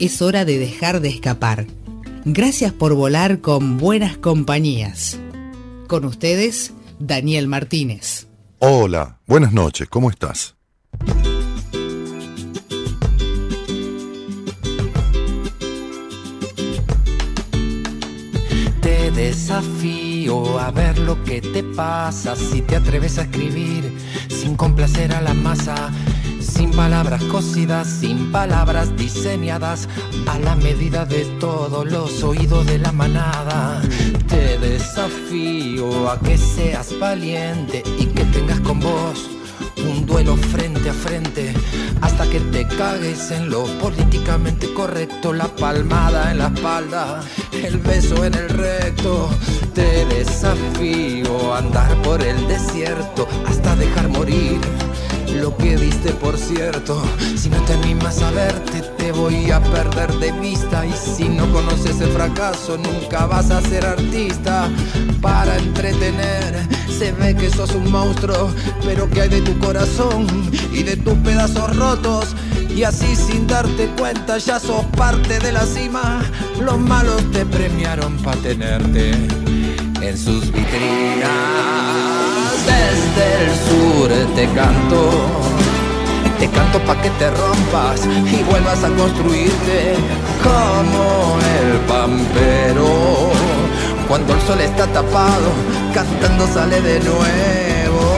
es hora de dejar de escapar. Gracias por volar con buenas compañías. Con ustedes, Daniel Martínez. Hola, buenas noches, ¿cómo estás? Te desafío a ver lo que te pasa si te atreves a escribir sin complacer a la masa sin palabras cosidas, sin palabras diseñadas a la medida de todos los oídos de la manada. Te desafío a que seas valiente y que tengas con vos un duelo frente a frente hasta que te cagues en lo políticamente correcto, la palmada en la espalda, el beso en el recto. Te desafío a andar por el desierto hasta dejar morir lo que diste por cierto. Si no te animas a verte, te voy a perder de vista. Y si no conoces el fracaso, nunca vas a ser artista. Para entretener, se ve que sos un monstruo, pero que hay de tu corazón y de tus pedazos rotos. Y así sin darte cuenta ya sos parte de la cima. Los malos te premiaron para tenerte en sus vitrinas desde el sur te canto. Te canto pa' que te rompas y vuelvas a construirte como el pampero. Cuando el sol está tapado, cantando sale de nuevo.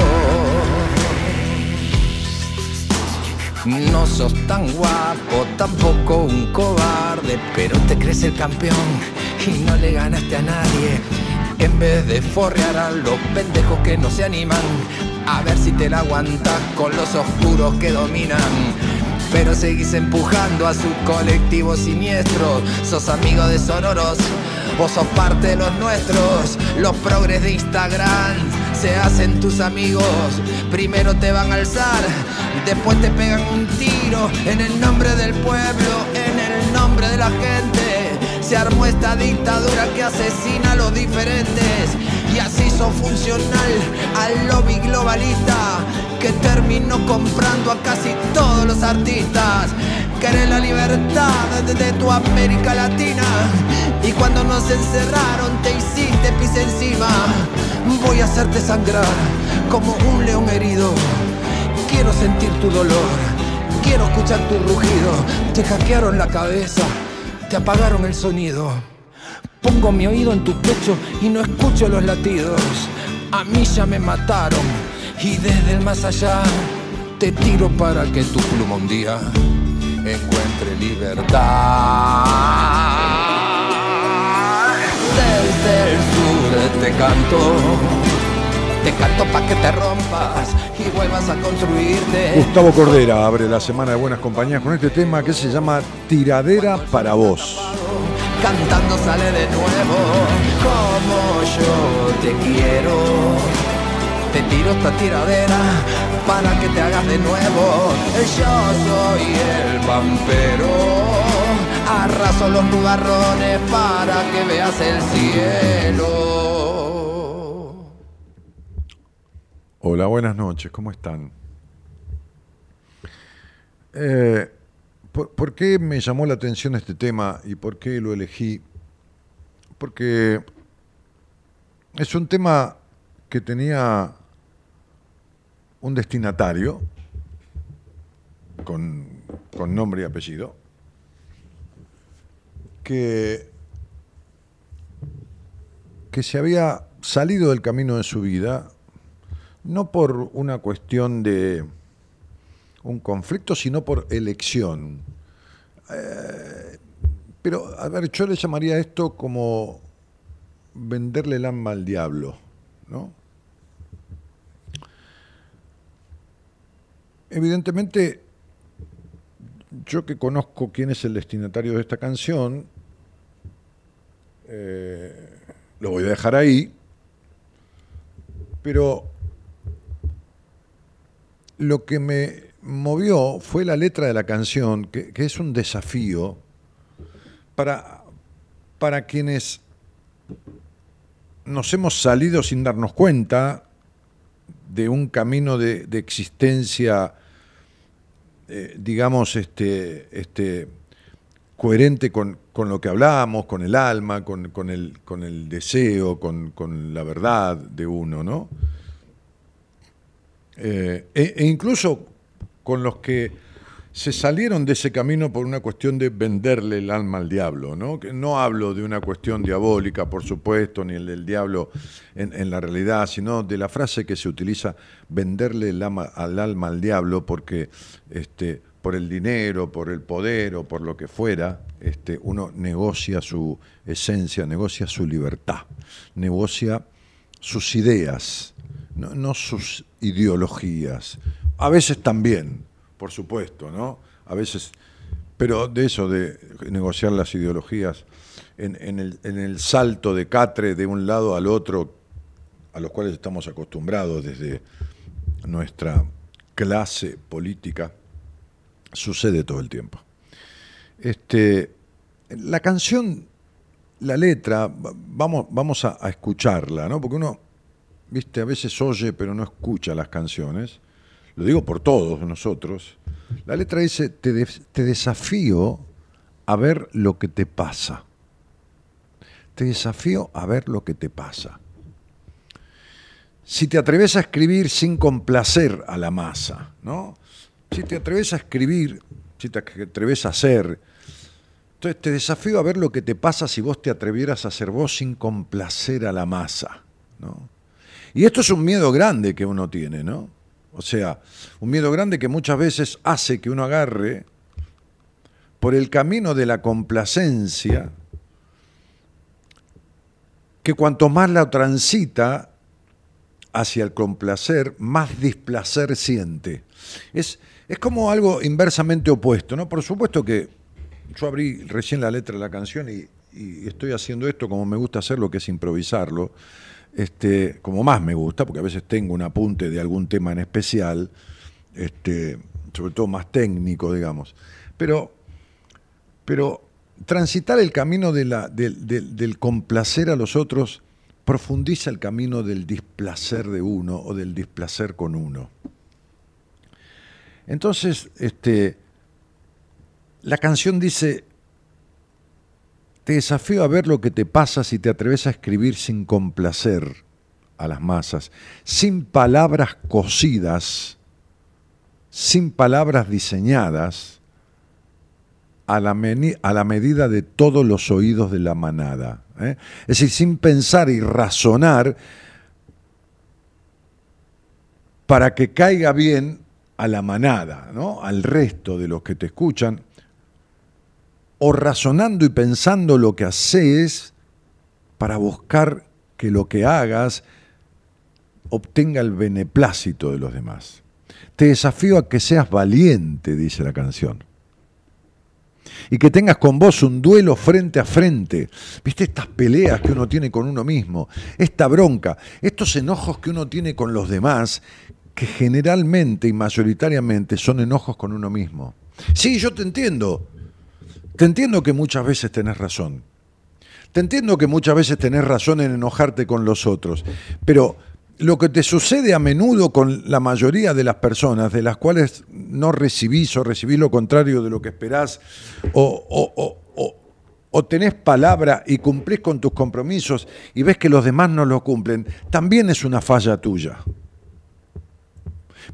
No sos tan guapo, tampoco un cobarde, pero te crees el campeón y no le ganaste a nadie en vez de forrear a los pendejos que no se animan a ver si te la aguantas con los oscuros que dominan. Pero seguís empujando a su colectivo siniestro. Sos amigo de Sonoros, vos sos parte de los nuestros. Los progres de Instagram se hacen tus amigos. Primero te van a alzar, después te pegan un tiro en el nombre del pueblo, en el nombre de la gente se armó esta dictadura que asesina a los diferentes y así son funcional al lobby globalista que terminó comprando a casi todos los artistas. Querés la libertad de, tu América Latina y cuando nos encerraron te hiciste pis encima. Voy a hacerte sangrar como un león herido. Quiero sentir tu dolor, quiero escuchar tu rugido. Te hackearon la cabeza te apagaron el sonido. Pongo mi oído en tu pecho y no escucho los latidos. A mí ya me mataron y desde el más allá te tiro para que tu pluma un día encuentre libertad. Desde el sur te canto te canto pa' que te rompas y vuelvas a construirte. Gustavo Cordera abre la semana de Buenas Compañías con este tema que se llama Tiradera para vos. Cantando sale de nuevo como yo te quiero. Te tiro esta tiradera para que te hagas de nuevo. Yo soy el vampero. Arraso los nubarrones para que veas el cielo. Hola, buenas noches, ¿cómo están? Eh, ¿por, qué me llamó la atención este tema y por qué lo elegí? Porque es un tema que tenía un destinatario con, con nombre y apellido que, que se había salido del camino de su vida no por una cuestión de un conflicto, sino por elección. Eh, pero, a ver, yo le llamaría esto como venderle el alma al diablo, ¿no? Evidentemente, yo que conozco quién es el destinatario de esta canción, eh, lo voy a dejar ahí, pero lo que me movió fue la letra de la canción, que, es un desafío para, para quienes nos hemos salido sin darnos cuenta de un camino de, existencia, eh, digamos, este, este, coherente con, lo que hablamos, con el alma, con, el, con el, deseo, con, la verdad de uno, ¿no? Eh, e, e incluso con los que se salieron de ese camino por una cuestión de venderle el alma al diablo, ¿no? Que no hablo de una cuestión diabólica, por supuesto, ni el del diablo en, la realidad, sino de la frase que se utiliza, venderle el alma, al alma al diablo, porque este, por el dinero, por el poder o por lo que fuera, este, uno negocia su esencia, negocia su libertad, negocia sus ideas, no sus ideologías. A veces también, por supuesto, ¿no? A veces, pero de eso, de negociar las ideologías en, el, salto de catre de un lado al otro, a los cuales estamos acostumbrados desde nuestra clase política, sucede todo el tiempo. Este, la canción, la letra, vamos, vamos a, a, escucharla, ¿no? Porque uno, viste, a veces oye pero no escucha las canciones lo digo por todos nosotros, la letra dice, te, desafío a ver lo que te pasa. Te desafío a ver lo que te pasa. Si te atreves a escribir sin complacer a la masa, ¿no? Si te atreves a escribir, si te atreves a hacer, entonces te desafío a ver lo que te pasa si vos te atrevieras a hacer vos sin complacer a la masa, ¿no? Y esto es un miedo grande que uno tiene, ¿no? O sea, un miedo grande que muchas veces hace que uno agarre por el camino de la complacencia, que cuanto más la transita hacia el complacer, más displacer siente. Es, es como algo inversamente opuesto, ¿no? Por supuesto que yo abrí recién la letra de la canción y, y estoy haciendo esto como me gusta hacerlo, que es improvisarlo este, como más me gusta, porque a veces tengo un apunte de algún tema en especial, este, sobre todo más técnico, digamos. Pero, pero transitar el camino de la, del complacer a los otros profundiza el camino del displacer de uno o del displacer con uno. Entonces, este, la canción dice, te desafío a ver lo que te pasa si te atreves a escribir sin complacer a las masas, sin palabras cosidas, sin palabras diseñadas, a la, a la medida de todos los oídos de la manada. ¿eh? Es decir, sin pensar y razonar para que caiga bien a la manada, ¿no? al resto de los que te escuchan, o razonando y pensando lo que haces para buscar que lo que hagas obtenga el beneplácito de los demás. Te desafío a que seas valiente, dice la canción. Y que tengas con vos un duelo frente a frente. ¿Viste estas peleas que uno tiene con uno mismo? Esta bronca, estos enojos que uno tiene con los demás, que generalmente y mayoritariamente son enojos con uno mismo. Sí, yo te entiendo. Te entiendo que muchas veces tenés razón. Te entiendo que muchas veces tenés razón en enojarte con los otros. Pero lo que te sucede a menudo con la mayoría de las personas, de las cuales no recibís o recibís lo contrario de lo que esperás, o, o tenés palabra y cumplís con tus compromisos y ves que los demás no lo cumplen, también es una falla tuya.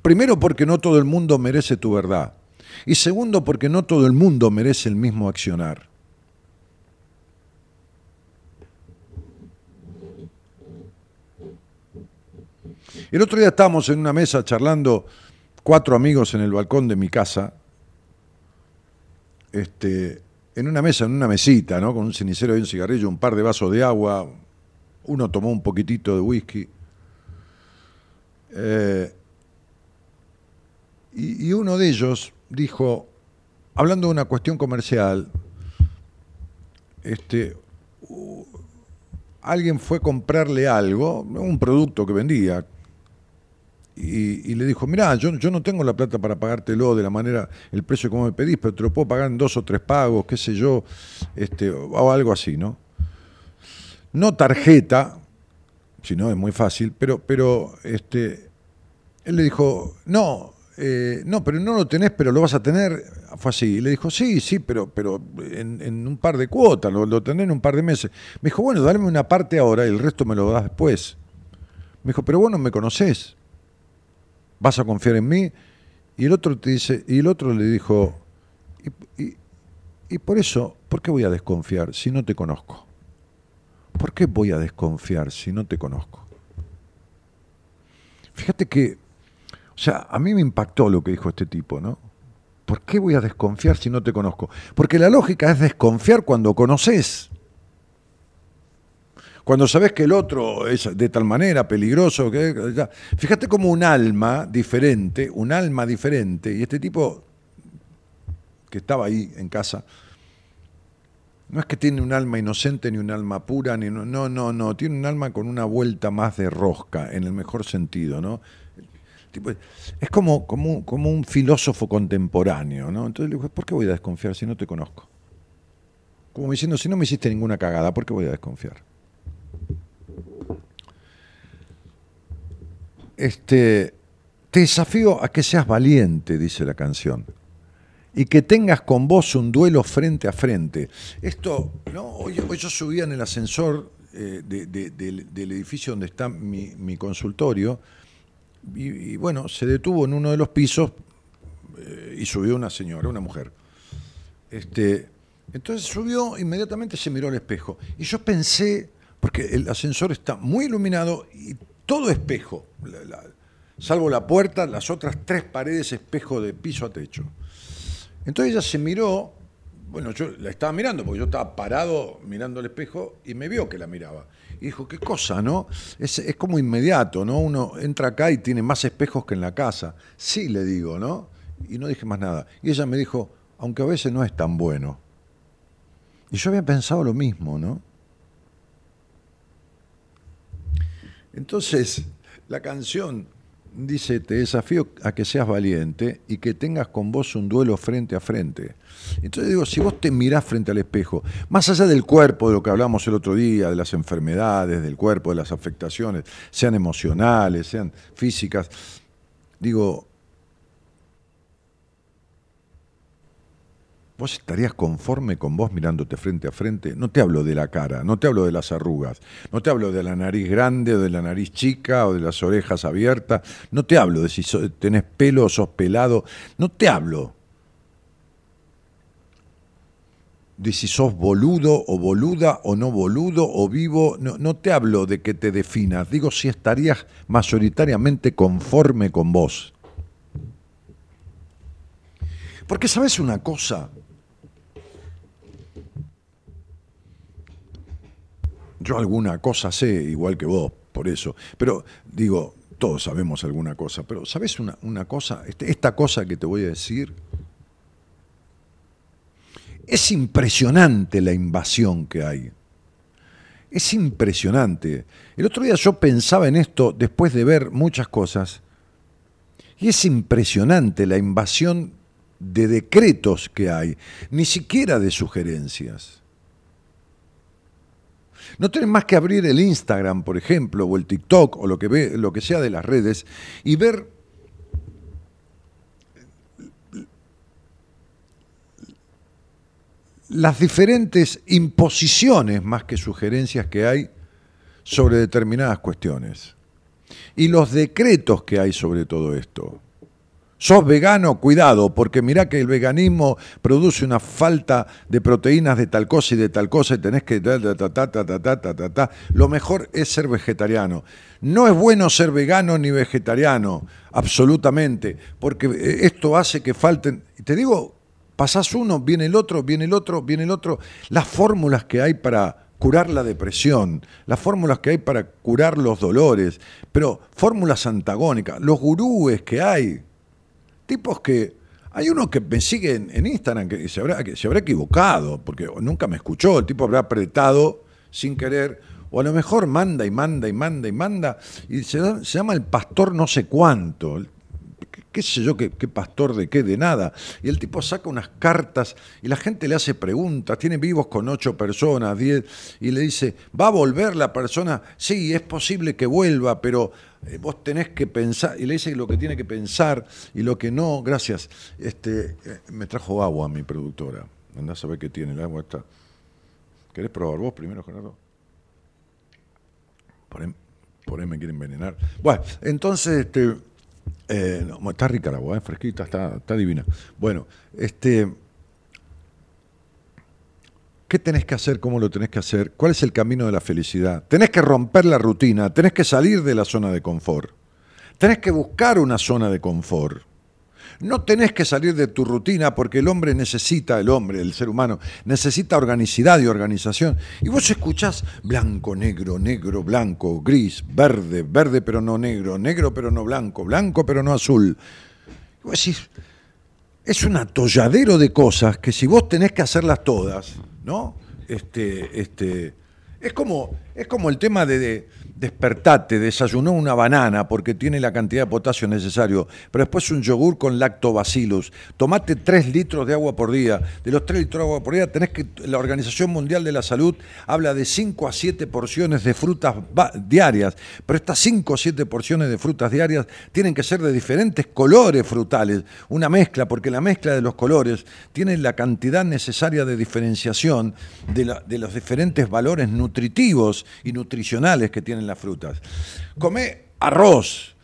Primero porque no todo el mundo merece tu verdad. Y segundo, porque no todo el mundo merece el mismo accionar. El otro día estábamos en una mesa charlando cuatro amigos en el balcón de mi casa, este, en una mesa, en una mesita, ¿no? con un cenicero y un cigarrillo, un par de vasos de agua, uno tomó un poquitito de whisky. Eh, y, uno de ellos dijo, hablando de una cuestión comercial, este, alguien fue a comprarle algo, un producto que vendía, y, le dijo, mirá, yo, yo no tengo la plata para pagártelo de la manera, el precio como me pedís, pero te lo puedo pagar en dos o tres pagos, qué sé yo, este, o algo así, ¿no? No tarjeta, si no es muy fácil, pero, pero este, él le dijo, no, eh, no, pero no lo tenés, pero lo vas a tener. Fue así. Y le dijo, sí, sí, pero, pero en, un par de cuotas, lo, lo tenés en un par de meses. Me dijo, bueno, dame una parte ahora y el resto me lo das después. Me dijo, pero bueno, me conocés. ¿Vas a confiar en mí? Y el otro te dice, y el otro le dijo, y, y por eso, ¿por qué voy a desconfiar si no te conozco? ¿Por qué voy a desconfiar si no te conozco? Fíjate que o sea, a mí me impactó lo que dijo este tipo, ¿no? ¿Por qué voy a desconfiar si no te conozco? Porque la lógica es desconfiar cuando conoces. Cuando sabes que el otro es de tal manera peligroso, fíjate como un alma diferente, un alma diferente, y este tipo que estaba ahí en casa, no es que tiene un alma inocente ni un alma pura, ni no, no, no, tiene un alma con una vuelta más de rosca, en el mejor sentido, ¿no? Es como, como, un filósofo contemporáneo, ¿no? Entonces le digo, ¿por qué voy a desconfiar si no te conozco? Como diciendo, si no me hiciste ninguna cagada, ¿por qué voy a desconfiar? Este, te desafío a que seas valiente, dice la canción, y que tengas con vos un duelo frente a frente. Esto, ¿no? hoy, yo subía en el ascensor eh, del edificio donde está mi consultorio, y, bueno, se detuvo en uno de los pisos eh, y subió una señora, una mujer. Este, entonces subió, inmediatamente se miró al espejo. Y yo pensé, porque el ascensor está muy iluminado y todo espejo, salvo la puerta, las otras tres paredes espejo de piso a techo. Entonces ella se miró, bueno, yo la estaba mirando, porque yo estaba parado mirando el espejo y me vio que la miraba. Y dijo, qué cosa, ¿no? Es, es como inmediato, ¿no? Uno entra acá y tiene más espejos que en la casa. Sí, le digo, ¿no? Y no dije más nada. Y ella me dijo, aunque a veces no es tan bueno. Y yo había pensado lo mismo, ¿no? Entonces, la canción dice, te desafío a que seas valiente y que tengas con vos un duelo frente a frente. Entonces digo, si vos te mirás frente al espejo, más allá del cuerpo, de lo que hablamos el otro día, de las enfermedades, del cuerpo, de las afectaciones, sean emocionales, sean físicas, digo, ¿Vos estarías conforme con vos mirándote frente a frente? No te hablo de la cara, no te hablo de las arrugas, no te hablo de la nariz grande o de la nariz chica o de las orejas abiertas, no te hablo de si tenés pelo o sos pelado, no te hablo de si sos boludo o boluda o no boludo o vivo, no, no te hablo de que te definas, digo si estarías mayoritariamente conforme con vos. Porque sabes una cosa, Yo alguna cosa sé, igual que vos, por eso. Pero digo, todos sabemos alguna cosa, pero ¿sabes una, cosa? Este, esta cosa que te voy a decir, es impresionante la invasión que hay. Es impresionante. El otro día yo pensaba en esto después de ver muchas cosas, y es impresionante la invasión de decretos que hay, ni siquiera de sugerencias. No tenés más que abrir el Instagram, por ejemplo, o el TikTok, o lo que, lo que sea de las redes, y ver las diferentes imposiciones más que sugerencias que hay sobre determinadas cuestiones y los decretos que hay sobre todo esto. ¿Sos vegano? Cuidado, porque mirá que el veganismo produce una falta de proteínas de tal cosa y de tal cosa y tenés que... Lo mejor es ser vegetariano. No es bueno ser vegano ni vegetariano, absolutamente, porque esto hace que falten... Te digo, pasás uno, viene el otro, viene el otro, viene el otro. Las fórmulas que hay para curar la depresión, las fórmulas que hay para curar los dolores, pero fórmulas antagónicas, los gurúes que hay, tipos que Hay uno que me sigue en, Instagram que se habrá, que se habrá equivocado, porque nunca me escuchó, el tipo habrá apretado sin querer, o a lo mejor manda y manda y manda y manda, y se, se llama el pastor no sé cuánto, qué sé yo, qué, pastor de qué, de nada. Y el tipo saca unas cartas y la gente le hace preguntas, tiene vivos con ocho personas, diez, y le dice, ¿va a volver la persona? Sí, es posible que vuelva, pero eh, vos tenés que pensar, y le dice lo que tiene que pensar y lo que no, gracias. Este, eh, me trajo agua mi productora, andás a ver qué tiene, el agua está. ¿Querés probar vos primero, Gerardo? Por ahí, por ahí me quieren envenenar. Bueno, entonces, este, eh, está rica la agua, ¿eh? fresquita, está, está divina. Bueno, este, ¿qué tenés que hacer? ¿Cómo lo tenés que hacer? ¿Cuál es el camino de la felicidad? Tenés que romper la rutina, tenés que salir de la zona de confort. Tenés que buscar una zona de confort. No tenés que salir de tu rutina porque el hombre necesita, el hombre, el ser humano, necesita organicidad y organización. Y vos escuchás blanco, negro, negro, blanco, gris, verde, verde pero no negro, negro pero no blanco, blanco pero no azul. Y vos decís, es un atolladero de cosas que si vos tenés que hacerlas todas, ¿no? Este, este, es como, es como el tema de, despertate, desayunó una banana porque tiene la cantidad de potasio necesario, pero después un yogur con lactobacillus. Tomate 3 litros de agua por día. De los 3 litros de agua por día tenés que, la Organización Mundial de la Salud habla de 5 a 7 porciones de frutas diarias, pero estas 5 o 7 porciones de frutas diarias tienen que ser de diferentes colores frutales, una mezcla, porque la mezcla de los colores tiene la cantidad necesaria de diferenciación de, de los diferentes valores nutritivos y nutricionales que tienen las frutas. Come arroz.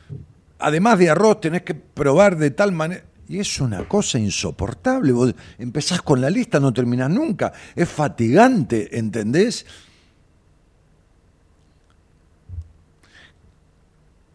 Además de arroz tenés que probar de tal manera... Y es una cosa insoportable. Vos empezás con la lista, no terminás nunca. Es fatigante, ¿entendés?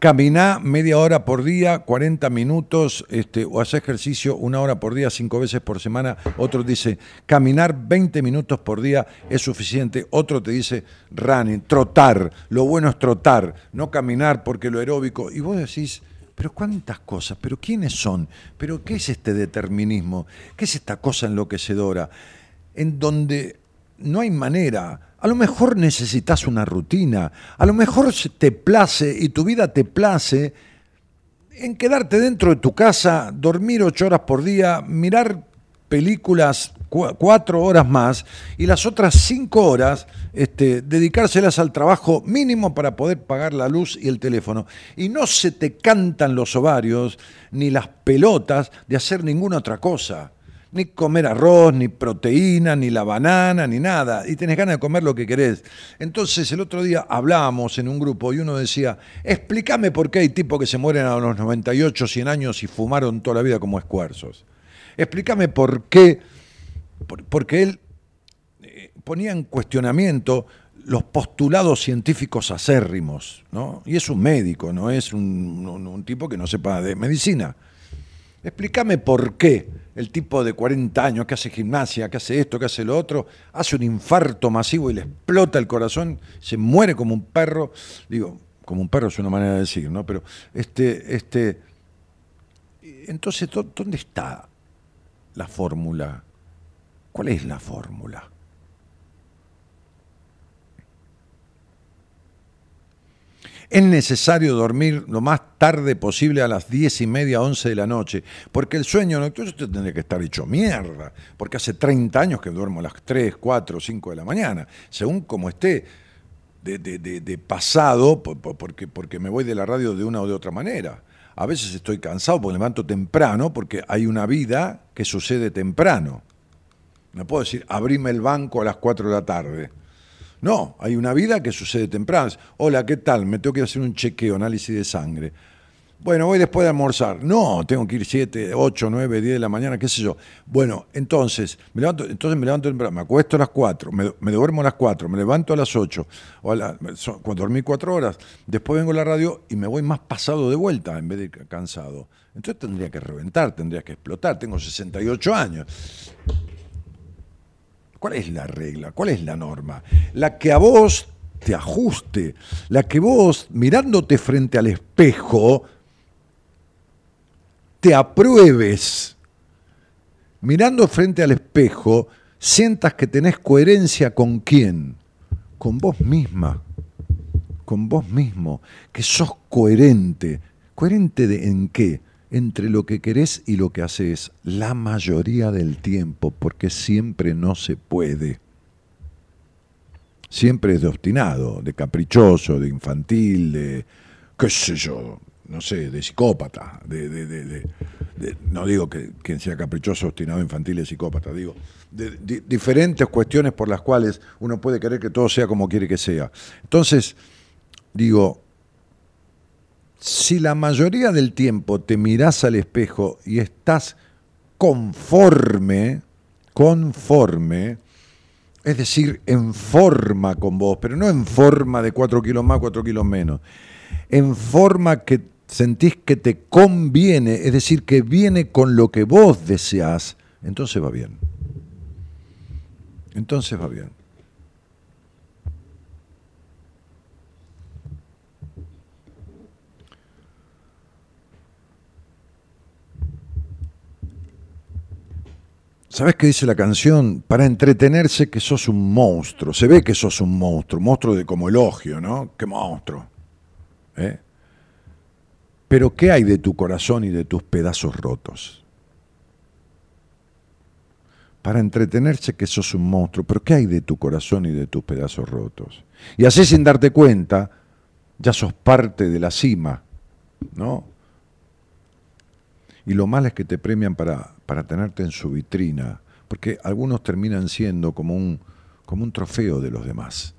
Caminá media hora por día, 40 minutos, este, o hacer ejercicio una hora por día, cinco veces por semana. Otro dice, caminar 20 minutos por día es suficiente. Otro te dice, running, trotar. Lo bueno es trotar, no caminar porque lo aeróbico. Y vos decís, pero cuántas cosas, pero quiénes son, pero qué es este determinismo, qué es esta cosa enloquecedora, en donde no hay manera. A lo mejor necesitas una rutina, a lo mejor te place y tu vida te place en quedarte dentro de tu casa, dormir ocho horas por día, mirar películas cuatro horas más y las otras cinco horas este, dedicárselas al trabajo mínimo para poder pagar la luz y el teléfono. Y no se te cantan los ovarios ni las pelotas de hacer ninguna otra cosa ni comer arroz, ni proteína, ni la banana, ni nada, y tenés ganas de comer lo que querés. Entonces el otro día hablábamos en un grupo y uno decía, explícame por qué hay tipos que se mueren a los 98, 100 años y fumaron toda la vida como escuerzos. Explícame por qué, porque él eh, ponía en cuestionamiento los postulados científicos acérrimos, ¿no? Y es un médico, no es un, un tipo que no sepa de medicina. Explícame por qué el tipo de 40 años que hace gimnasia, que hace esto, que hace lo otro, hace un infarto masivo y le explota el corazón, se muere como un perro. Digo, como un perro es una manera de decir, ¿no? Pero este, este, entonces, ¿dónde está la fórmula? ¿Cuál es la fórmula? Es necesario dormir lo más tarde posible a las diez y media, once de la noche, porque el sueño nocturno usted tendría que estar hecho mierda, porque hace 30 años que duermo a las 3, 4, 5 de la mañana, según como esté de, pasado, porque, porque me voy de la radio de una o de otra manera. A veces estoy cansado porque levanto temprano, porque hay una vida que sucede temprano. No puedo decir, abrime el banco a las 4 de la tarde. No, hay una vida que sucede temprano. Hola, ¿qué tal? Me tengo que hacer un chequeo, análisis de sangre. Bueno, voy después de almorzar. No, tengo que ir 7, 8, 9, 10 de la mañana, qué sé yo. Bueno, entonces me levanto, entonces me levanto temprano, me acuesto a las 4, me, duermo a las 4, me levanto a las 8, o cuando dormí 4 horas, después vengo a la radio y me voy más pasado de vuelta en vez de cansado. Entonces tendría que reventar, tendría que explotar. Tengo 68 años. ¿Cuál es la regla? ¿Cuál es la norma? La que a vos te ajuste, la que vos, mirándote frente al espejo, te apruebes mirando frente al espejo, sientas que tenés coherencia con quién? Con vos misma, con vos mismo, que sos coherente. ¿Coherente de, en qué? Entre lo que querés y lo que haces, la mayoría del tiempo, porque siempre no se puede. Siempre es de obstinado, de caprichoso, de infantil, de, qué sé yo, no sé, de psicópata, de, no digo que quien sea caprichoso, obstinado, infantil es psicópata, digo, de, diferentes cuestiones por las cuales uno puede querer que todo sea como quiere que sea. Entonces, digo, si la mayoría del tiempo te mirás al espejo y estás conforme, conforme, es decir, en forma con vos, pero no en forma de cuatro kilos más, cuatro kilos menos, en forma que sentís que te conviene, es decir, que viene con lo que vos deseás, entonces va bien. Entonces va bien. ¿Sabes qué dice la canción? Para entretenerse que sos un monstruo. Se ve que sos un monstruo, monstruo de como elogio, ¿no? Qué monstruo. ¿Eh? Pero ¿qué hay de tu corazón y de tus pedazos rotos? Para entretenerse que sos un monstruo, pero ¿qué hay de tu corazón y de tus pedazos rotos? Y así sin darte cuenta, ya sos parte de la cima, ¿no? Y lo malo es que te premian para, para tenerte en su vitrina, porque algunos terminan siendo como un, como un trofeo de los demás.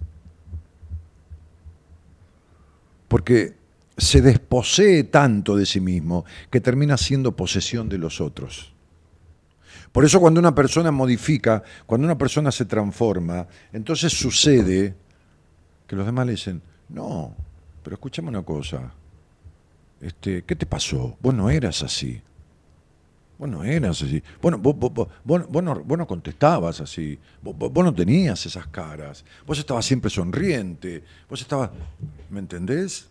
Porque se desposee tanto de sí mismo que termina siendo posesión de los otros. Por eso cuando una persona modifica, cuando una persona se transforma, entonces sucede que los demás le dicen, no, pero escúchame una cosa, este, ¿qué te pasó? Vos no eras así. Vos no eras así. Vos vos, no, contestabas así. Vos, no tenías esas caras. Vos estabas siempre sonriente. Vos estabas... ¿Me entendés?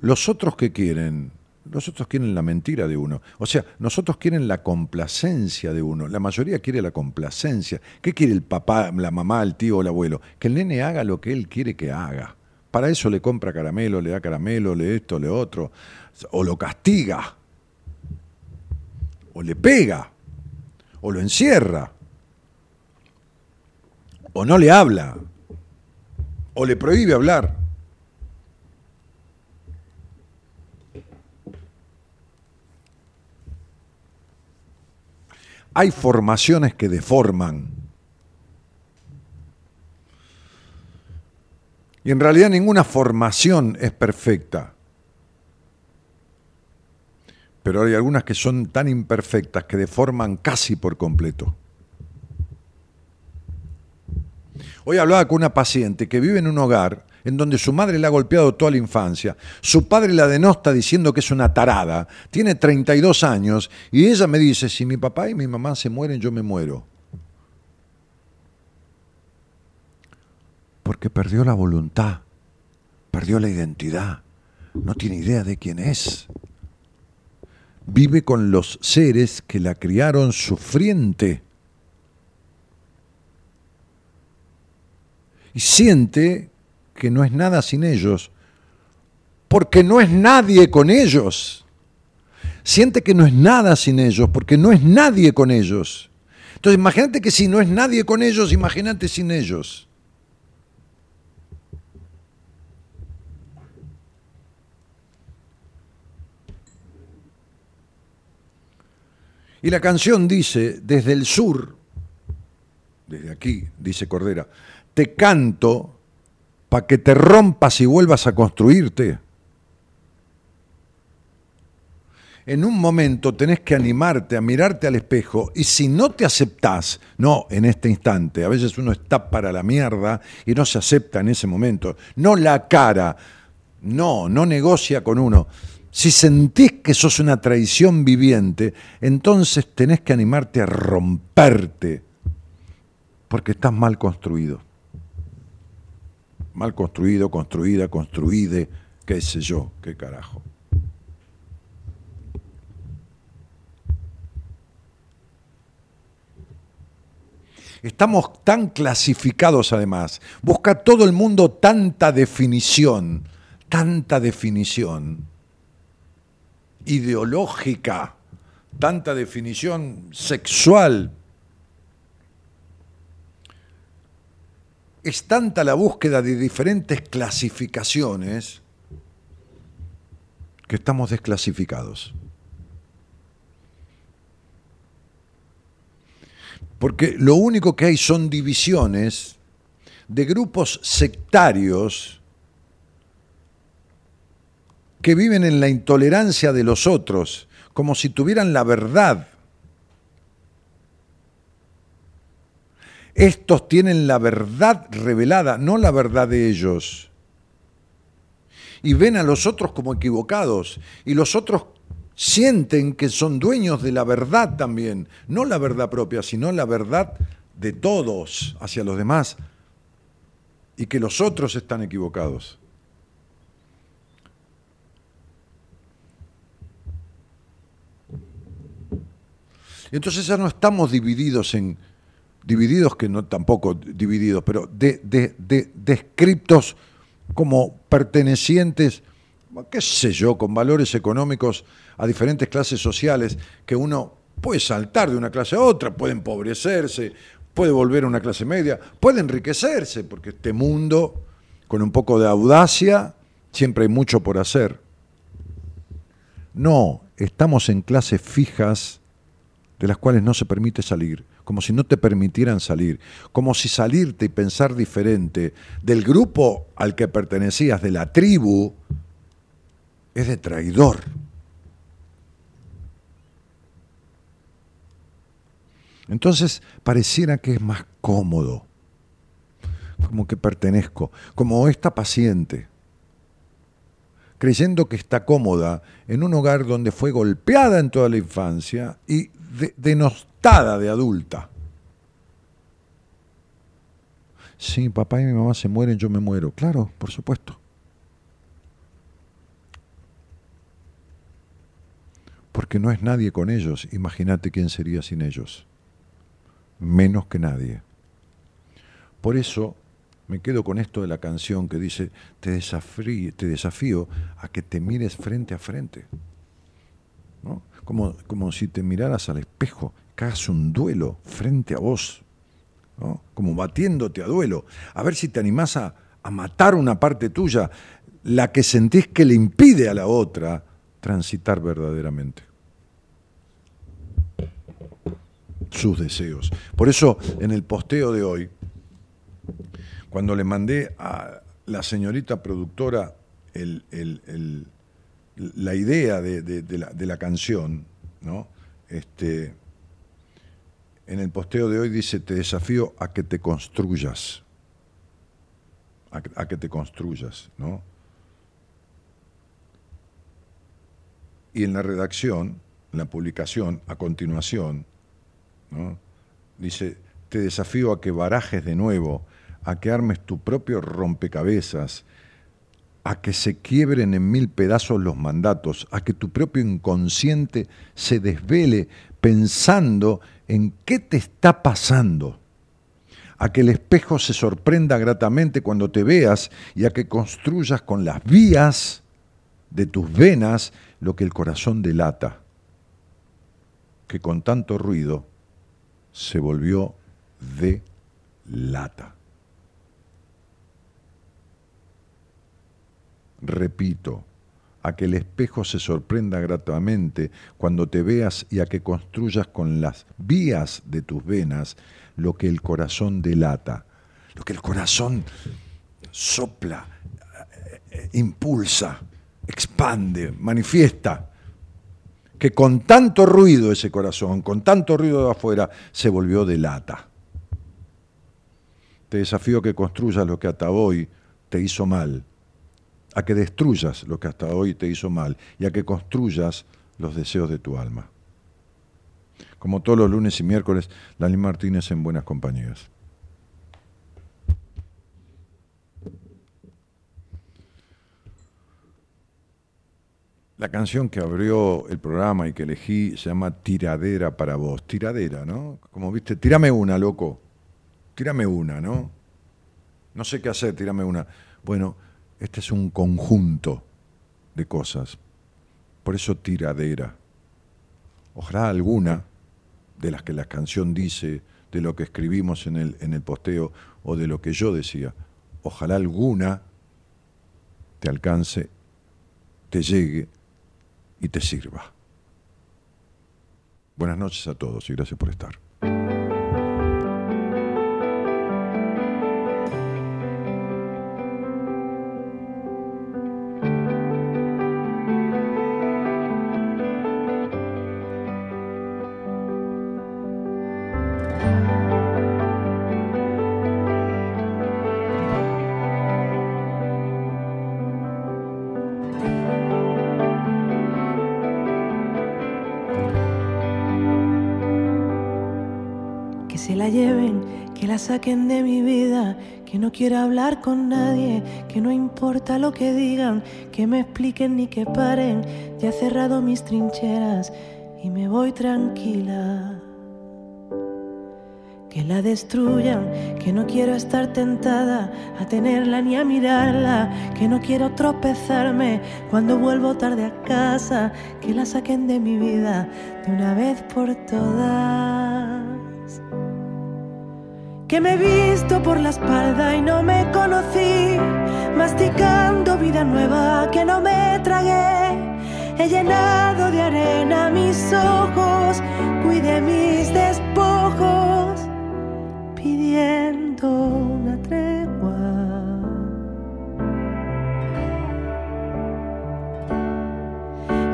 Los otros que quieren, los otros quieren la mentira de uno. O sea, nosotros quieren la complacencia de uno. La mayoría quiere la complacencia. ¿Qué quiere el papá, la mamá, el tío o el abuelo? Que el nene haga lo que él quiere que haga. Para eso le compra caramelo, le da caramelo, le esto, le otro. O lo castiga. O le pega. O lo encierra. O no le habla. O le prohíbe hablar. Hay formaciones que deforman. Y en realidad ninguna formación es perfecta. Pero hay algunas que son tan imperfectas que deforman casi por completo. Hoy hablaba con una paciente que vive en un hogar en donde su madre la ha golpeado toda la infancia, su padre la denosta diciendo que es una tarada, tiene 32 años y ella me dice, si mi papá y mi mamá se mueren, yo me muero. Porque perdió la voluntad, perdió la identidad, no tiene idea de quién es. Vive con los seres que la criaron sufriente. Y siente que no es nada sin ellos, porque no es nadie con ellos. Siente que no es nada sin ellos, porque no es nadie con ellos. Entonces imagínate que si no es nadie con ellos, imagínate sin ellos. Y la canción dice, desde el sur, desde aquí, dice Cordera, te canto para que te rompas y vuelvas a construirte. En un momento tenés que animarte a mirarte al espejo y si no te aceptás, no en este instante, a veces uno está para la mierda y no se acepta en ese momento, no la cara, no, no negocia con uno. Si sentís que sos una traición viviente, entonces tenés que animarte a romperte, porque estás mal construido. Mal construido, construida, construide, qué sé yo, qué carajo. Estamos tan clasificados además. Busca todo el mundo tanta definición, tanta definición ideológica, tanta definición sexual. Es tanta la búsqueda de diferentes clasificaciones que estamos desclasificados. Porque lo único que hay son divisiones de grupos sectarios que viven en la intolerancia de los otros, como si tuvieran la verdad. Estos tienen la verdad revelada, no la verdad de ellos. Y ven a los otros como equivocados. Y los otros sienten que son dueños de la verdad también, no la verdad propia, sino la verdad de todos hacia los demás, y que los otros están equivocados. Entonces ya no estamos divididos en, divididos que no tampoco divididos, pero de, de, descriptos como pertenecientes, qué sé yo, con valores económicos a diferentes clases sociales, que uno puede saltar de una clase a otra, puede empobrecerse, puede volver a una clase media, puede enriquecerse, porque este mundo, con un poco de audacia, siempre hay mucho por hacer. No, estamos en clases fijas de las cuales no se permite salir, como si no te permitieran salir, como si salirte y pensar diferente del grupo al que pertenecías, de la tribu, es de traidor. Entonces pareciera que es más cómodo, como que pertenezco, como esta paciente, creyendo que está cómoda en un hogar donde fue golpeada en toda la infancia y denostada de adulta. Sí, papá y mi mamá se mueren, yo me muero. Claro, por supuesto. Porque no es nadie con ellos. Imagínate quién sería sin ellos menos que nadie. Por eso me quedo con esto de la canción que dice, te te desafío a que te mires frente a frente. Como, como si te miraras al espejo, que hagas un duelo frente a vos, como batiéndote a duelo, a ver si te animás a, a matar una parte tuya, la que sentís que le impide a la otra transitar verdaderamente. sus deseos. Por eso, en el posteo de hoy, cuando le mandé a la señorita productora la idea de, la, canción, ¿no? Este, en el posteo de hoy dice, te desafío a que te construyas, a, que te construyas, ¿no? Y en la redacción, en la publicación, a continuación, Dice, te desafío a que barajes de nuevo, a que armes tu propio rompecabezas, a que se quiebren en mil pedazos los mandatos, a que tu propio inconsciente se desvele pensando en qué te está pasando, a que el espejo se sorprenda gratamente cuando te veas y a que construyas con las vías de tus venas lo que el corazón delata, que con tanto ruido se volvió de lata. Repito, a que el espejo se sorprenda gratamente cuando te veas y a que construyas con las vías de tus venas lo que el corazón delata, lo que el corazón sopla, eh, impulsa, expande, manifiesta que con tanto ruido ese corazón, con tanto ruido de afuera, se volvió de lata. Te desafío que construyas lo que hasta hoy te hizo mal, a que destruyas lo que hasta hoy te hizo mal y a que construyas los deseos de tu alma. Como todos los lunes y miércoles, Dani Martínez en Buenas Compañías. La canción que abrió el programa y que elegí se llama Tiradera para vos. Tiradera, ¿no? Como viste, tirame una, loco. tírame una, ¿no? No sé qué hacer, tírame una. Bueno, este es un conjunto de cosas. Por eso tiradera. Ojalá alguna de las que la canción dice, de lo que escribimos en el, en el posteo o de lo que yo decía, ojalá alguna te alcance, te llegue y te sirva. Buenas noches a todos y gracias por estar. Quiero hablar con nadie, que no importa lo que digan, que me expliquen ni que paren. Ya he cerrado mis trincheras y me voy tranquila. Que la destruyan, que no quiero estar tentada a tenerla ni a mirarla, que no quiero tropezarme cuando vuelvo tarde a casa, que la saquen de mi vida de una vez por todas que me he visto por la espalda y no me conocí, masticando vida nueva que no me tragué. He llenado de arena mis ojos, cuide mis despojos, pidiendo una tregua.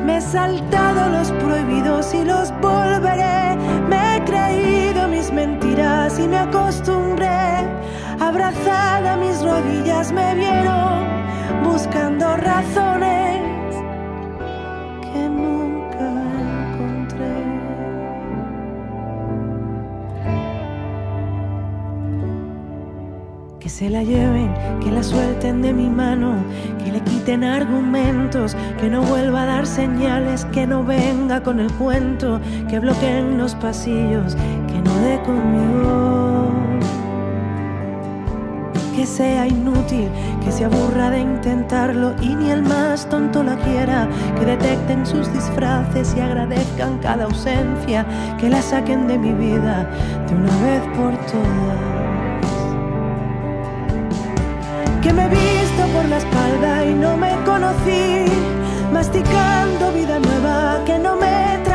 Me he saltado los prohibidos y los volveré. Me he creído mis mentiras y me acostumbré. Abrazada a mis rodillas me vieron buscando razones que nunca encontré. Que se la lleven, que la suelten de mi mano, que le quiten argumentos, que no vuelva a dar señales, que no venga con el cuento, que bloqueen los pasillos, dé conmigo. Que sea inútil, que se aburra de intentarlo y ni el más tonto la quiera, que detecten sus disfraces y agradezcan cada ausencia, que la saquen de mi vida de una vez por todas. Que me he visto por la espalda y no me conocí, masticando vida nueva que no me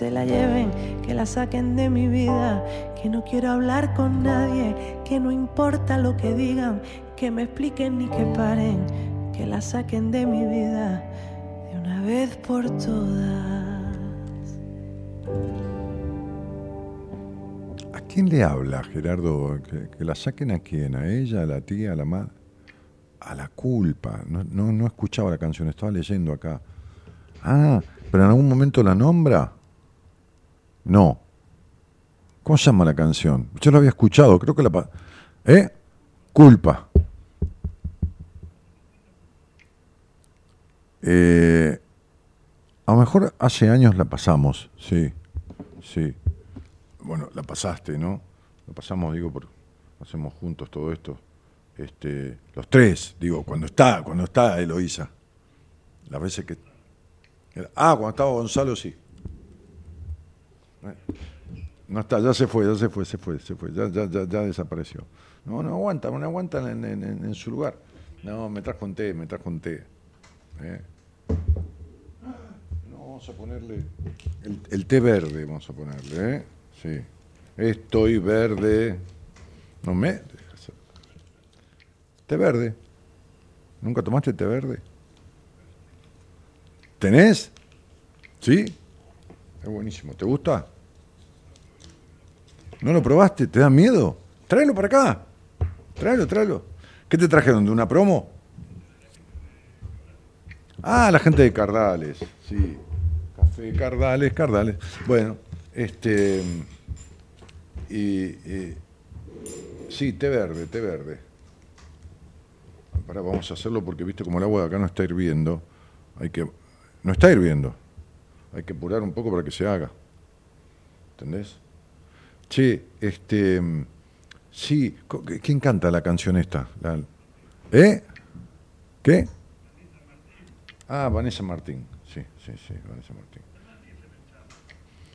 se la lleven, que la saquen de mi vida, que no quiero hablar con nadie, que no importa lo que digan, que me expliquen ni que paren, que la saquen de mi vida de una vez por todas. ¿A quién le habla, Gerardo? ¿Que, la saquen a quién? ¿A ella, a la tía, a la madre? A la culpa. No, no, no escuchaba la canción, estaba leyendo acá. Ah, pero en algún momento la nombra. No. ¿Cómo se llama la canción? Yo la había escuchado, creo que la... ¿Eh? Culpa. Eh, a lo mejor hace años la pasamos, sí. Sí. Bueno, la pasaste, ¿no? La pasamos, digo, por, hacemos juntos todo esto. Este, los tres, digo, cuando está, cuando está Eloísa. Las veces que. Ah, cuando estaba Gonzalo, sí. No está, ya se fue, ya se fue, se fue, se fue, ya, ya, ya, ya desapareció. No, no aguanta, no aguanta en, su lugar. No, me trajo un té, me trajo un té. ¿eh? vamos a ponerle el, té verde, vamos a ponerle, ¿eh? Sí. Estoy verde. No me. Té verde. ¿Nunca tomaste té verde? ¿Tenés? ¿Sí? Es buenísimo. ¿Te gusta? ¿No lo probaste? ¿Te da miedo? Tráelo para acá. Tráelo, tráelo. ¿Qué te trajeron? ¿De una promo? Ah, la gente de Cardales. Sí. Café Cardales, Cardales. Bueno, este. Y, sí, té verde, té verde. Ahora vamos a hacerlo porque viste como el agua de acá no está hirviendo. Hay que. No está hirviendo. Hay que apurar un poco para que se haga. ¿Entendés? Che, este. Sí, ¿quién canta la canción esta? ¿Eh? ¿Qué? Ah, Vanessa Martín. Sí, sí, sí, Vanessa Martín.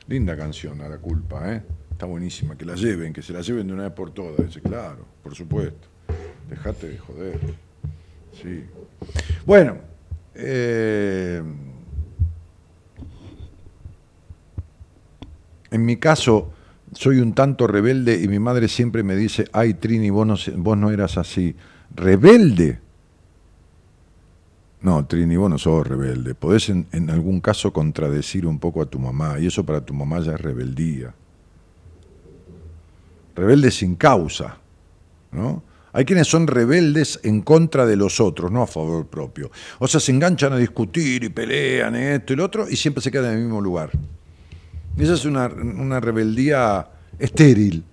Linda canción, a la culpa, ¿eh? Está buenísima. Que la lleven, que se la lleven de una vez por todas. Claro, por supuesto. Dejate de joder. Sí. Bueno, eh, en mi caso, soy un tanto rebelde y mi madre siempre me dice, ay Trini, vos no, vos no eras así. ¿Rebelde? No, Trini, vos no sos rebelde. Podés en, en, algún caso contradecir un poco a tu mamá y eso para tu mamá ya es rebeldía. Rebelde sin causa, ¿no? Hay quienes son rebeldes en contra de los otros, no a favor propio. O sea, se enganchan a discutir y pelean esto y lo otro y siempre se quedan en el mismo lugar. Esa es una, una rebeldía estéril,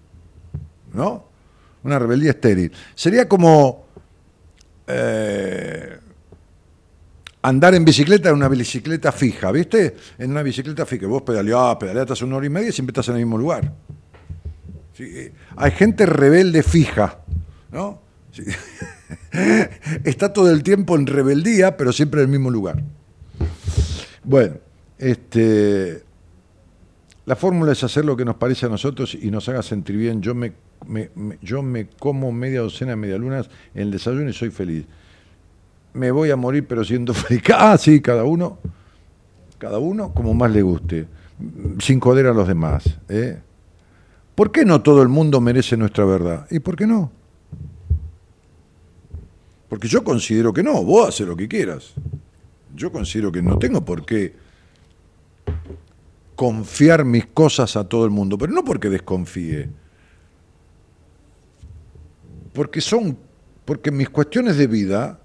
¿no? Una rebeldía estéril. Sería como eh, andar en bicicleta en una bicicleta fija, ¿viste? En una bicicleta fija, vos pedaleás, pedaleás una hora y media y siempre estás en el mismo lugar. Eh, hay gente rebelde fija, ¿no? Está todo el tiempo en rebeldía, pero siempre en el mismo lugar. Bueno, este, la fórmula es hacer lo que nos parece a nosotros y nos haga sentir bien. Yo me, yo me como media docena de medialunas en el desayuno y soy feliz. Me voy a morir pero siendo feliz. Ah, sí, cada uno, cada uno como más le guste, sin joder a los demás. ¿eh? ¿Por qué no todo el mundo merece nuestra verdad? ¿Y por qué no? Porque yo considero que no, vos haces lo que quieras. Yo considero que no tengo por qué confiar mis cosas a todo el mundo, pero no porque desconfíe, porque son, porque mis cuestiones de vida,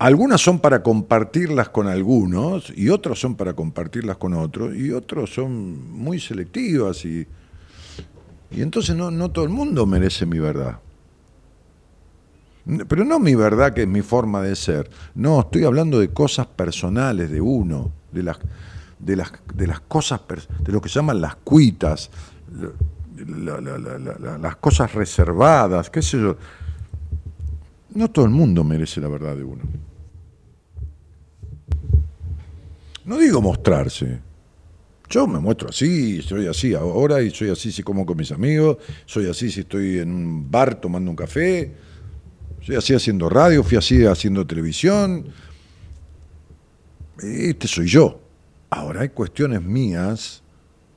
algunas son para compartirlas con algunos y otras son para compartirlas con otros y otros son muy selectivas y, y entonces no, no todo el mundo merece mi verdad. Pero no mi verdad que es mi forma de ser, no, estoy hablando de cosas personales de uno, de las de las, de las cosas, de lo que se llaman las cuitas, las cosas reservadas, qué sé yo. No todo el mundo merece la verdad de uno. No digo mostrarse. Yo me muestro así, soy así ahora y soy así si como con mis amigos, soy así si estoy en un bar tomando un café, soy así haciendo radio, fui así haciendo televisión. Este soy yo. Ahora hay cuestiones mías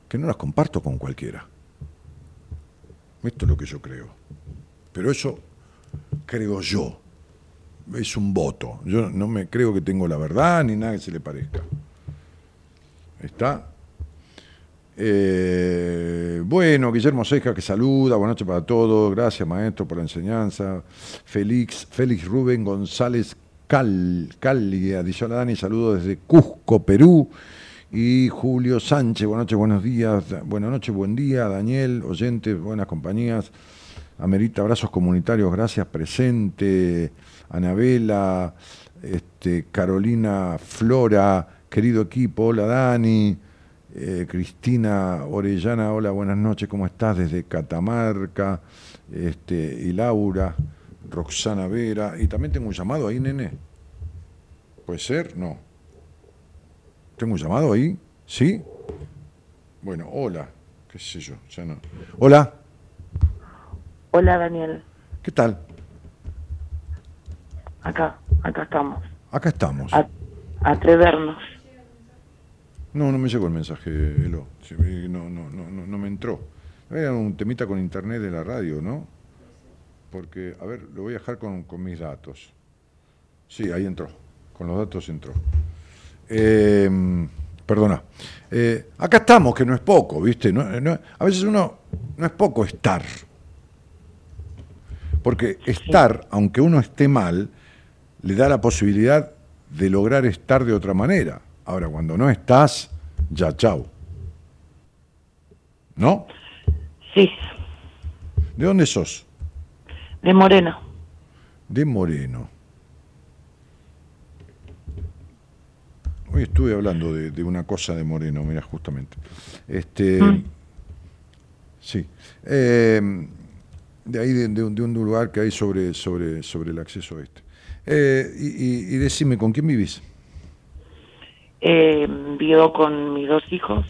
que no las comparto con cualquiera. Esto es lo que yo creo. Pero eso creo yo. Es un voto. Yo no me creo que tengo la verdad ni nada que se le parezca. ¿Está? Eh, bueno, Guillermo Ceja que saluda, buenas noches para todos, gracias maestro por la enseñanza. Félix, Félix Rubén González Cal, Cali, adicional Dani, saludos desde Cusco, Perú y Julio Sánchez. Buenas noches, buenos días, buenas noches, buen día, Daniel, oyentes, buenas compañías. Amerita abrazos comunitarios, gracias, presente. Anabela, este, Carolina Flora, querido equipo, hola Dani. Eh, Cristina Orellana, hola, buenas noches, ¿cómo estás? Desde Catamarca. Este, y Laura, Roxana Vera. Y también tengo un llamado ahí, nene. ¿Puede ser? No. ¿Tengo un llamado ahí? ¿Sí? Bueno, hola. ¿Qué sé yo? Ya no. Hola. Hola, Daniel. ¿Qué tal? Acá, acá estamos. Acá estamos. atrevernos. No, no me llegó el mensaje, Elo. No, no, no, no, me entró. Era un temita con internet de la radio, ¿no? Porque, a ver, lo voy a dejar con, con mis datos. Sí, ahí entró. Con los datos entró. Eh, perdona. Eh, acá estamos, que no es poco, ¿viste? No- no- a veces uno no es poco estar. Porque estar, aunque uno esté mal, le da la posibilidad de lograr estar de otra manera. Ahora, cuando no estás, ya chau. ¿No? Sí, ¿De dónde sos? de Moreno. De Moreno. Hoy estuve hablando de, de una cosa de Moreno, mira, justamente. Este, Mm. Sí. Eh, de ahí, de, de un, de un lugar que hay sobre, sobre, sobre el acceso este. Eh, y, y- y decime, ¿con quién vivís? Eh, vivo con mis dos hijos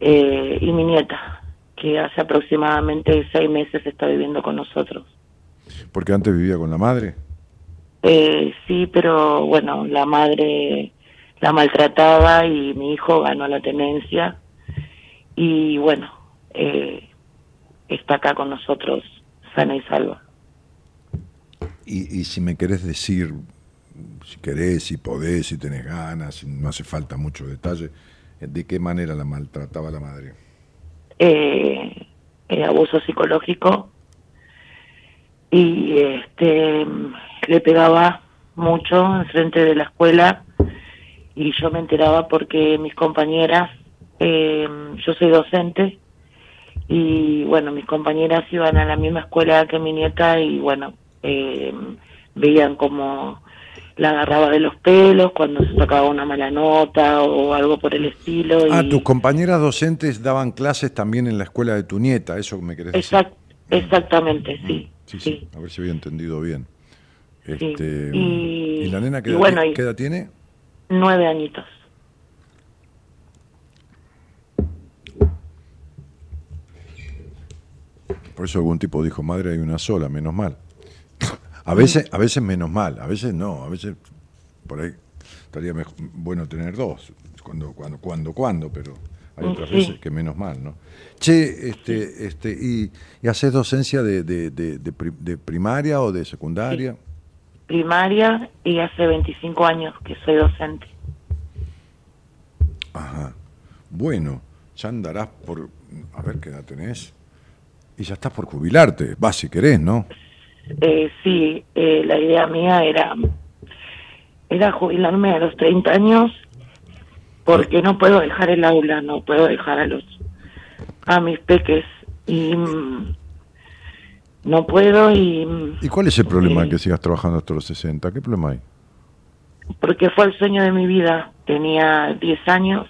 eh, y mi nieta, que hace aproximadamente seis meses está viviendo con nosotros. Porque antes vivía con la madre. Eh, sí, pero bueno, la madre la maltrataba y mi hijo ganó la tenencia y bueno, eh, está acá con nosotros sana y salva. Y, y si me querés decir, si querés, si podés, si tenés ganas, si no hace falta mucho detalle, ¿de qué manera la maltrataba la madre? eh, eh, abuso psicológico y este le pegaba mucho enfrente de la escuela y yo me enteraba porque mis compañeras eh, yo soy docente y bueno mis compañeras iban a la misma escuela que mi nieta y bueno eh, veían como la agarraba de los pelos cuando se sacaba una mala nota o algo por el estilo Ah, y- tus compañeras docentes daban clases también en la escuela de tu nieta, eso me querés decir. Exact- exactamente, sí. Sí, sí. sí, a ver si había entendido bien. Sí. Este, Y- ¿y, la nena qué edad, bueno, ti- y- qué edad tiene? Nueve añitos. Por eso algún tipo dijo, madre hay una sola, menos mal. A veces, a veces menos mal, a veces no, a veces por ahí estaría mejor- bueno tener dos, cuando, cuando, cuando, cuando, pero hay otras Sí. veces que menos mal, ¿no? Che, este, este, y, y haces docencia de, de, de- de pri- de primaria o de secundaria? Primaria y hace 25 años que soy docente. Ajá. Bueno, ya andarás por, a ver qué edad tenés. Y ya estás por jubilarte, vas si querés, ¿no? Eh, sí, eh, la idea mía era, era jubilarme a los 30 años porque no puedo dejar el aula, no puedo dejar a los a mis peques y mm, no puedo y mm, ¿Y cuál es el problema de Eh. que sigas trabajando hasta los 60? ¿Qué problema hay? porque fue el sueño de mi vida. Tenía 10 años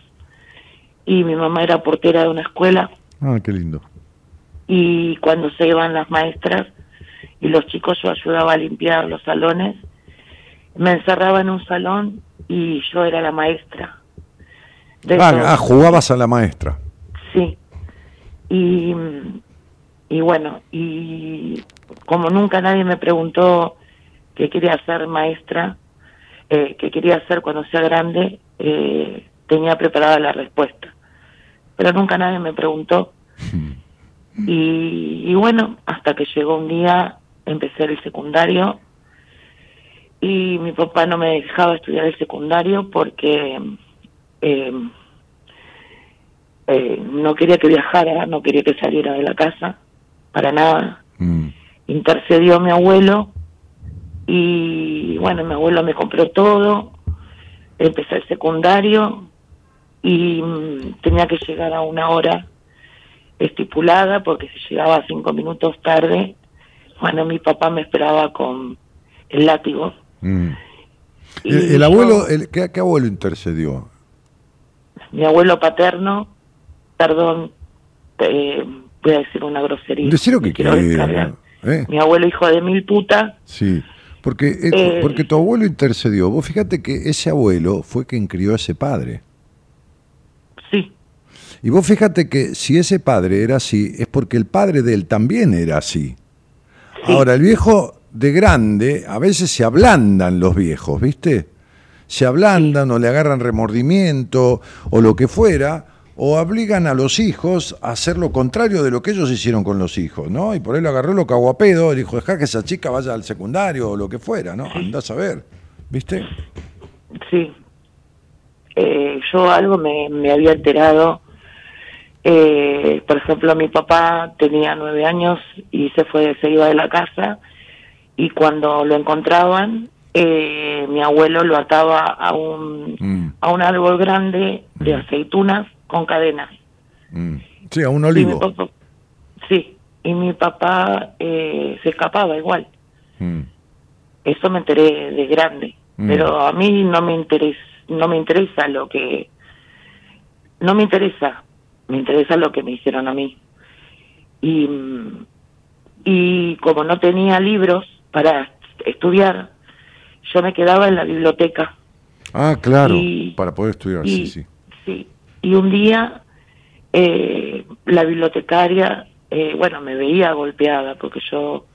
y mi mamá era portera de una escuela Ah, qué lindo. y cuando se iban las maestras y los chicos yo ayudaba a limpiar los salones, me encerraba en un salón y yo era la maestra. De Ah, ah, jugabas a la maestra. Sí. Y, y bueno, y como nunca nadie me preguntó qué quería ser maestra, eh, qué quería hacer cuando sea grande, eh, tenía preparada la respuesta. Pero nunca nadie me preguntó. Y, y bueno, hasta que llegó un día, empecé el secundario y mi papá no me dejaba estudiar el secundario porque eh, eh, no quería que viajara, no quería que saliera de la casa, para nada. Mm. Intercedió mi abuelo y bueno, mi abuelo me compró todo, empecé el secundario y mm, tenía que llegar a una hora estipulada porque si llegaba cinco minutos tarde, bueno, mi papá me esperaba con el látigo. Mm. El, abuelo, el, ¿qué, qué abuelo intercedió? Mi abuelo paterno, perdón, eh, voy a decir una grosería. Decí lo que quieras. ¿eh? Mi abuelo hijo de mil putas, Sí, porque, eh, Eh. porque tu abuelo intercedió. Vos fíjate que ese abuelo fue quien crió a ese padre. sí, Y vos fíjate que si ese padre era así, es porque el padre de él también era así. Ahora, el viejo de grande, a veces se ablandan los viejos, ¿viste? Se ablandan o le agarran remordimiento o lo que fuera, o obligan a los hijos a hacer lo contrario de lo que ellos hicieron con los hijos, ¿no? Y por ahí lo agarró, lo cagó a pedo, y dijo, dejá que esa chica vaya al secundario o lo que fuera, ¿no? Andás a ver, ¿viste? sí. eh, yo algo me, me había enterado. Eh, por ejemplo, mi papá tenía nueve años y se fue, se iba de la casa y cuando lo encontraban, eh, mi abuelo lo ataba a un, Mm. a un árbol grande de aceitunas con cadenas. Mm. Sí, a un Y olivo. papá- sí, y mi papá eh, se escapaba igual. Mm. Eso me enteré de grande, Mm. pero a mí no me interesa, no me interesa lo que, no me interesa, me interesa lo que me hicieron a mí. Y, mm, y como no tenía libros para estudiar, yo me quedaba en la biblioteca. Ah, claro, Y- para poder estudiar, sí, y, sí. sí. Y un día eh, la bibliotecaria, eh, bueno, me veía golpeada porque yo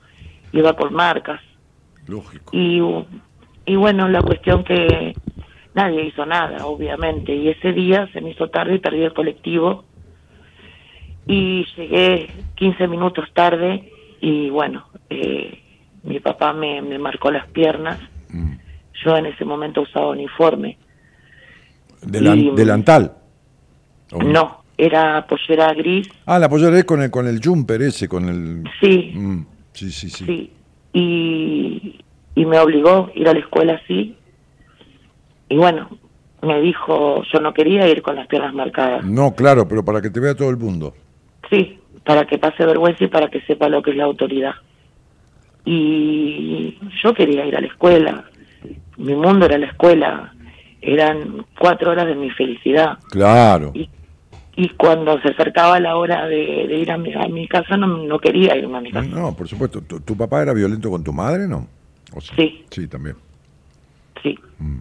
iba con marcas. Lógico. Y, y bueno, la cuestión que nadie hizo nada, obviamente. Y ese día se me hizo tarde y perdí el colectivo. Y llegué 15 minutos tarde y bueno, eh, mi papá me, me marcó las piernas. Mm. Yo en ese momento usaba uniforme. Delan- Y- delantal. ¿O No, era pollera gris, Ah, la pollera es con el, con el jumper ese, con el... sí, Mm, Sí, sí, sí. sí. Y, y me obligó a ir a la escuela así. Y bueno, me dijo, yo no quería ir con las piernas marcadas. No, claro, pero para que te vea todo el mundo. Sí, para que pase vergüenza y para que sepa lo que es la autoridad. Y yo quería ir a la escuela. Mi mundo era la escuela. Eran cuatro horas de mi felicidad. Claro. Y, y cuando se acercaba la hora de, de ir a mi, a mi casa, no, no quería irme a mi casa. No, por supuesto. ¿Tu, tu papá era violento con tu madre, no? ¿O Sí. Sí, también. Sí. Mm.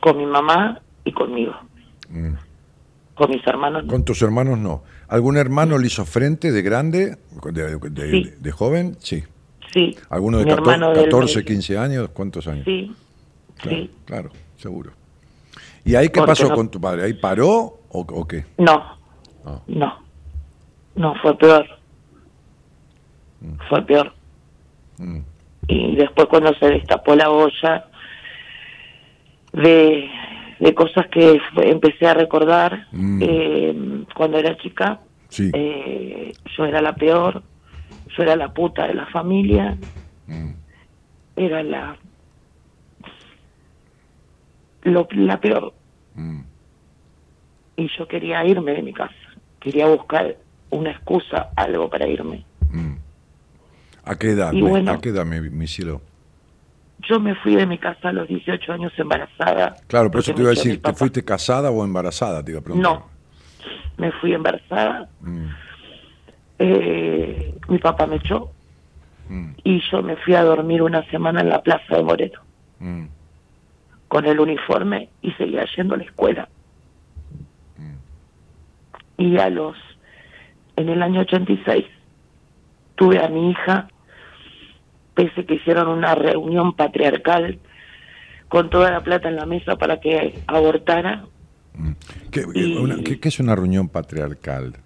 Con mi mamá y conmigo. Mm. Con mis hermanos. no. Con tus hermanos no. ¿Algún hermano le hizo frente de grande, de, de- Sí. de joven? Sí. Sí. ¿Alguno de Mi 14, hermano del 14, medio. 15 años? ¿Cuántos años? Sí. Claro, Sí. claro, seguro. ¿Y ahí qué Porque pasó no- con tu padre? ¿Ahí paró o, o qué? No. Ah. No. No, fue peor. Fue peor. Mm. y después cuando se destapó la olla de, de cosas que empecé a recordar Mm. eh, cuando era chica Sí. eh, yo era la peor yo era la puta de la familia Mm. era la lo, la peor Mm. y yo quería irme de mi casa quería buscar una excusa algo para irme Mm. ¿A qué edad? Y me- bueno. ¿A qué edad, mi, mi cielo? yo me fui de mi casa a los 18 años embarazada Claro, por eso te iba a decir, ¿te fuiste casada o embarazada? Te iba a preguntar. No, me fui embarazada. Mm. eh, mi papá me echó Mm. y yo me fui a dormir una semana en la plaza de Moreto Mm. con el uniforme y seguía yendo a la escuela. Y a los, en el año 86, tuve a mi hija, pese que hicieron una reunión patriarcal con toda la plata en la mesa para que abortara, ¿Qué, Y- una- qué- qué es una reunión patriarcal?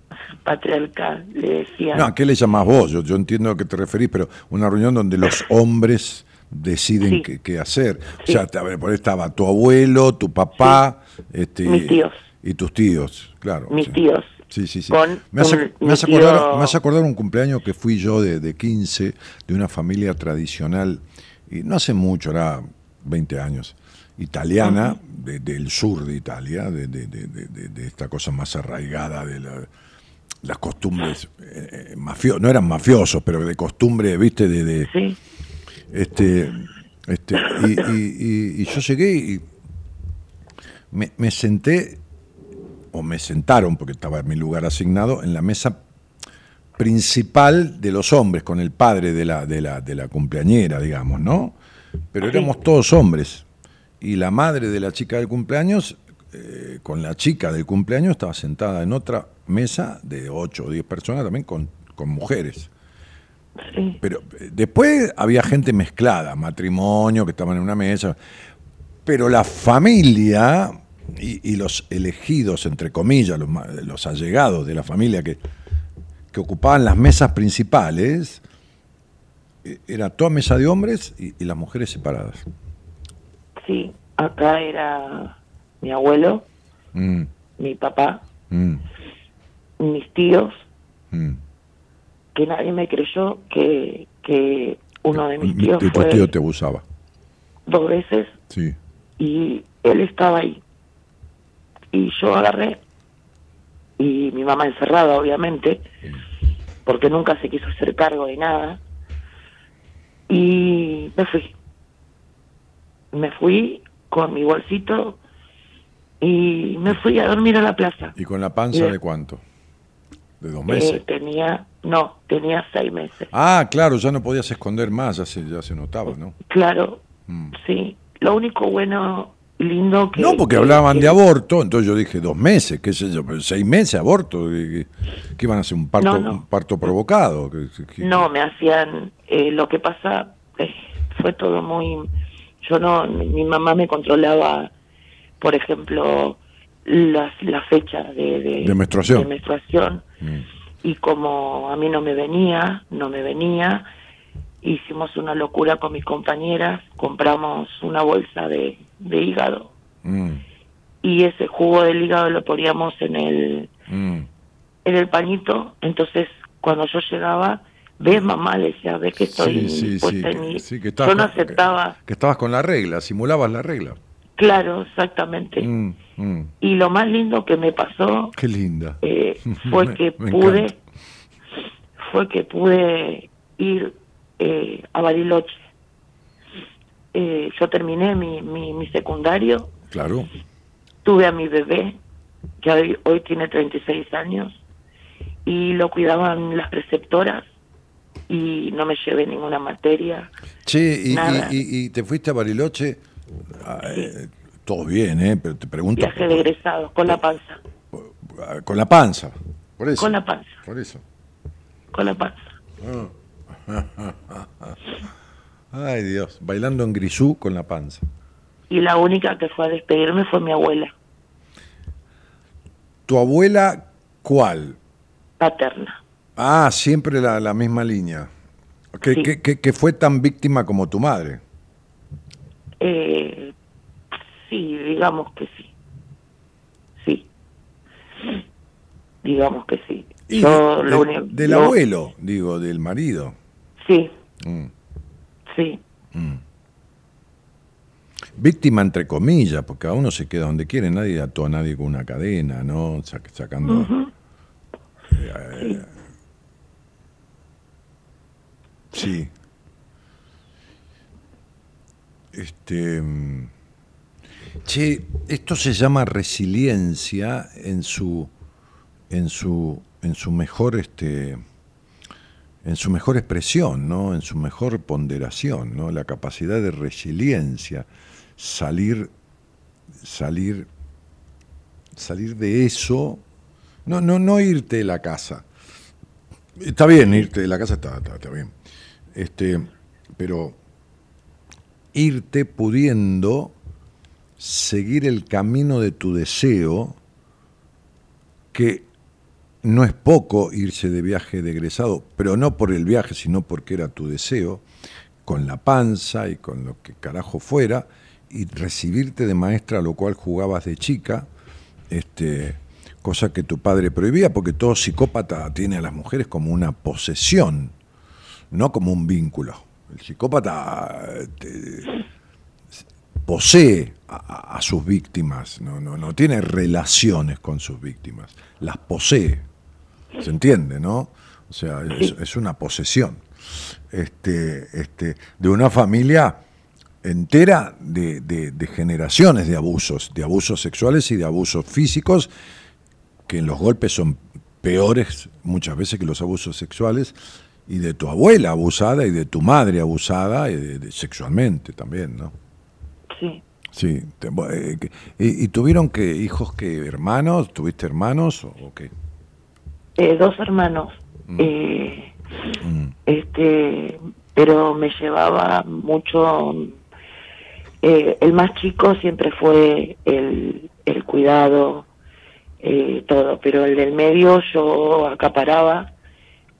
patriarcal, le decían. No, ¿a qué le llamás vos? Yo, yo entiendo a qué te referís, pero una reunión donde los hombres deciden Sí. qué, qué hacer. Sí. O sea, por ahí estaba tu abuelo, tu papá, este, Mis tíos. y tus tíos, claro. mis tíos. Sí, sí, sí. Con Me hace, un- me hace mi acordar, tío- me hace acordar un cumpleaños que fui yo de, de 15, de una familia tradicional, y no hace mucho, era 20 años, italiana, de- del sur de Italia, de, de- de- de- de- de esta cosa más arraigada de la- las costumbres eh, mafio no eran mafiosos, pero de costumbre, viste, de, Sí, este, este, y, y- y- y yo llegué y me, me senté, o me sentaron, porque estaba en mi lugar asignado, en la mesa principal de los hombres, con el padre de la, de la, de la cumpleañera, digamos, ¿no? Pero éramos todos hombres. Y la madre de la chica del cumpleaños, eh, con la chica del cumpleaños, estaba sentada en otra mesa de 8 o 10 personas, también con, con mujeres. sí, Pero eh, después había gente mezclada, matrimonio, que estaban en una mesa. Pero la familia y, y los elegidos, entre comillas, los, los allegados de la familia que, que ocupaban las mesas principales, eh, era toda mesa de hombres y, y las mujeres separadas. Sí. Acá era mi abuelo, Mm, mi papá, mm, mis tíos, mm. que nadie me creyó que, que uno de mis tíos tu fue tío te abusaba. dos veces Sí. y él estaba ahí. Y yo agarré, y mi mamá encerrada, obviamente, porque nunca se quiso hacer cargo de nada, y me fui. Me fui con mi bolsito y me fui a dormir a la plaza. ¿Y con la panza de cuánto? ¿De dos Eh, meses? tenía, no, tenía seis meses. Ah, claro, ya no podías esconder más, ya se, ya se notaba, ¿no? Claro, Mm. sí. Lo único bueno, lindo que... No, porque que- hablaban que- de aborto, entonces yo dije dos meses, qué sé yo, pero seis meses aborto, ¿qué, qué iban a hacer? ¿Un parto, No, no. Un parto provocado? ¿Qué- qué- No, me hacían... eh, lo que pasa eh, fue todo muy... Yo no... Mi, mi mamá me controlaba, por ejemplo, las, la fecha de, de, De menstruación. de menstruación. Mm. Y como a mí no me venía, no me venía, hicimos una locura con mis compañeras, compramos una bolsa de, de hígado Mm, y ese jugo del hígado lo poníamos en el mm. en el pañito, entonces cuando yo llegaba, ves mamá, le decía, ves que estoy Sí, sí, puesta sí, en que- mi-". sí, que estabas Yo no que- aceptaba, Que, estabas con la regla, simulabas la regla. claro, exactamente. Mm, mm. Y lo más lindo que me pasó Qué linda. eh, fue Me- que me pude, encanta. fue que pude ir eh, a Bariloche. Eh, yo terminé mi, mi, mi secundario, Claro. tuve a mi bebé, que hoy, hoy tiene 36 años, y lo cuidaban las preceptoras y no me llevé ninguna materia. Che, y, te fuiste a Bariloche, ah, eh, todo bien, ¿eh? Pero te pregunto, Viaje de egresados, con la panza, ah, con la panza, por eso. con la panza, Por eso. con la panza. Ay, Dios, bailando en grisú con la panza. Y la única que fue a despedirme fue mi abuela ¿Tu abuela cuál? paterna. Ah, siempre la, la misma línea. Que, Sí. que- que- que fue tan víctima como tu madre. Eh, sí, digamos que sí. Sí. Digamos que sí. Y Yo de- lo de- único- del lo- abuelo, digo, del marido. Sí, Mm, sí. mm. Víctima entre comillas, porque a uno se queda donde quiere, nadie ató a nadie con una cadena, ¿no? Sac- sacando. Eh, sí. Este. mm, Che, esto se llama resiliencia en su. en su. en su mejor este. en su mejor expresión, ¿no? En su mejor ponderación, ¿no? La capacidad de resiliencia, salir, salir, salir de eso, no, no, no irte de la casa. Está bien, irte de la casa está, está, está bien. Este, pero irte pudiendo seguir el camino de tu deseo, que no es poco irse de viaje de egresado, pero no por el viaje, sino porque era tu deseo, con la panza y con lo que carajo fuera, y recibirte de maestra, lo cual jugabas de chica, este, cosa que tu padre prohibía, porque todo psicópata tiene a las mujeres como una posesión, no como un vínculo. El psicópata eh, te- posee a, a- a sus víctimas, no, no, no tiene relaciones con sus víctimas, las posee. ¿Se entiende, no? O sea, es, es una posesión este, este, de una familia entera de, de- de generaciones de abusos, de abusos sexuales y de abusos físicos, que en los golpes son peores muchas veces que los abusos sexuales, y de tu abuela abusada y de tu madre abusada y de- de- sexualmente también, ¿no? Sí. Sí. te- eh, y, y tuvieron que hijos que hermanos? ¿Tuviste hermanos o, o qué? Eh, dos hermanos. Eh, este, pero me llevaba mucho. eh, el más chico siempre fue el, el cuidado, eh, todo, pero el del medio yo acaparaba.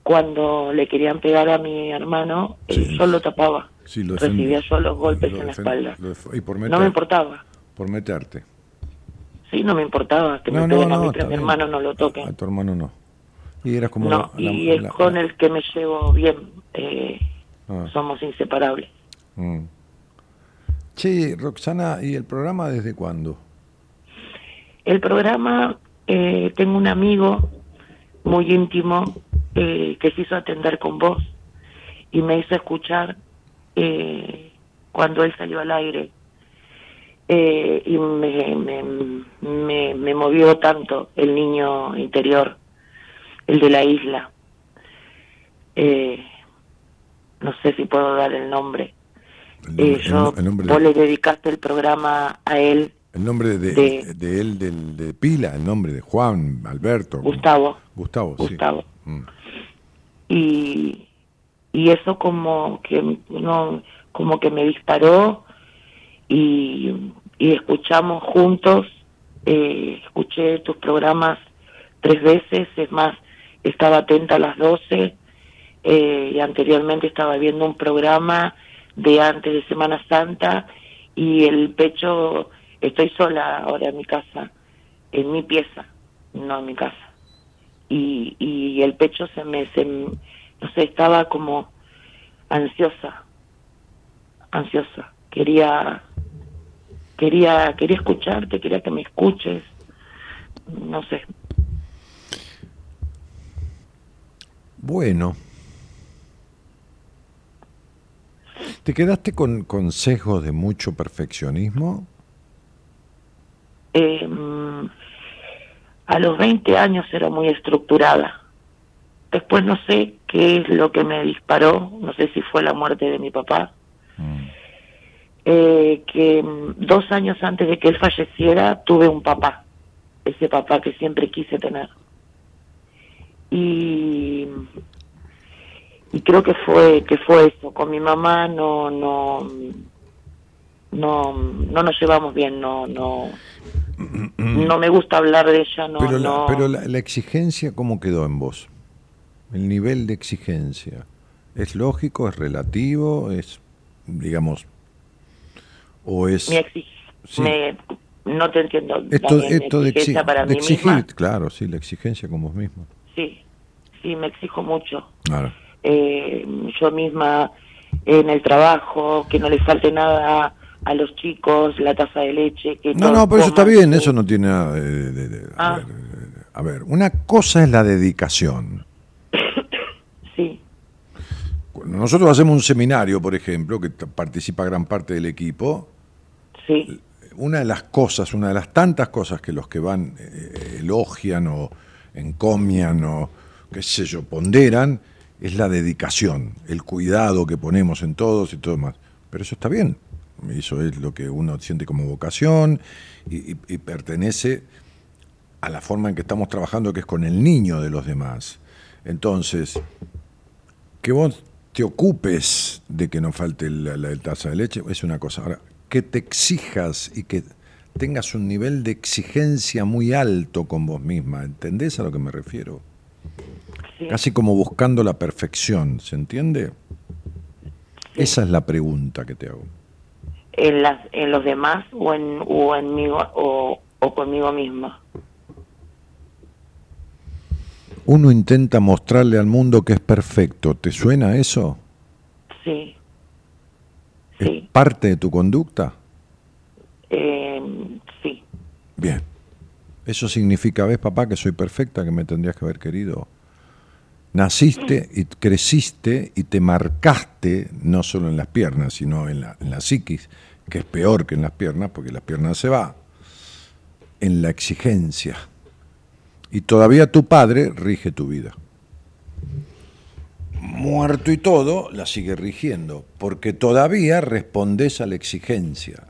Cuando le querían pegar a mi hermano, eh, Sí. yo lo tapaba. Sí, lo Recibía los golpes Lo en la espalda. y por No me meter- importaba. Por meterte. Sí, no me importaba que No, me no, peguen a no, está pero a mi hermano no lo toquen. A tu hermano no. Y eras como no, la- y es con el que me llevo bien. eh, Ah. Somos inseparables. Mm. Che, Roxana, ¿y el programa desde cuándo? El programa, eh, tengo un amigo muy íntimo eh, que se hizo atender con vos y me hizo escuchar eh, cuando él salió al aire. Eh, y me, me, me, me movió tanto el niño interior, el de la isla. Eh, no sé si puedo dar el nombre. El Eh, nombre, yo, el nombre vos de- le dedicaste el programa a él, El nombre de, de- de él, del, de pila, el nombre de Juan, Alberto. Gustavo. Gustavo, sí. Gustavo. Mm. Y y eso como que no como que me disparó y, y escuchamos juntos eh, escuché tus programas tres veces es más estaba atenta a las 12 eh, y anteriormente estaba viendo un programa de antes de Semana Santa y el pecho estoy sola ahora en mi casa en mi pieza no en mi casa y, y el pecho se me, se, no sé, estaba como ansiosa, ansiosa. Quería, quería, quería escucharte, quería que me escuches, no sé. Bueno. ¿Te quedaste con, con sesgos de mucho perfeccionismo? Eh, a los 20 años era muy estructurada. Después no sé qué es lo que me disparó, no sé si fue la muerte de mi papá, Mm. eh, que mm, dos años antes de que él falleciera tuve un papá, ese papá que siempre quise tener. Y, y creo que fue que fue eso. Con mi mamá no no no no nos llevamos bien, no no no me gusta hablar de ella, no pero la, no. pero la, la exigencia, ¿cómo quedó en vos? El nivel de exigencia. ¿Es lógico? ¿Es relativo? ¿Es, digamos, o es... mi exig- Sí. me- no te entiendo. Esto, esto de, para de mí exigir, misma, claro, sí, la exigencia con vos mismo. sí, sí, me exijo mucho. Claro. eh, yo misma en el trabajo, que no le falte nada a los chicos, la taza de leche, que No, no, pero eso está bien, eso no tiene nada de... de- de- a, Ah. ver, eh, a ver, una cosa es la dedicación. Sí, Cuando nosotros hacemos un seminario, por ejemplo, que participa gran parte del equipo, sí, una de las cosas, una de las tantas cosas que los que van eh, elogian o encomian o qué sé yo, ponderan, es la dedicación, el cuidado que ponemos en todos y todo más. Pero eso está bien, eso es lo que uno siente como vocación y, y- y pertenece a la forma en que estamos trabajando, que es con el niño de los demás. Entonces, que vos te ocupes de que no falte la, la taza de leche es una cosa. Ahora, que te exijas y que tengas un nivel de exigencia muy alto con vos misma, ¿entendés a lo que me refiero? sí. Casi como buscando la perfección, ¿se entiende? Esa es la pregunta que te hago. En, las, en los demás o en, o, en mí, o, o conmigo misma. Uno intenta mostrarle al mundo que es perfecto. ¿Te suena eso? Sí, ¿Es sí, parte de tu conducta? eh, sí, Bien. Eso significa, ¿ves, papá, que soy perfecta, que me tendrías que haber querido? Naciste y creciste y te marcaste, no solo en las piernas, sino en la, en la psiquis, que es peor que en las piernas, porque las piernas se va, en la exigencia. Y todavía tu padre rige tu vida. Muerto y todo, la sigue rigiendo, porque todavía respondes a la exigencia,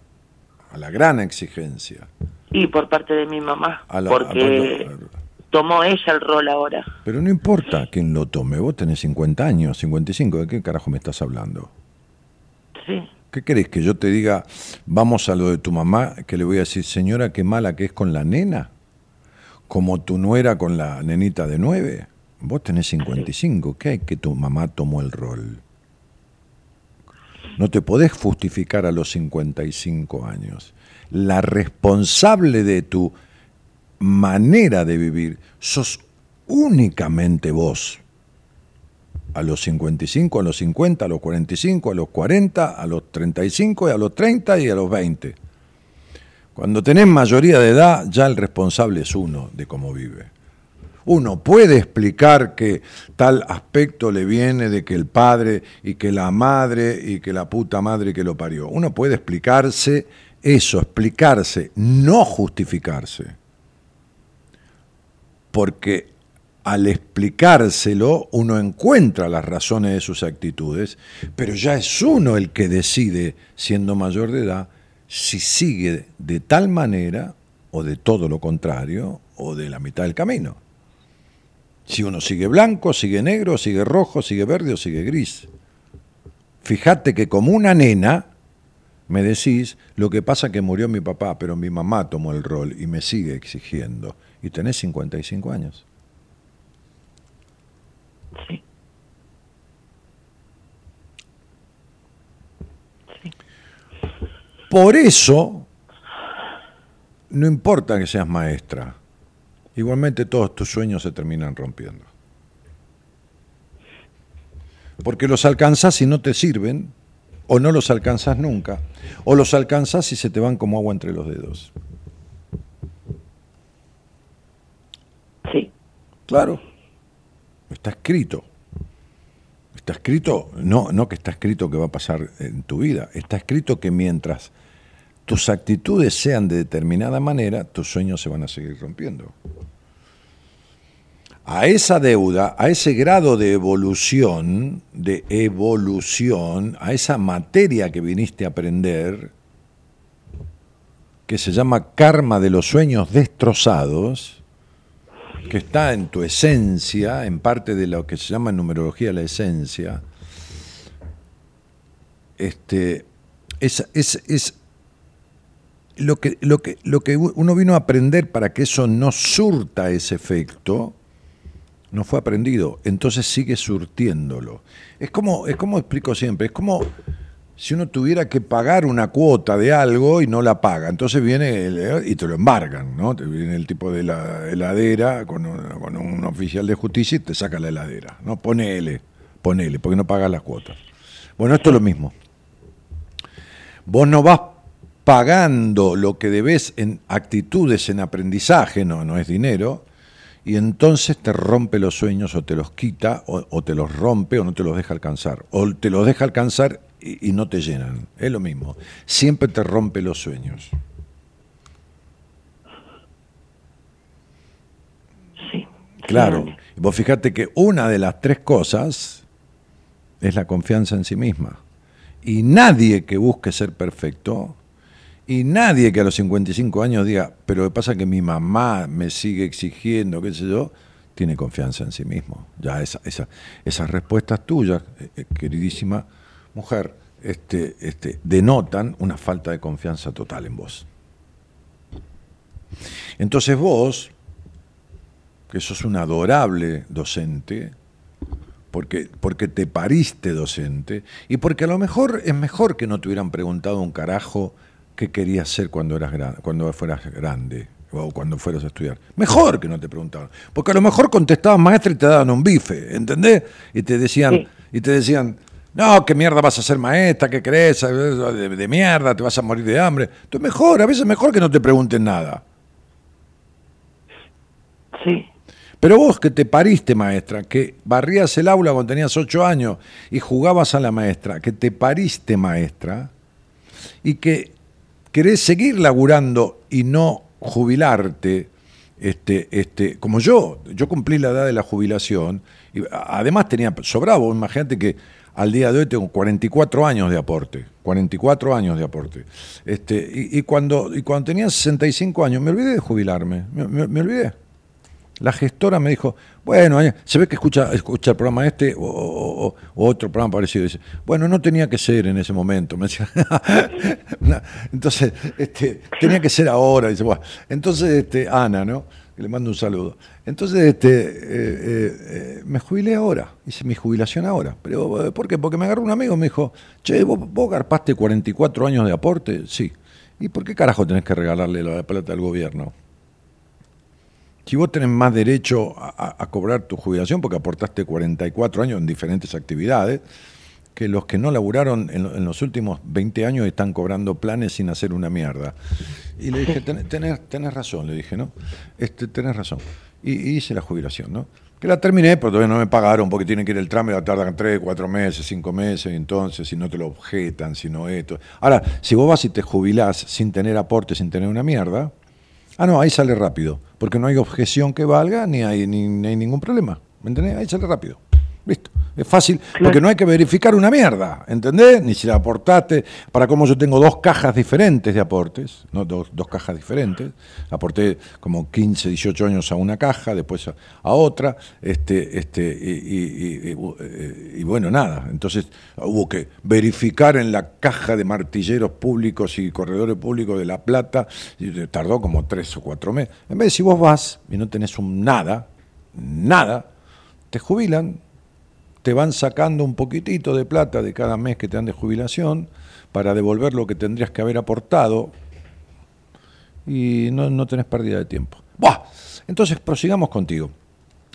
a la gran exigencia. y por parte de mi mamá, la- porque tomó ella el rol ahora. Pero no importa quién lo tome, vos tenés 50 años, 55, ¿de qué carajo me estás hablando? Sí, ¿Qué querés que yo te diga, vamos a lo de tu mamá, que le voy a decir, señora, qué mala que es con la nena? Como tu nuera con la nenita de 9. Vos tenés 55, ¿qué hay que tu mamá tomó el rol? No te podés justificar a los 55 años. La responsable de tu manera de vivir, sos únicamente vos. A los 55, a los 50, a los 45, a los 40, a los 35, y a los 30 y a los 20. Cuando tenés mayoría de edad, ya el responsable es uno de cómo vive. Uno puede explicar que tal aspecto le viene de que el padre y que la madre y que la puta madre que lo parió. Uno puede explicarse eso, explicarse, no justificarse. Porque al explicárselo uno encuentra las razones de sus actitudes, pero ya es uno el que decide, siendo mayor de edad, si sigue de tal manera o de todo lo contrario o de la mitad del camino. Si uno sigue blanco, sigue negro, sigue rojo, sigue verde o sigue gris. Fíjate que como una nena me decís, lo que pasa que murió mi papá, pero mi mamá tomó el rol y me sigue exigiendo. Y tenés 55 años. Sí. sí. Por eso, no importa que seas maestra, igualmente todos tus sueños se terminan rompiendo. Porque los alcanzas y no te sirven, o no los alcanzas nunca, o los alcanzas y se te van como agua entre los dedos. Claro. Está escrito. Está escrito, no, no que está escrito que va a pasar en tu vida, está escrito que mientras tus actitudes sean de determinada manera, tus sueños se van a seguir rompiendo. A esa deuda, a ese grado de evolución, de evolución, a esa materia que viniste a aprender, que se llama karma de los sueños destrozados, que está en tu esencia, en parte de lo que se llama en numerología la esencia, este, es, es, es lo, que, lo, que, lo que uno vino a aprender para que eso no surta ese efecto, no fue aprendido, entonces sigue surtiéndolo. Es como, es como explico siempre, es como si uno tuviera que pagar una cuota de algo y no la paga, entonces viene y te lo embargan, ¿no? Te viene el tipo de la heladera con un, oficial de justicia y te saca la heladera, ¿no? Ponele, ponele, porque no pagas las cuotas. Bueno, esto es lo mismo. Vos no vas pagando lo que debes en actitudes, en aprendizaje, no, no es dinero, y entonces te rompe los sueños o te los quita o, te los rompe o no te los deja alcanzar. O te los deja alcanzar y, no te llenan. Es lo mismo. Siempre te rompe los sueños. Sí. Claro. Vos fíjate que una de las tres cosas es la confianza en sí misma. Y nadie que busque ser perfecto y nadie que a los 55 años diga, pero lo que pasa es que mi mamá me sigue exigiendo, qué sé yo, tiene confianza en sí mismo. Ya esa, esa, esas respuestas tuyas, eh, eh, queridísima mujer, este, este, denotan una falta de confianza total en vos. Entonces vos, que sos un adorable docente, porque, porque te pariste docente, y porque a lo mejor es mejor que no te hubieran preguntado un carajo qué querías ser cuando, eras cuando fueras grande o cuando fueras a estudiar. Mejor que no te preguntaban. Porque a lo mejor contestabas maestra y te daban un bife, ¿entendés? Y te decían, y te decían, no, qué mierda vas a ser maestra, qué crees, de, mierda, te vas a morir de hambre. Entonces mejor, a veces mejor que no te pregunten nada. Sí. Pero vos que te pariste maestra, que barrías el aula cuando tenías ocho años y jugabas a la maestra, que te pariste maestra y que querés seguir laburando y no jubilarte, este, este, como yo, yo cumplí la edad de la jubilación, y además tenía sobrado, imagínate que al día de hoy tengo 44 años de aporte, 44 años de aporte. Este, y, cuando, y cuando tenía 65 años me olvidé de jubilarme, me olvidé. La gestora me dijo, bueno, se ve que escucha, escucha el programa este o, otro programa parecido. Dice, bueno, no tenía que ser en ese momento. Me decía, entonces, este, tenía que ser ahora. Dice, bueno. Entonces, este, Ana, ¿no? Le mando un saludo. Entonces, este, eh, eh, eh, me jubilé ahora, hice mi jubilación ahora. Pero, ¿Por qué? Porque me agarró un amigo y me dijo, che, ¿vos, vos garpaste 44 años de aporte? Sí. ¿Y por qué carajo tenés que regalarle la plata al gobierno? Si vos tenés más derecho a, cobrar tu jubilación porque aportaste 44 años en diferentes actividades, que los que no laburaron en, los últimos 20 años están cobrando planes sin hacer una mierda. Y le dije, tenés, razón, le dije, ¿no? Este, tenés razón. Y, hice la jubilación, ¿no? Que la terminé, pero todavía no me pagaron porque tienen que ir el trámite, tardan 3, 4 meses, 5 meses, y entonces si no te lo objetan, si no esto. Ahora, si vos vas y te jubilás sin tener aporte, sin tener una mierda, ah, no, ahí sale rápido, porque no hay objeción que valga ni hay, ni hay ningún problema. ¿Me entendés? Ahí sale rápido. Listo. Es fácil, porque no hay que verificar una mierda, ¿entendés? Ni si la aportaste, para como yo tengo dos cajas diferentes de aportes, ¿no? dos, dos cajas diferentes, aporté como 15, 18 años a una caja, después a, otra, este, este, y, y, bueno, nada, entonces hubo que verificar en la caja de martilleros públicos y corredores públicos de La Plata, y tardó como tres o cuatro meses. En vez de si vos vas y no tenés un nada, nada, te jubilan te van sacando un poquitito de plata de cada mes que te dan de jubilación para devolver lo que tendrías que haber aportado y no, no tenés pérdida de tiempo. Buah. Entonces, prosigamos contigo.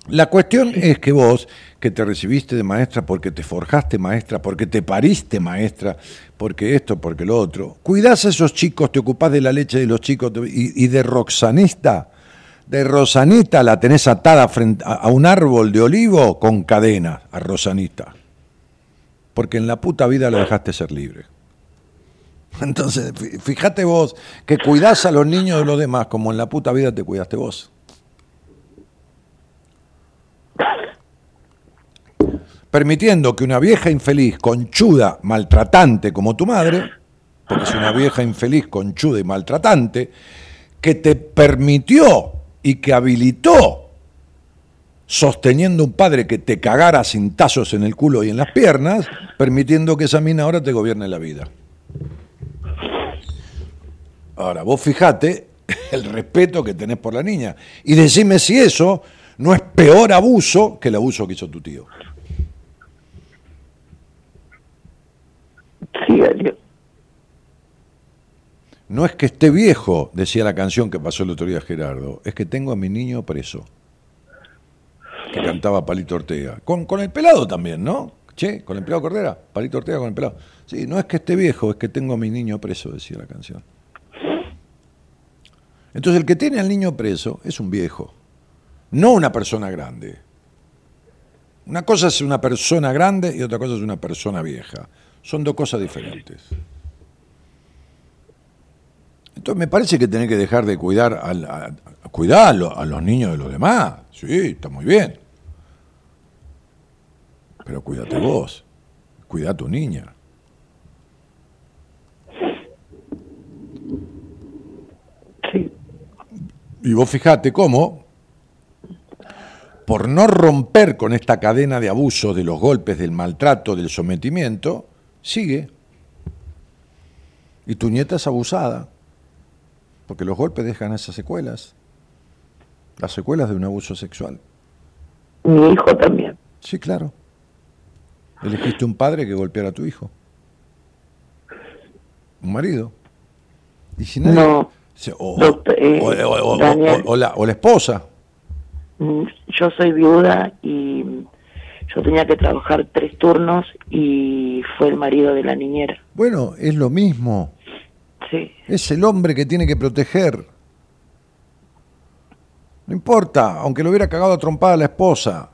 La cuestión es que vos, que te recibiste de maestra porque te forjaste maestra, porque te pariste maestra, porque esto, porque lo otro, cuidás a esos chicos, te ocupás de la leche de los chicos y, y de Roxanista, de Rosanita la tenés atada frente a un árbol de olivo con cadena a Rosanita. Porque en la puta vida lo dejaste ser libre. Entonces, fíjate vos que cuidás a los niños de los demás como en la puta vida te cuidaste vos. Permitiendo que una vieja infeliz, conchuda, maltratante como tu madre, porque es una vieja infeliz, conchuda y maltratante, que te permitió y que habilitó, sosteniendo un padre que te cagara cintazos en el culo y en las piernas, permitiendo que esa mina ahora te gobierne la vida. Ahora, vos fijate el respeto que tenés por la niña y decime si eso no es peor abuso que el abuso que hizo tu tío. Sí, no es que esté viejo, decía la canción que pasó el otro día Gerardo, es que tengo a mi niño preso. Que cantaba Palito Ortega. Con, con el pelado también, ¿no? Che, con el pelado Cordera, Palito Ortega con el pelado. Sí, no es que esté viejo, es que tengo a mi niño preso, decía la canción. Entonces el que tiene al niño preso es un viejo, no una persona grande. Una cosa es una persona grande y otra cosa es una persona vieja. Son dos cosas diferentes. Entonces me parece que tenés que dejar de cuidar a, cuidar a, los niños de los demás. Sí, está muy bien. Pero cuídate vos. Cuida a tu niña. Sí. Y vos fijate cómo, por no romper con esta cadena de abuso, de los golpes, del maltrato, del sometimiento, sigue. Y tu nieta es abusada. Porque los golpes dejan esas secuelas. Las secuelas de un abuso sexual. Mi hijo también. Sí, claro. Elegiste un padre que golpeara a tu hijo. Un marido. Y si no. o, la, o la esposa. Mm, yo soy viuda y yo tenía que trabajar tres turnos y fue el marido de la niñera. Bueno, es lo mismo. Es el hombre que tiene que proteger. No importa, aunque lo hubiera cagado a trompada la esposa,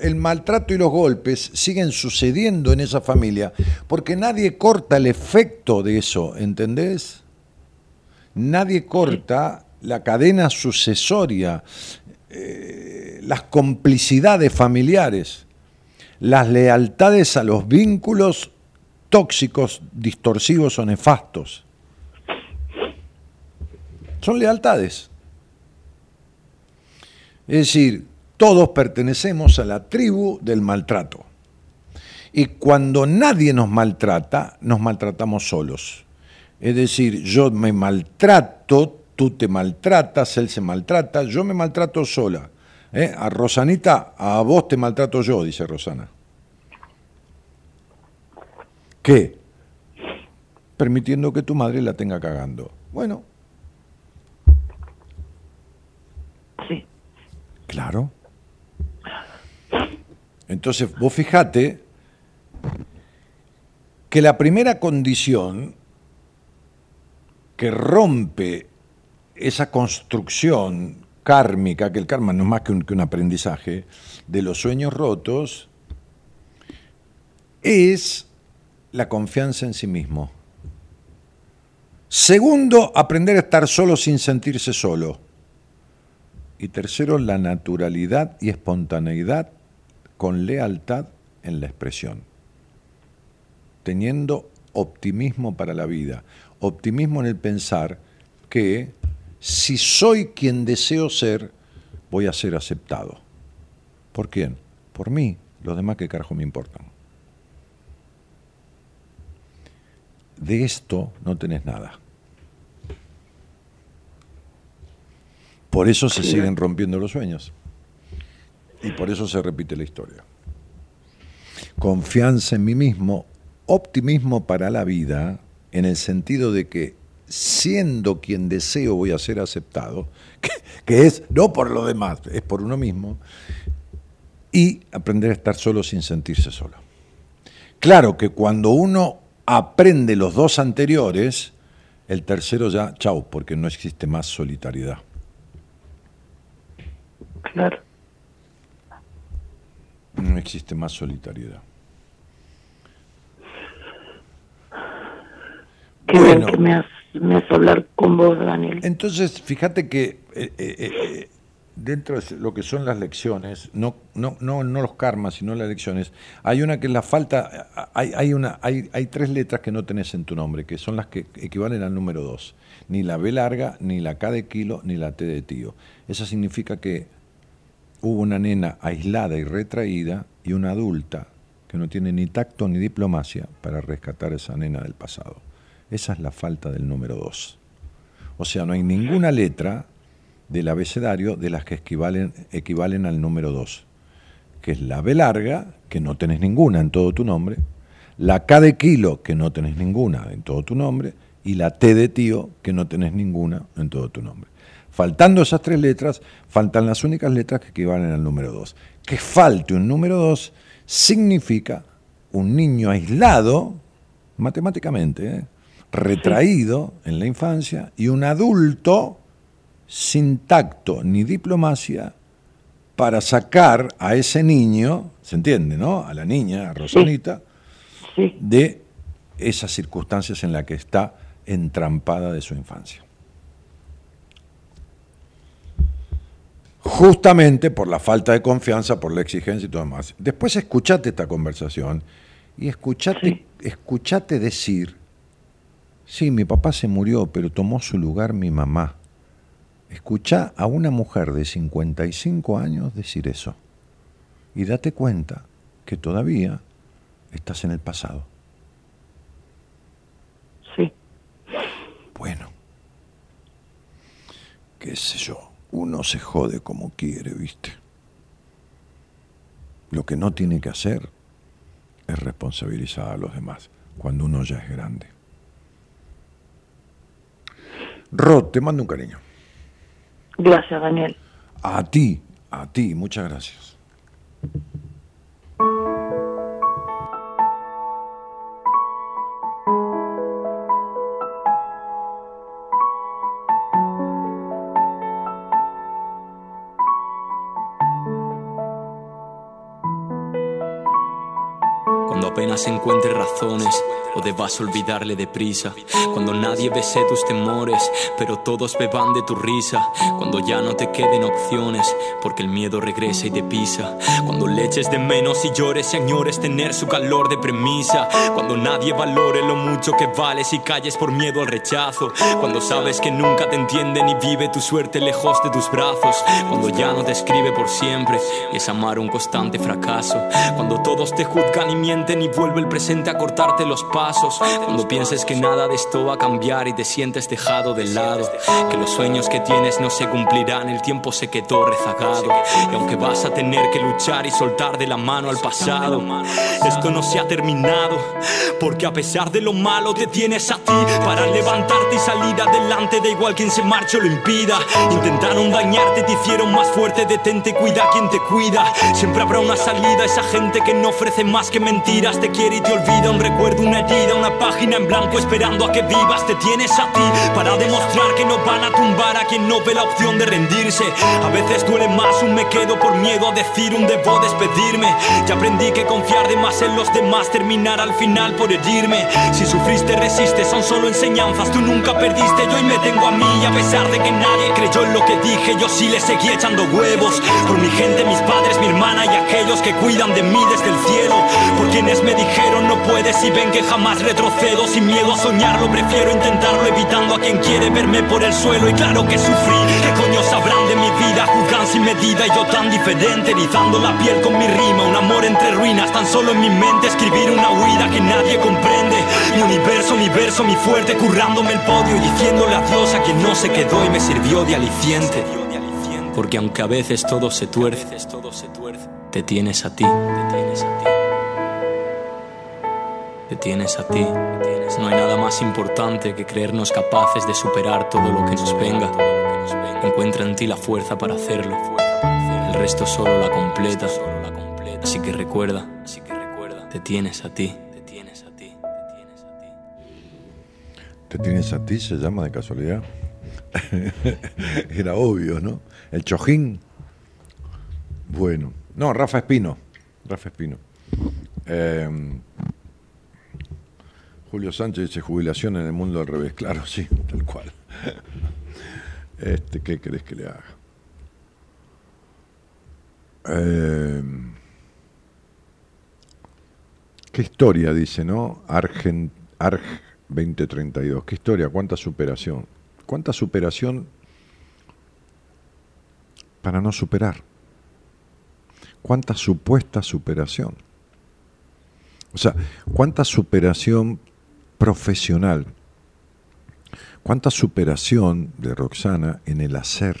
el, maltrato y los golpes siguen sucediendo en esa familia porque nadie corta el efecto de eso, ¿entendés? Nadie corta la cadena sucesoria, eh, las complicidades familiares, las lealtades a los vínculos tóxicos, distorsivos o nefastos. Son lealtades. Es decir, todos pertenecemos a la tribu del maltrato. Y cuando nadie nos maltrata, nos maltratamos solos. Es decir, yo me maltrato, tú te maltratas, él se maltrata, yo me maltrato sola. ¿Eh? A Rosanita, a vos te maltrato yo, dice Rosana. ¿Qué? Permitiendo que tu madre la tenga cagando. Bueno, Claro. Entonces, vos fijate que la primera condición que rompe esa construcción kármica, que el karma no es más que un, que un aprendizaje, de los sueños rotos, es la confianza en sí mismo. Segundo, aprender a estar solo sin sentirse solo. Y tercero, la naturalidad y espontaneidad con lealtad en la expresión. Teniendo optimismo para la vida. Optimismo en el pensar que si soy quien deseo ser, voy a ser aceptado. ¿Por quién? Por mí. Los demás que carajo me importan. De esto no tenés nada. Por eso se siguen rompiendo los sueños. Y por eso se repite la historia. Confianza en mí mismo, optimismo para la vida, en el sentido de que siendo quien deseo voy a ser aceptado, que, es no por lo demás, es por uno mismo, y aprender a estar solo sin sentirse solo. Claro que cuando uno aprende los dos anteriores, el tercero ya, chau, porque no existe más solitariedad. Claro. No existe más solitariedad. Qué bueno. que me has, me hablar con vos, Daniel. Entonces, fíjate que eh, eh, eh, dentro de lo que son las lecciones, no, no, no, no los karmas, sino las lecciones, hay una que es la falta, hay, hay, una, hay, hay tres letras que no tenés en tu nombre, que son las que equivalen al número dos. Ni la B larga, ni la K de kilo, ni la T de tío. Eso significa que hubo una nena aislada y retraída y una adulta que no tiene ni tacto ni diplomacia para rescatar esa nena del pasado. Esa es la falta del número dos. O sea, no hay ninguna letra del abecedario de las que equivalen, equivalen al número 2, que es la B larga, que no tenés ninguna en todo tu nombre, la K de kilo, que no tenés ninguna en todo tu nombre, y la T de tío, que no tenés ninguna en todo tu nombre. Faltando esas tres letras, faltan las únicas letras que equivalen al número 2. Que falte un número 2 significa un niño aislado, matemáticamente, ¿eh? retraído en la infancia, y un adulto sin tacto ni diplomacia para sacar a ese niño, ¿se entiende, no? A la niña, a Rosanita, de esas circunstancias en las que está entrampada de su infancia. Justamente por la falta de confianza, por la exigencia y todo demás. Después escuchate esta conversación y escuchate, escuchate decir, sí, mi papá se murió, pero tomó su lugar mi mamá. Escucha a una mujer de 55 años decir eso y date cuenta que todavía estás en el pasado. Sí. Bueno, qué sé yo, uno se jode como quiere, viste. Lo que no tiene que hacer es responsabilizar a los demás cuando uno ya es grande. Rod, te mando un cariño. Gracias, Daniel. A ti, a ti, muchas gracias. Encuentre razones o debas olvidarle deprisa. Cuando nadie bese tus temores, pero todos beban de tu risa. Cuando ya no te queden opciones, porque el miedo regresa y te pisa. Cuando le eches de menos y llores y añores tener su calor de premisa. Cuando nadie valore lo mucho que vales y calles por miedo al rechazo. Cuando sabes que nunca te entienden y vive tu suerte lejos de tus brazos. Cuando ya no te escribe por siempre y es amar un constante fracaso. Cuando todos te juzgan y mienten y vuelve el presente a cortarte los pasos. Cuando pienses que nada de esto va a cambiar y te sientes dejado de lado. Que los sueños que tienes no se cumplirán, el tiempo se quedó rezagado. Y aunque vas a tener que luchar y soltar de la mano al pasado, esto no se ha terminado. Porque a pesar de lo malo te tienes a ti para levantarte y salir adelante. Da igual quien se marche o lo impida. Intentaron dañarte, te hicieron más fuerte. Detente, cuida quien te cuida. Siempre habrá una salida. Esa gente que no ofrece más que mentiras te quiere y te olvida. Un recuerdo, una herida, una página en blanco esperando a que vivas. Te tienes a ti para demostrar que no van a tumbar a quien no ve la opción de rendirse. A veces duele más un me quedo por miedo a decir un debo despedirme. Ya aprendí que confiar de más en los demás terminar al final por herirme. Si sufriste, resiste, son solo enseñanzas. Tú nunca perdiste, yo hoy me tengo a mí. A pesar de que nadie creyó en lo que dije, yo sí le seguí echando huevos. Por mi gente, mis padres, mi hermana y aquellos que cuidan de mí desde el cielo. Por quienes me dijeron no puedes y ven que jamás retrocedo. Sin miedo a soñarlo, prefiero intentarlo evitando a quien quiere verme por el suelo. Y claro que sufrí, ¿qué coño sabrán de mi vida? Juzgan sin medida y yo tan diferente, erizando la piel con mi rima. Un amor entre ruinas, tan solo en mi mente escribir una huida que nadie comprende. Mi universo, mi verso, mi fuerte, currándome el podio y diciéndole adiós a quien no se quedó y me sirvió de aliciente. Porque aunque a veces todo se tuerce, te tienes a ti, te tienes a ti. Te tienes a ti. No hay nada más importante que creernos capaces de superar todo lo que nos venga. Encuentra en ti la fuerza para hacerlo. El resto solo la completa. Así que recuerda, te tienes a ti. Te tienes a ti. Te tienes a ti, se llama de casualidad. Era obvio, ¿no? El Chojín. Bueno. No, Rafa Espino. Rafa Espino. Eh, Julio Sánchez dice jubilación en el mundo al revés. Claro, sí, tal cual. Este, ¿Qué querés que le haga? Eh, ¿Qué historia dice, no? Argent, Arg 2032. ¿Qué historia? ¿Cuánta superación? ¿Cuánta superación para no superar? ¿Cuánta supuesta superación? O sea, ¿cuánta superación profesional? ¿Cuánta superación de Roxana en el hacer,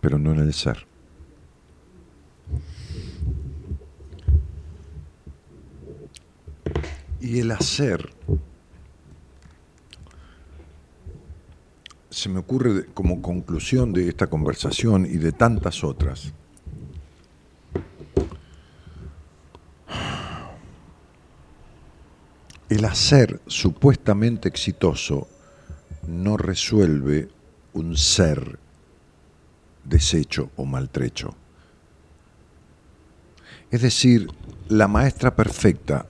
pero no en el ser? Y el hacer se me ocurre como conclusión de esta conversación y de tantas otras. El hacer supuestamente exitoso no resuelve un ser deshecho o maltrecho. Es decir, la maestra perfecta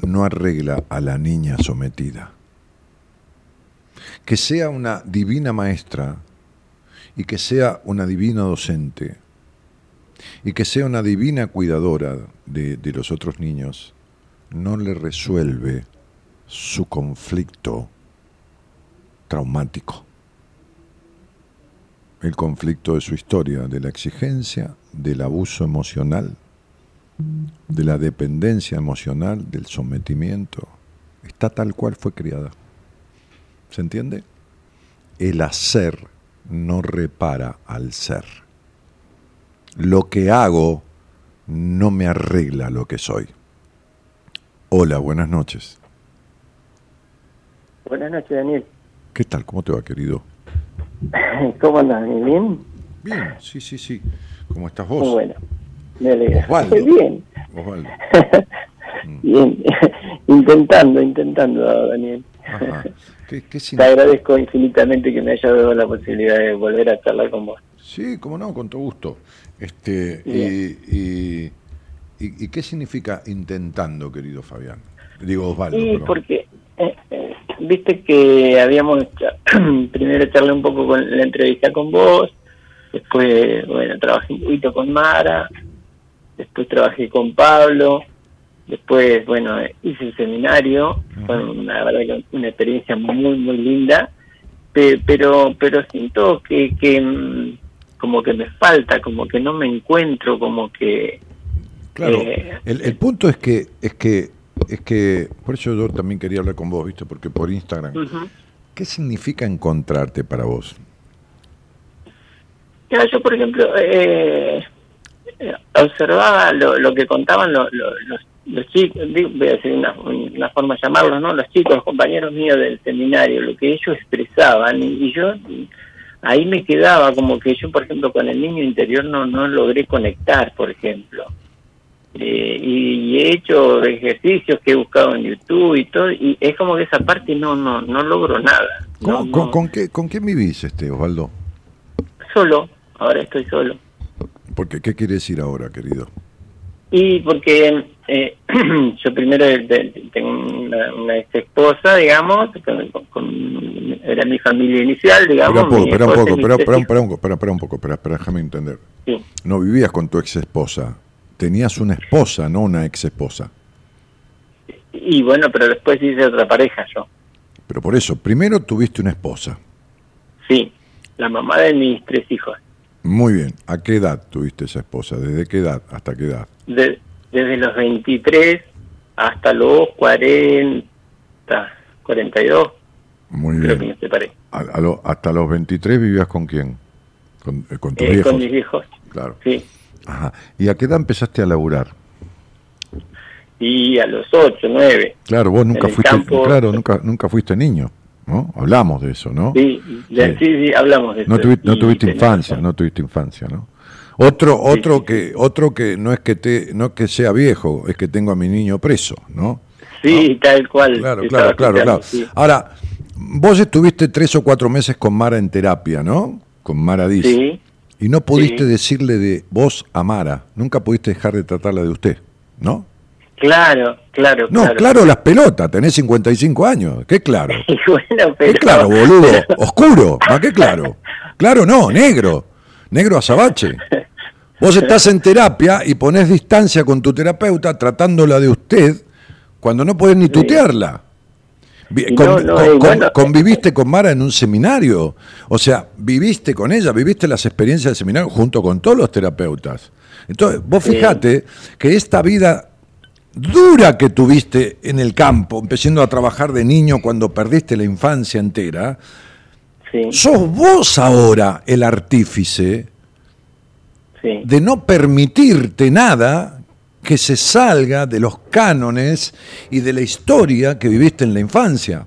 no arregla a la niña sometida. Que sea una divina maestra y que sea una divina docente y que sea una divina cuidadora de, de los otros niños no le resuelve su conflicto traumático. El conflicto de su historia, de la exigencia, del abuso emocional, de la dependencia emocional, del sometimiento, está tal cual fue criada. ¿Se entiende? El hacer no repara al ser. Lo que hago no me arregla lo que soy. Hola, buenas noches. Buenas noches, Daniel. ¿Qué tal? ¿Cómo te va, querido? ¿Cómo andas? ¿Bien? Bien, sí, sí, sí. ¿Cómo estás vos? Muy bueno. Me. Osvaldo. Bien. Osvaldo. Bien. intentando, intentando, Daniel. Ajá. ¿Qué, Te agradezco infinitamente que me hayas dado la posibilidad de volver a charlar con vos. Sí, cómo no, con todo gusto. Este, y, y- y qué significa intentando, querido Fabián? Digo, Osvaldo. Perdón. porque, eh, eh, viste que habíamos, primero charlé un poco con la entrevista con vos, después, bueno, trabajé un poquito con Mara, después trabajé con Pablo, después, bueno, hice el seminario, fue una verdad una experiencia muy, muy linda, pe- pero, pero siento que, que mm, como que me falta, como que no me encuentro, como que Claro, Eh, el, el punto es que, es que, es que, por eso yo también quería hablar con vos, ¿viste? Porque por Instagram. ¿qué significa encontrarte para vos? Claro, yo, por ejemplo, eh, eh, observaba lo, lo que contaban lo- lo- los, los chicos, voy a decir una, una forma de llamarlos, ¿no? Los chicos, los compañeros míos del seminario, lo que ellos expresaban, y, y yo ahí me quedaba como que yo, por ejemplo, con el niño interior no, no logré conectar, por ejemplo. Eh, y, he hecho ejercicios que he buscado en YouTube y todo, y es como que esa parte no no no logro nada. ¿Cómo- No, con, no. con qué, ¿Con quién vivís, este, Osvaldo? Solo, ahora estoy solo. Porque, ¿Qué quiere decir ahora, querido? Y porque eh, yo primero tengo una, una ex esposa, digamos, con- con- con- era mi familia inicial, digamos. Espera un poco, espera un poco, espera, un poco, espera, un poco, espera, espera, déjame entender. Sí, No vivías con tu ex esposa, tenías una esposa, no una ex esposa. y bueno, pero después hice otra pareja yo. Pero por eso, primero tuviste una esposa. Sí, la mamá de mis tres hijos. Muy bien, ¿a qué edad tuviste esa esposa? ¿Desde qué edad hasta qué edad? De- desde los 23 hasta los 40, 42, Muy creo que bien. me separé. A- a lo- ¿Hasta los 23 vivías con quién? Con, eh, con tus Eh, viejos. con mis hijos, Claro. sí. Ajá. ¿Y a qué edad empezaste a laburar? Y a los 8, 9. Claro, vos nunca fuiste, campo. claro, nunca, nunca fuiste niño, ¿no? Hablamos de eso, ¿no? Sí, ya- Sí. sí, sí, hablamos de No eso. no tuviste infancia, razón. no tuviste infancia, ¿no? Otro, otro sí, que, otro que no es que te, no es que sea viejo, es que tengo a mi niño preso, ¿no? Sí, tal cual. Claro, claro, claro, claro. Ahora, vos estuviste tres o cuatro meses con Mara en terapia, ¿no? Con Mara dice. sí, Y no pudiste Sí. decirle de vos a Mara, nunca pudiste dejar de tratarla de usted, ¿no? claro, claro. No, claro, las pelotas, tenés 55 años, qué claro. Y bueno, pero... ¿Qué claro, boludo? Oscuro, ¿a qué claro? Claro no, negro, negro azabache. Vos estás en terapia y ponés distancia con tu terapeuta tratándola de usted cuando no podés ni tutearla. No, no, con- bueno, conviviste con Mara en un seminario, o sea, viviste con ella, viviste las experiencias del seminario junto con todos los terapeutas. Entonces, vos fijate que esta vida dura que tuviste en el campo, empezando a trabajar de niño cuando perdiste la infancia entera, Sí, sos vos ahora el artífice sí, de no permitirte nada que se salga de los cánones y de la historia que viviste en la infancia.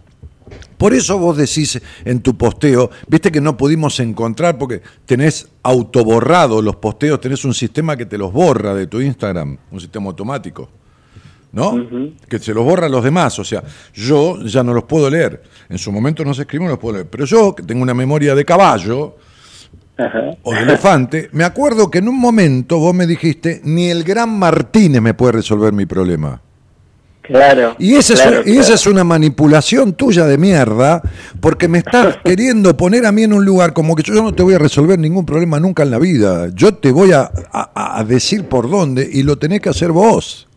Por eso vos decís en tu posteo, viste que no pudimos encontrar porque tenés autoborrado los posteos, tenés un sistema que te los borra de tu Instagram, un sistema automático. ¿No? Que se los borra a los demás. O sea, yo ya no los puedo leer. En su momento no se escribió, no los puedo leer. Pero yo, que tengo una memoria de caballo, ajá. o de elefante, me acuerdo que en un momento vos me dijiste, ni el gran Martínez me puede resolver mi problema. Claro. Y esa, claro, es, y esa claro. es una manipulación tuya de mierda, porque me estás queriendo poner a mí en un lugar como que yo no te voy a resolver ningún problema nunca en la vida. Yo te voy a, a- a decir por dónde y lo tenés que hacer vos.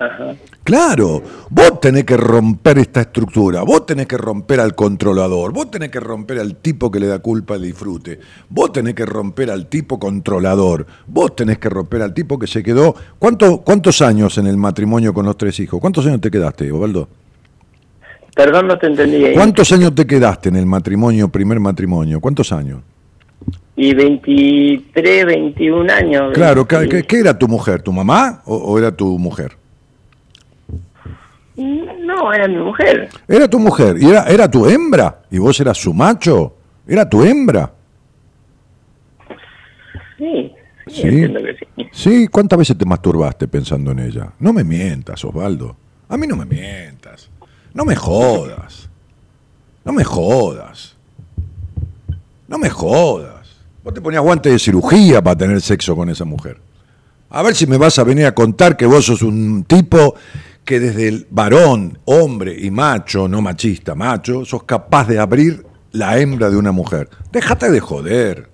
Ajá. Claro, vos tenés que romper esta estructura, vos tenés que romper al controlador, vos tenés que romper al tipo que le da culpa al disfrute, vos tenés que romper al tipo controlador, vos tenés que romper al tipo que se quedó... ¿Cuánto, ¿Cuántos años en el matrimonio con los tres hijos? ¿Cuántos años te quedaste, Ovaldo? Perdón, no te entendí. ¿Cuántos años te quedaste en el matrimonio, primer matrimonio? ¿Cuántos años? Y 23, 21 años. Claro, ¿qué, 20. qué- qué era tu mujer? ¿Tu mamá o- o era tu mujer? No, era mi mujer. Era tu mujer, y era, era tu hembra, y vos eras su macho, era tu hembra. Sí, sí, Sí. entiendo que sí. Sí, ¿cuántas veces te masturbaste pensando en ella? No me mientas, Osvaldo. A mí no me mientas. No me jodas. No me jodas. No me jodas. Vos te ponías guantes de cirugía para tener sexo con esa mujer. A ver si me vas a venir a contar que vos sos un tipo que desde el varón, hombre y macho, no machista, macho, sos capaz de abrir la hembra de una mujer. Déjate de joder.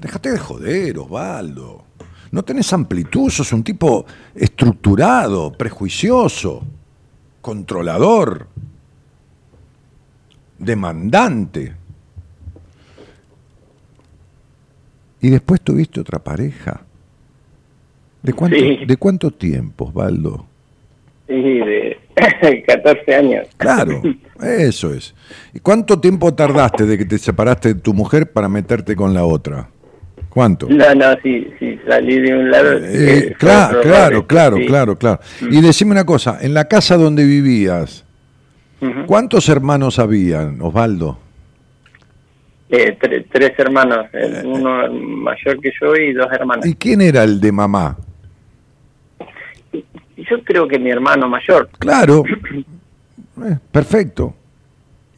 Déjate de joder, Osvaldo. No tenés amplitud, sos un tipo estructurado, prejuicioso, controlador, demandante. Y después tuviste otra pareja. ¿De cuánto, Sí. ¿De cuánto tiempo, Osvaldo? Sí, de 14 años. Claro, eso es. ¿Y cuánto tiempo tardaste de que te separaste de tu mujer para meterte con la otra? ¿Cuánto? No, no, sí, sí, salí de un lado. Eh, eh, claro, claro, claro, sí. claro, claro. Y decime una cosa, en la casa donde vivías. ¿cuántos hermanos habían, Osvaldo? Eh, tre- tres hermanos, eh, uno mayor que yo y dos hermanas. ¿Y quién era el de mamá? Y yo creo que mi hermano mayor. Claro, Eh, perfecto.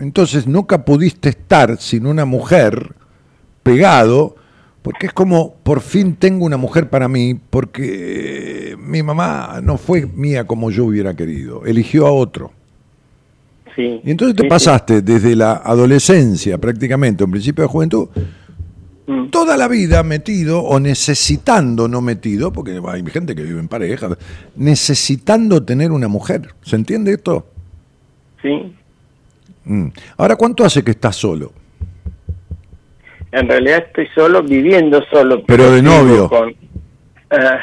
Entonces nunca pudiste estar sin una mujer pegado, porque es como, por fin tengo una mujer para mí, porque mi mamá no fue mía como yo hubiera querido, eligió a otro. Sí. Y entonces te Sí, pasaste desde la adolescencia prácticamente, un principio de juventud. Mm. toda la vida metido o necesitando, no metido, porque hay gente que vive en pareja, necesitando tener una mujer. ¿Se entiende esto? Sí. Mm. Ahora, ¿cuánto hace que estás solo? En realidad estoy solo, viviendo solo. Pero de novio. Con, ah,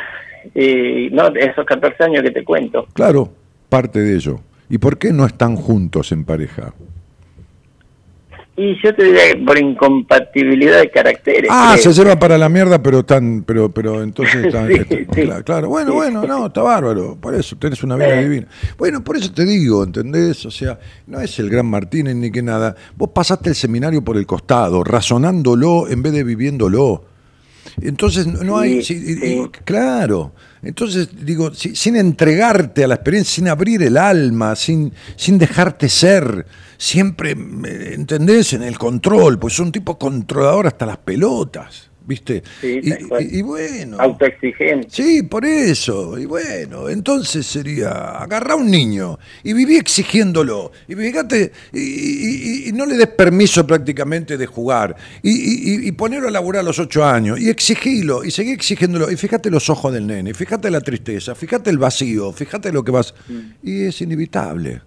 y no, esos 14 años que te cuento. Claro, parte de ello. ¿Y por qué no están juntos en pareja? Y yo te diría que por incompatibilidad de caracteres. Ah, creo. se lleva para la mierda, pero tan, pero, pero entonces están- Sí, está- sí. claro, claro. bueno, bueno, no, está bárbaro, por eso tenés una vida Sí. divina. Bueno, por eso te digo, ¿entendés? O sea, no es el gran Martínez ni que nada. Vos pasaste el seminario por el costado, razonándolo en vez de viviéndolo. Entonces no hay, Sí, sí. claro. Entonces digo, si- sin entregarte a la experiencia, sin abrir el alma, sin, sin dejarte ser, siempre, eh, ¿entendés? En el control, pues son un tipo controlador hasta las pelotas, ¿viste? Sí, y, bueno. Autoexigente. Sí, por eso. Y bueno, entonces sería agarrar a un niño y viví exigiéndolo. Y fíjate, y, y- y- y no le des permiso prácticamente de jugar. Y, ponerlo a laburar a los ocho años. Y exigilo, y seguí exigiéndolo. Y fíjate los ojos del nene, fíjate la tristeza, fíjate el vacío, fíjate lo que vas. Y es inevitable.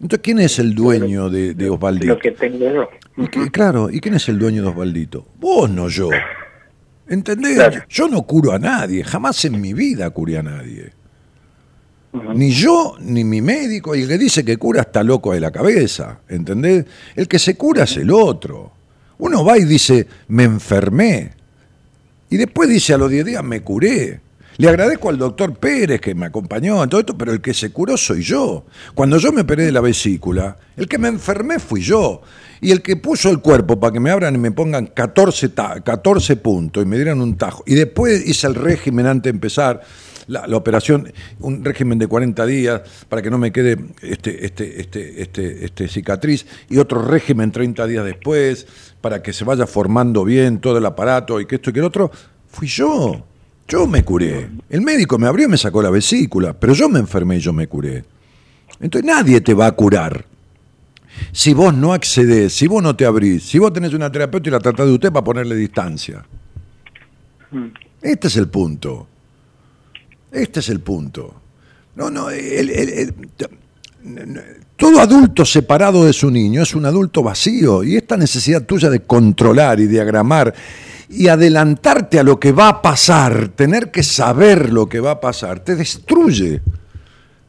Entonces, ¿quién es el dueño de, de Osvaldito? Lo que tengo yo. ¿Y qué- claro, ¿y quién es el dueño de Osvaldito? Vos, no yo. ¿Entendés? Claro. Yo no curo a nadie, jamás en mi vida curé a nadie. Ni yo, ni mi médico, y el que dice que cura está loco de la cabeza, ¿entendés? El que se cura es el otro. Uno va y dice, me enfermé. Y después dice a los 10 días, me curé. Le agradezco al doctor Pérez que me acompañó en todo esto, pero el que se curó soy yo. Cuando yo me operé de la vesícula, el que me enfermé fui yo. Y el que puso el cuerpo para que me abran y me pongan 14, ta- 14 puntos y me dieran un tajo. Y después hice el régimen antes de empezar la, la operación, un régimen de 40 días para que no me quede este, este, este, este, este cicatriz. Y otro régimen 30 días después para que se vaya formando bien todo el aparato y que esto y que el otro. Fui yo. Yo me curé. El médico me abrió y me sacó la vesícula, pero yo me enfermé y yo me curé. Entonces nadie te va a curar. Si vos no accedes, si vos no te abrís, si vos tenés una terapeuta y la tratás de usted para ponerle distancia. Este es el punto. Este es el punto. No, no, el- el- el- todo adulto separado de su niño es un adulto vacío y esta necesidad tuya de controlar y diagramar y adelantarte a lo que va a pasar, tener que saber lo que va a pasar, te destruye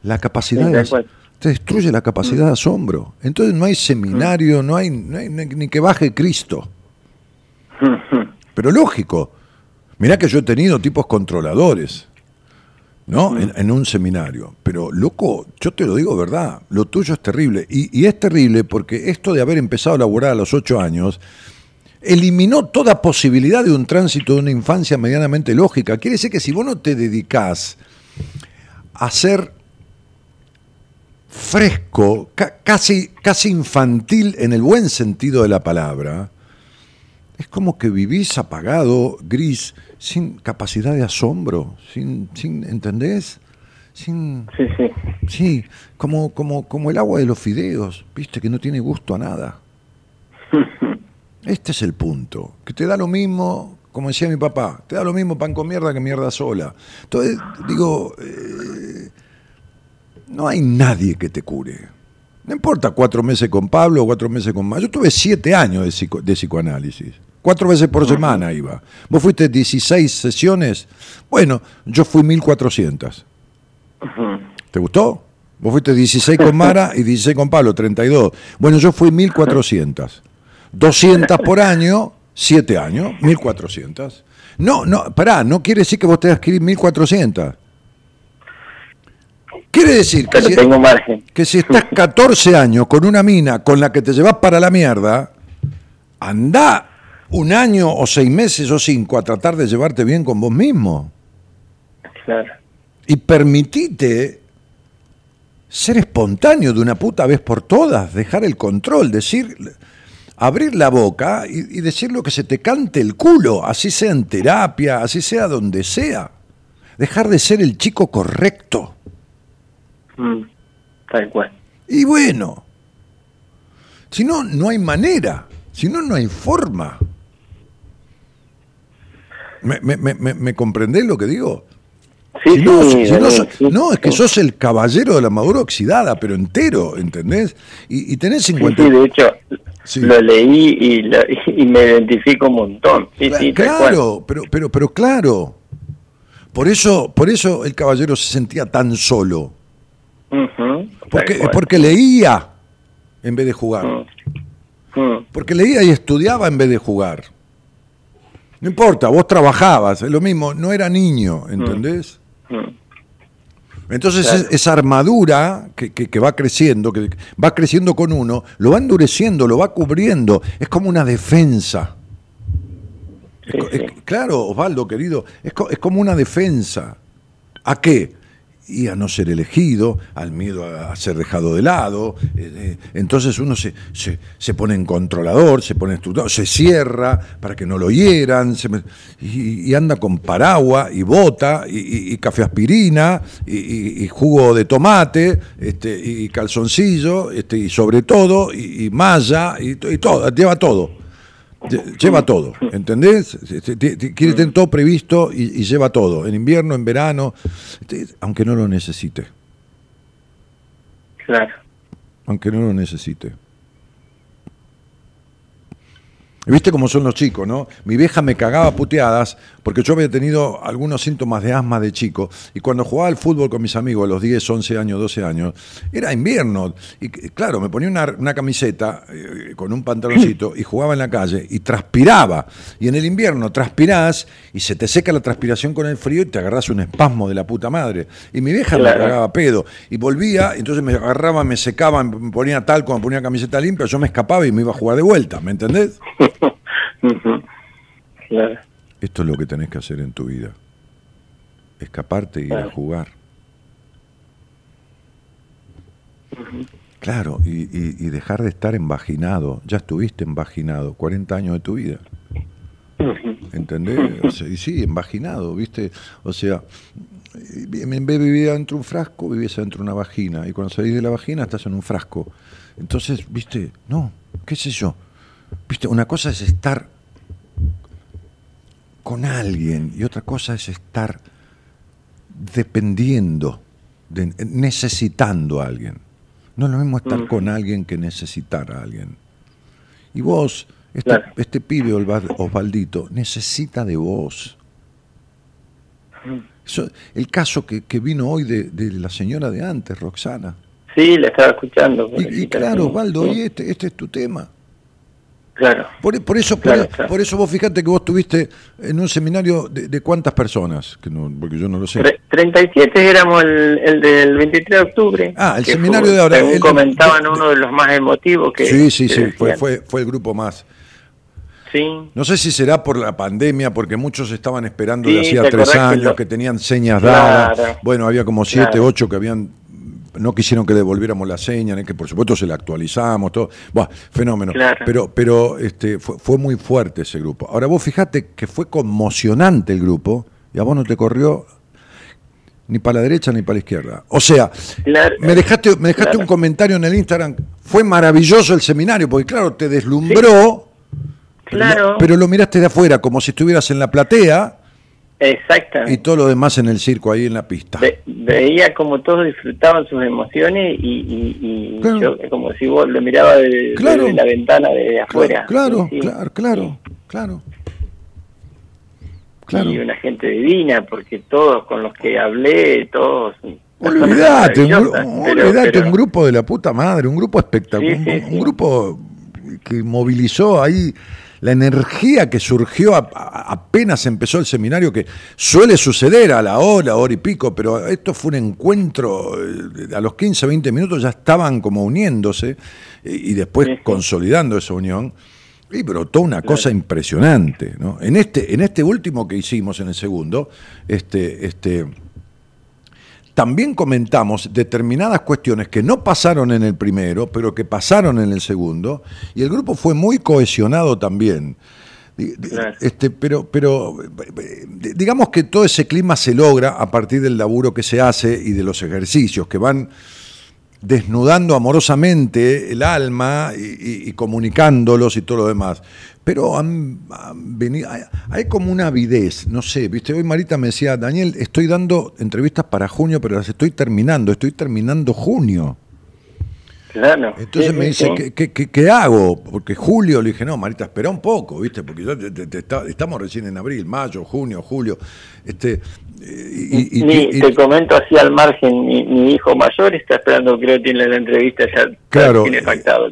la capacidad Sí, de te destruye la capacidad de asombro. Entonces no hay seminario, no hay, no hay- ni que baje Cristo. Pero lógico. Mirá que yo he tenido tipos controladores, ¿no? En, en un seminario. Pero, loco, yo te lo digo verdad, lo tuyo es terrible. Y, y es terrible porque esto de haber empezado a laburar a los ocho años eliminó toda posibilidad de un tránsito de una infancia medianamente lógica. Quiere decir que si vos no te dedicás a ser fresco, ca- casi, casi infantil en el buen sentido de la palabra, es como que vivís apagado, gris, sin capacidad de asombro, sin, sin ¿entendés? Sin, Sí, sí. sí, como, como, como el agua de los fideos, viste, que no tiene gusto a nada. Este es el punto, que te da lo mismo, como decía mi papá, te da lo mismo pan con mierda que mierda sola. Entonces, digo, eh, no hay nadie que te cure. No importa cuatro meses con Pablo o cuatro meses con más. Yo tuve siete años de, psico- de psicoanálisis. Cuatro veces por semana iba. Vos fuiste 16 sesiones. Bueno, yo fui 1400. ¿Te gustó? Vos fuiste 16 con Mara y 16 con Pablo, 32. Bueno, yo fui 1400. 200 por año, 7 años, 1400. No, no, pará, no quiere decir que vos tengas que ir 1400. Quiere decir que si, tengo margen. que si estás 14 años con una mina con la que te llevas para la mierda, anda un año o seis meses o cinco a tratar de llevarte bien con vos mismo. Claro. Y permitite ser espontáneo de una puta vez por todas, dejar el control, decir, abrir la boca y, y decir lo que se te cante el culo, así sea en terapia, así sea donde sea. Dejar de ser el chico correcto. Mm, Tal cual. Y bueno, si no, no hay manera, si no, no hay forma. ¿Me, me, me, me- me comprendés lo que digo? Sí, Si no, sí, si- si no, no, es que sos el caballero de la madura oxidada, pero entero, ¿entendés? Y, y tenés Sí, 50... sí, de hecho, Sí. lo leí y, lo- y me identifico un montón. Sí, claro, pero, pero, pero claro. Por eso, por eso el caballero se sentía tan solo. Porque, porque leía en vez de jugar. Mm, mm, Porque leía y estudiaba en vez de jugar. No importa, vos trabajabas, es lo mismo, no era niño, ¿entendés? mm. Entonces Claro. es- esa armadura que, que- que va creciendo, que va creciendo con uno, lo va endureciendo, lo va cubriendo, es como una defensa. Es Sí, co- es- sí. claro, Osvaldo, querido, es, es como una defensa. ¿A qué? Y a no ser elegido, al miedo a, ser dejado de lado. eh, eh, entonces uno se, se, se pone en controlador, se pone estructurado, se cierra para que no lo hieran, se y, anda con paraguas y bota y, y- café aspirina y, jugo de tomate este, y calzoncillo este, y sobre todo y, malla y todo, lleva todo. Lle- Lleva todo, ¿entendés? Quiere tener todo previsto y, y lleva todo, en invierno, en verano, este, aunque no lo necesite, Claro. aunque no lo necesite. ¿Viste cómo son los chicos, no? Mi vieja me cagaba puteadas porque yo había tenido algunos síntomas de asma de chico y cuando jugaba al fútbol con mis amigos a los 10, 11 años, 12 años, era invierno y claro, me ponía una, una camiseta eh, con un pantaloncito y jugaba en la calle y transpiraba. Y en el invierno transpirás y se te seca la transpiración con el frío y te agarras un espasmo de la puta madre. Y mi vieja me cagaba pedo y volvía, entonces me agarraba, me secaba, me ponía talco, me ponía camiseta limpia, yo me escapaba y me iba a jugar de vuelta, ¿me entendés? Claro. Esto es lo que tenés que hacer en tu vida. Escaparte y ir a jugar. Claro, y, y- y dejar de estar embaginado. Ya estuviste embaginado 40 años de tu vida. ¿Entendés? O sea, y sí, embaginado, ¿viste? O sea, en vez de vivir dentro de un frasco, vivís dentro de una vagina. Y cuando salís de la vagina, estás en un frasco. Entonces, ¿viste? No, qué sé yo. ¿Viste? Una cosa es estar con alguien y otra cosa es estar dependiendo, de- necesitando a alguien. No es lo mismo estar con alguien que necesitar a alguien. Y vos, este, Claro. este pibe Osva- Osvaldito, necesita de vos. Eso- el caso que, que vino hoy de, de la señora de antes, Roxana. Sí, la estaba escuchando. Y, claro. Osvaldo, Sí, y este, este es tu tema. Claro. Por, por eso, por, Claro, claro. por eso vos fijate que vos tuviste en un seminario de, de cuántas personas, que no, porque yo no lo sé. Tre- 37 éramos el, el del 23 de octubre. Ah, el seminario fue, de ahora, según el- comentaban de- uno de los más emotivos que. sí, sí, que sí, fue, fue, fue el grupo más. Sí, No sé si será por la pandemia, porque muchos estaban esperando Sí, de hacía ¿te tres que años, lo- que tenían señas Claro. dadas. Bueno, había como siete, Claro. ocho que habían no quisieron que devolviéramos la seña, ni que por supuesto se la actualizamos, todo. Buah, fenómeno. Claro. Pero, pero este, fue, fue muy fuerte ese grupo. Ahora vos fijate que fue conmocionante el grupo y a vos no te corrió ni para la derecha ni para la izquierda. O sea, Claro. me dejaste, me dejaste Claro. un comentario en el Instagram. Fue maravilloso el seminario, porque claro, te deslumbró, pero, Claro. lo, pero lo miraste de afuera, como si estuvieras en la platea y exactamente. todo lo demás en el circo, ahí en la pista. Ve- veía como todos disfrutaban sus emociones y, y, y Claro. yo como si vos lo miraba Claro. desde la ventana de afuera. Claro, Sí, sí. claro, claro, claro. Claro. Y una gente divina, porque todos con los que hablé, todos... Olvídate, un, un grupo de la puta madre, un grupo espectacular, un, grupo que movilizó ahí la energía que surgió apenas empezó el seminario, que suele suceder a la hora, hora y pico, pero esto fue un encuentro, eh, a los 15, 20 minutos ya estaban como uniéndose y después consolidando esa unión. Y brotó una cosa impresionante, ¿no? En este, en este último que hicimos, en el segundo, este, este, también comentamos determinadas cuestiones que no pasaron en el primero, pero que pasaron en el segundo, y el grupo fue muy cohesionado también. Este, pero, pero digamos que todo ese clima se logra a partir del laburo que se hace y de los ejercicios que van desnudando amorosamente el alma y, comunicándolos y todo lo demás. Pero han, venido, hay, como una avidez, no sé, viste, hoy Marita me decía, Daniel, estoy dando entrevistas para junio, pero las estoy terminando, estoy terminando junio. Claro. Entonces me dice, ¿qué, qué, hago? Porque julio, le dije, no, Marita, espera un poco, ¿viste? Porque yo estamos recién en abril, mayo, junio, julio. Este, y, te comento así al margen, mi, hijo mayor está esperando, creo que tiene la entrevista ya claro, tiene pactado.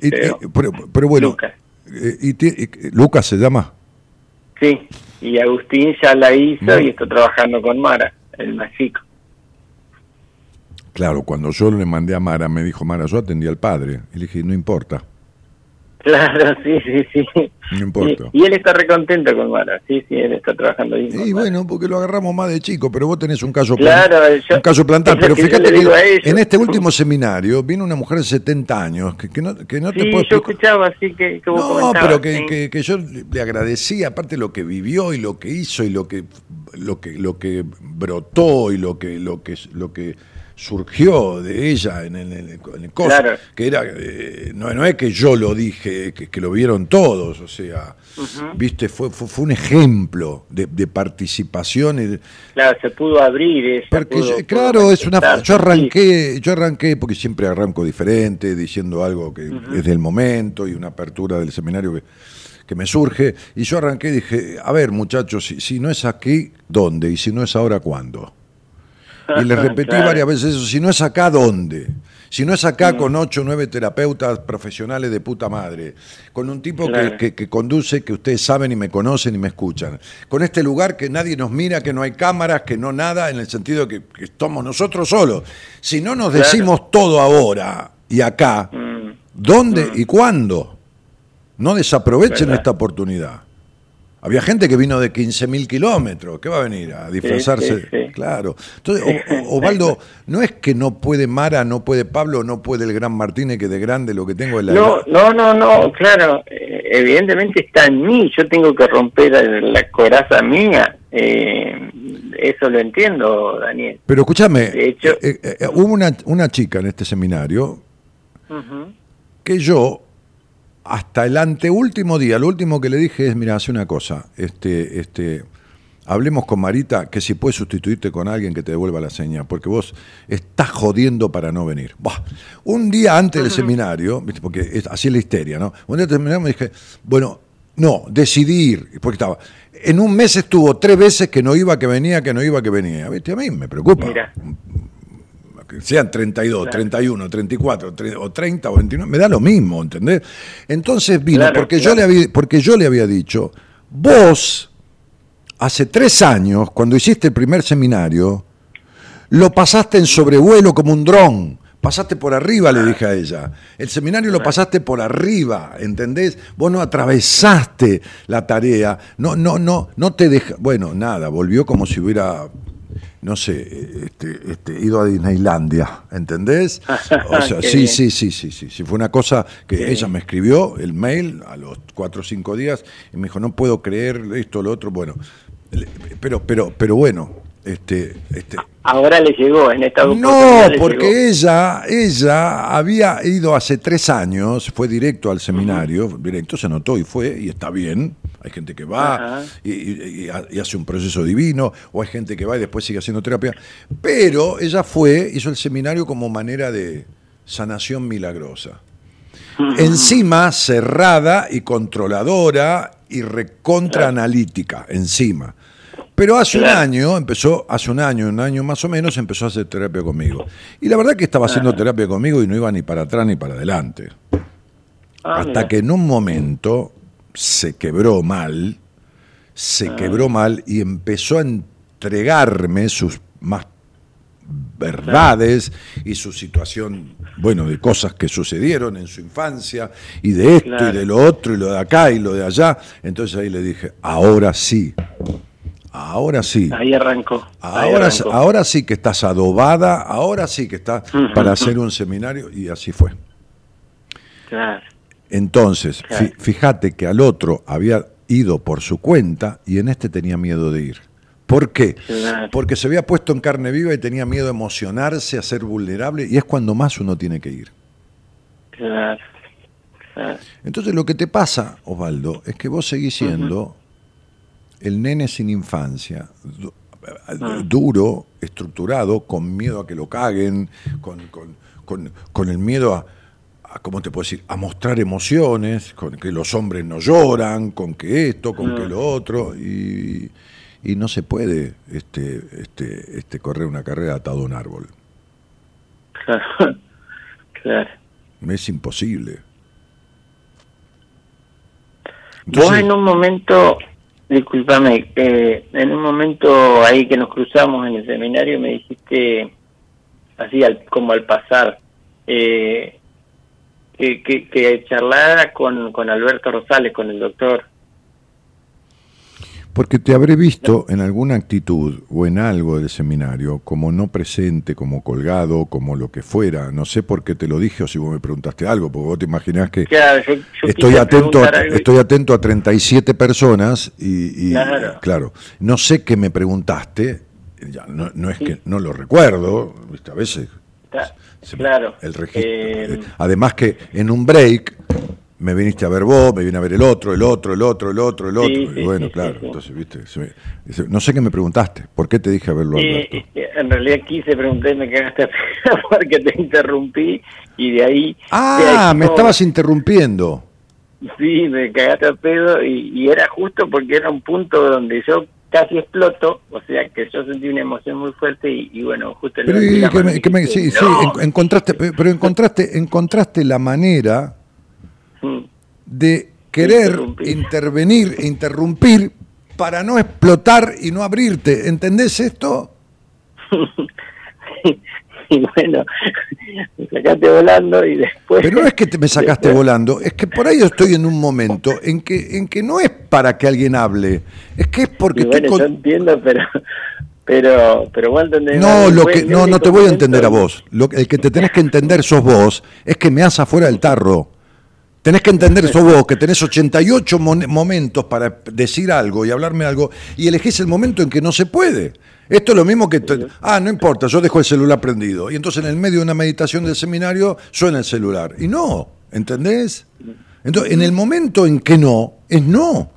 Pero, bueno, Lucas. Eh, y, Lucas se llama. Sí, y Agustín ya la hizo y está trabajando con Mara, el más chico. Claro, cuando yo le mandé a Mara, me dijo Mara, yo atendí al padre. Y le dije, no importa. Claro, sí, sí, sí. No importa. Y, él está recontento con Mara, sí, sí, él está trabajando ahí. Y bueno, porque lo agarramos más de chico, pero vos tenés un caso, claro, un caso plantar. Pero fíjate que, en este último seminario vino una mujer de 70 años que, que no, que no te puedo yo escuchaba así que, que No, pero que, que, yo le agradecía, aparte lo que vivió y lo que hizo y lo que lo que lo que brotó y lo que lo que lo que surgió de ella en el, en que era, eh, no, no, es que yo lo dije, que, lo vieron todos, o sea, viste, fue, fue, un ejemplo de, participación. claro, se pudo abrir. Porque, claro, es una, yo arranqué, yo arranqué, porque siempre arranco diferente, diciendo algo que es del momento y una apertura del seminario que, que me surge, y yo arranqué y dije, a ver muchachos, si, si no es aquí, ¿dónde? Y si no es ahora, ¿cuándo? Y le repetí varias veces eso, si no es acá, ¿dónde? Si no es acá mm. con ocho o nueve terapeutas profesionales de puta madre, con un tipo que, que, conduce, que ustedes saben y me conocen y me escuchan, con este lugar que nadie nos mira, que no hay cámaras, que no nada, en el sentido que, que estamos nosotros solos. Si no nos decimos todo ahora y acá, mm. ¿dónde mm. y cuándo? No desaprovechen esta oportunidad. Había gente que vino de 15.000 kilómetros, ¿qué va a venir? A disfrazarse. Claro. Entonces, Osvaldo, no es que no puede Mara, no puede Pablo, no puede el gran Martínez, que de grande lo que tengo es la. No, no, no, no, claro. Eh, evidentemente está en mí, yo tengo que romper la coraza mía. Eh, eso lo entiendo, Daniel. Pero escúchame, eh, hubo una, una chica en este seminario que yo hasta el anteúltimo día, lo último que le dije es, mira, hace una cosa, este, este, hablemos con Marita que si puede sustituirte con alguien que te devuelva la seña, porque vos estás jodiendo para no venir. Un día antes del seminario, porque es, así es la histeria, ¿no? Un día terminamos y dije, bueno, no, decidí ir, porque estaba. En un mes estuvo tres veces que no iba, que venía, que no iba, que venía. ¿Viste? A mí me preocupa sean 32, 31, 34 o 30 o 29, me da lo mismo, ¿entendés? Entonces vino, porque, Yo le había, porque yo le había dicho, vos, hace tres años, cuando hiciste el primer seminario, lo pasaste en sobrevuelo como un dron. Pasaste por arriba, le dije a ella. El seminario lo pasaste por arriba, ¿entendés? Vos no atravesaste la tarea, no, no, no, no te deja. Bueno, nada, volvió como si hubiera no sé, este, este, ido a Disneylandia, ¿entendés? O sea, sí, sí, sí, sí, sí, sí, fue una cosa que ella me escribió el mail a los cuatro o cinco días y me dijo, no puedo creer esto, lo otro, bueno, pero, pero, pero bueno, este, este, Ahora le llegó en esta No, porque ella, ella había ido hace tres años, fue directo al seminario, directo se notó y fue, y está bien. Hay gente que va y, hace un proceso divino, o hay gente que va y después sigue haciendo terapia. Pero ella fue, hizo el seminario como manera de sanación milagrosa. Encima cerrada y controladora y recontra analítica encima. Pero hace un año, empezó, hace un año, un año más o menos, empezó a hacer terapia conmigo. Y la verdad que estaba haciendo terapia conmigo y no iba ni para atrás ni para adelante. Ah, Hasta mira. que en un momento se quebró mal, se Ah. quebró mal y empezó a entregarme sus más verdades y su situación, bueno, de cosas que sucedieron en su infancia y de esto y de lo otro y lo de acá y lo de allá. Entonces ahí le dije, ahora sí, ahora sí. Ahí arrancó. ahí Ahora, arrancó. ahora sí que estás adobada, ahora sí que estás para hacer un seminario y así fue. Claro. Entonces, Claro. fíjate que al otro había ido por su cuenta y en este tenía miedo de ir. ¿Por qué? Claro. Porque se había puesto en carne viva y tenía miedo a emocionarse, a ser vulnerable y es cuando más uno tiene que ir. Claro. claro. Entonces lo que te pasa, Osvaldo, es que vos seguís siendo el nene sin infancia, du- Ah. duro, estructurado, con miedo a que lo caguen, con, con- con- con el miedo a, a, ¿cómo te puedo decir?, a mostrar emociones, con que los hombres no lloran, con que esto, con que lo otro, y, y no se puede este, este, este, correr una carrera atado a un árbol. Claro. claro. Es imposible. Vos Entonces- en un momento, discúlpame, eh, en un momento ahí que nos cruzamos en el seminario me dijiste, así al- como al pasar, eh, que, que, que charlara con, con Alberto Rosales, con el doctor. Porque te habré visto en alguna actitud o en algo del seminario, como no presente, como colgado, como lo que fuera. No sé por qué te lo dije o si vos me preguntaste algo, porque vos te imaginás que Claro, yo- yo estoy atento a, algo y- estoy atento a 37 personas y, y, Claro. claro, no sé qué me preguntaste, ya, no, no es que no lo recuerdo, ¿viste? a veces me- claro. el registro. Eh, Eh, Además que en un break me viniste a ver vos, me vine a ver el otro, el otro, el otro, el otro, el otro. Sí, y bueno, sí, claro, sí, entonces, viste, se me- se- no sé qué me preguntaste, ¿por qué te dije a verlo Sí, Alberto? eh, en realidad quise preguntar y me cagaste a pedo porque te interrumpí y de ahí... Ah, me estabas interrumpiendo. Sí, me cagaste a pedo y, y era justo porque era un punto donde yo casi exploto, o sea que yo sentí una emoción muy fuerte y, y bueno, justo Pero, que encontraste, pero encontraste, encontraste la manera. De querer Interrumpir. intervenir e interrumpir para no explotar y no abrirte. ¿Entendés esto? y bueno, me sacaste volando y después... Pero no es que te me sacaste después- volando, es que por ahí yo estoy en un momento en que, en que no es para que alguien hable, es que es porque Y bueno, yo entiendo, pero... Pero, pero vos entendés No, lo que, no, no te voy a entender a vos. Lo, el que te tenés que entender sos vos, es que me haces afuera del tarro. Tenés que entender sos vos, que tenés 88 mon- momentos para decir algo y hablarme algo, y elegís el momento en que no se puede. Esto es lo mismo que... te- ah, no importa, yo dejo el celular prendido. Y entonces en el medio de una meditación del seminario suena el celular. Y no, ¿entendés? Entonces, en el momento en que no, es no.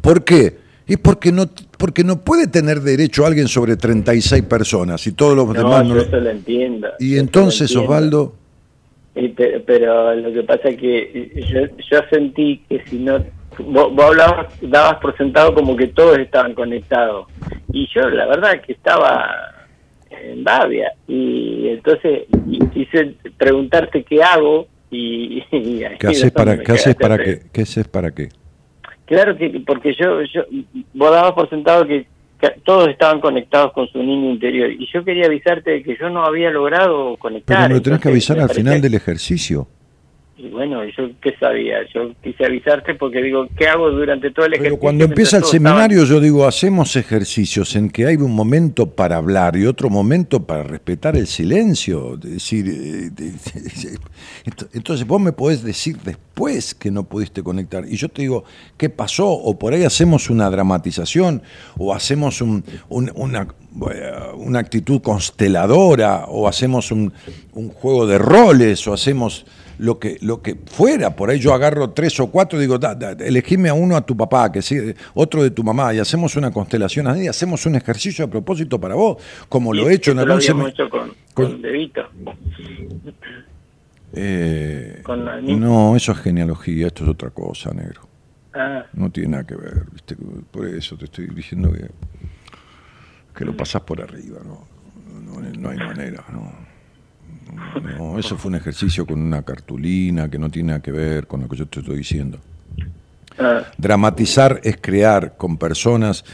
¿Por qué? Es porque no, porque no puede tener derecho alguien sobre 36 personas y todos los No, demás no yo eso lo entiendo. Y eso entonces. Osvaldo, Y pe- pero lo que pasa es que yo, yo sentí que si no vos, vos hablabas dabas por sentado como que todos estaban conectados y yo la verdad que estaba en Babia y entonces quise preguntarte qué hago y, y ¿qué haces para, qué haces para qué? ¿Qué haces para qué? Claro que porque yo, yo vos dabas por sentado que todos estaban conectados con su niño interior y yo quería avisarte de que yo no había logrado conectar. Pero me lo tenés que avisar al final del ejercicio. Y bueno, yo qué sabía, yo quise avisarte porque digo, ¿qué hago durante todo el ejercicio? Pero cuando empieza el seminario yo digo, hacemos ejercicios en que hay un momento para hablar y otro momento para respetar el silencio. Es decir, eh, entonces vos me podés decir después que no pudiste conectar. Y yo te digo, ¿qué pasó? O por ahí hacemos una dramatización, o hacemos un- un- una, una actitud consteladora, o hacemos un, un juego de roles, o hacemos lo que, lo que fuera. Por ahí yo agarro tres o cuatro y digo, da, da, elegime a uno a tu papá, que sí, otro de tu mamá, y hacemos una constelación así, hacemos un ejercicio a propósito para vos, como lo he hecho en lo algún hecho con, con- con De Vito. Eh, con la niña. no, eso es genealogía, esto es otra cosa, negro. Ah, No tiene nada que ver, ¿viste? Por eso te estoy diciendo que, que lo pasás por arriba, ¿no? No, no hay manera, ¿no? No, eso fue un ejercicio con una cartulina que no tiene nada que ver con lo que yo te estoy diciendo. ah, Dramatizar es crear con personas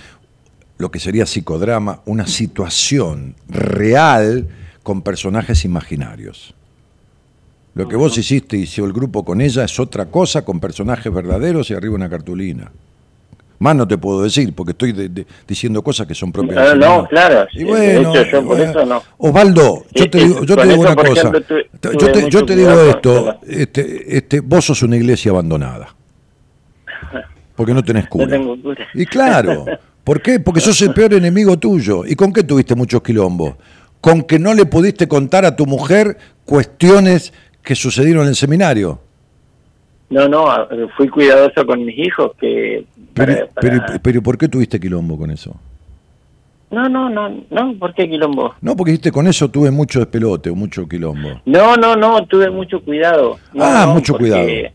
lo que sería psicodrama, una situación real con personajes imaginarios. Lo que vos hiciste y hizo el grupo con ella es otra cosa con personajes verdaderos y arriba una cartulina. Más no te puedo decir porque estoy de- de- diciendo cosas que son propias. No, del no, cinema. claro, Y bueno, de hecho, yo por eh, eso no. Osvaldo, yo Eh, te eh, digo, yo te digo eso, una cosa. ejemplo, Yo te, yo te digo esto, este, este, vos sos una iglesia abandonada. Porque no tenés cura. No tengo cura. Y claro, ¿por qué? Porque sos el peor enemigo tuyo. ¿Y con qué tuviste muchos quilombos? Con que no le pudiste contar a tu mujer cuestiones que sucedieron en el seminario. No, no, fui cuidadoso con mis hijos que... Pero, para- pero, para- pero ¿por qué tuviste quilombo con eso? No, no, no, no, ¿por qué quilombo? No, porque dijiste con eso tuve mucho despelote o mucho quilombo. No, no, no, tuve mucho cuidado. No, Ah, no, mucho porque- cuidado.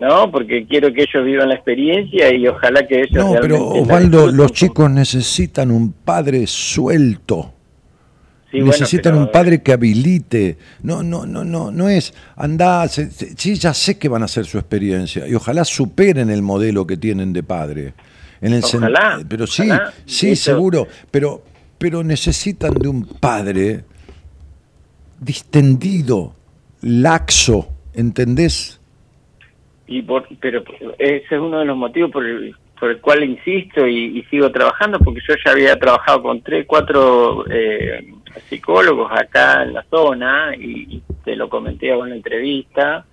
No, porque quiero que ellos vivan la experiencia y ojalá que ellos No, pero Osvaldo, los chicos necesitan un padre suelto. Sí, bueno, necesitan pero- un padre que habilite. No, no, no, no, no es andá, se- se- sí, ya sé que van a hacer su experiencia y ojalá superen el modelo que tienen de padre. En el sen- Ojalá, pero sí, ojalá. sí, seguro, pero pero necesitan de un padre distendido, laxo, ¿entendés? Y por, pero ese es uno de los motivos por el, por el cual insisto y, y sigo trabajando, porque yo ya había trabajado con tres, cuatro eh, psicólogos acá en la zona y, te lo comenté en una entrevista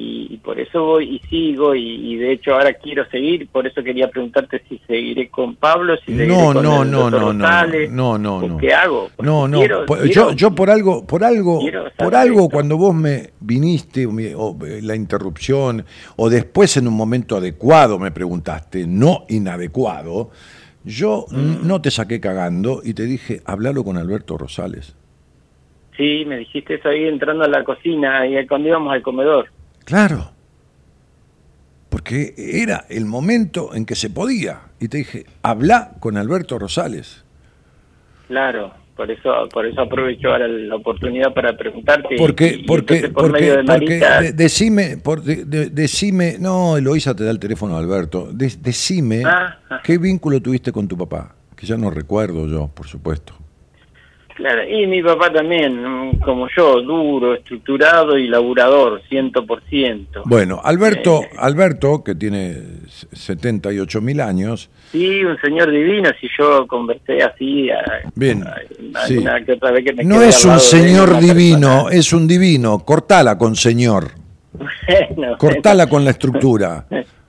y, y por eso voy y sigo y, y de hecho ahora quiero seguir, por eso quería preguntarte si seguiré con Pablo, si seguiré No, con no, el no, no, no, Rosales, no, no, o no. ¿Qué hago? Porque No, no. quiero- por- quiero- yo, yo por algo, por algo, por algo esto. cuando vos me viniste o, eh, la interrupción o después en un momento adecuado me preguntaste, no inadecuado, yo Mm. no te saqué cagando y te dije, hablalo con Alberto Rosales. Sí, me dijiste eso ahí entrando a la cocina y cuando íbamos al comedor. Claro. Porque era el momento en que se podía. Y te dije, habla con Alberto Rosales. Claro, por eso por eso aprovecho ahora la oportunidad para preguntarte. Porque, porque, por porque, medio de porque de- decime, por, de- de- decime, no, Eloísa te da el teléfono Alberto, De- decime Ah, ah. qué vínculo tuviste con tu papá, que ya no recuerdo yo, por supuesto. Claro, y mi papá también, mm, como yo, duro, estructurado y laburador, ciento por ciento. Bueno, Alberto, Eh. Alberto, que tiene 78 mil años, Sí, un señor divino, si yo conversé así, a- Bien, a- sí. alguna que otra vez que me no es un señor una divino, persona. es un divino, cortala con señor. Bueno, Cortala con la estructura.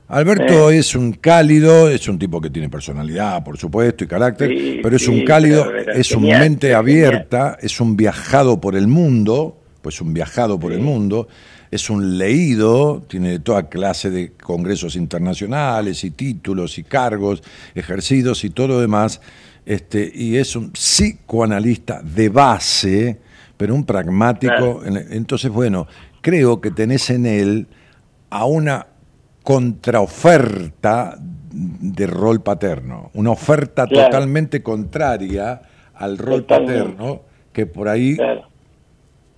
Alberto es un cálido, es un tipo que tiene personalidad, por supuesto, y carácter, Sí, pero es sí, un cálido, es un mente genial. abierta, es un viajado por el mundo, pues un viajado por el mundo, es un leído, tiene toda clase de congresos internacionales y títulos y cargos ejercidos y todo lo demás, este, y es un psicoanalista de base, pero un pragmático. Claro. Entonces, bueno, creo que tenés en él a una contraoferta de rol paterno, una oferta Claro. totalmente contraria al rol Totalmente. paterno que por ahí Claro.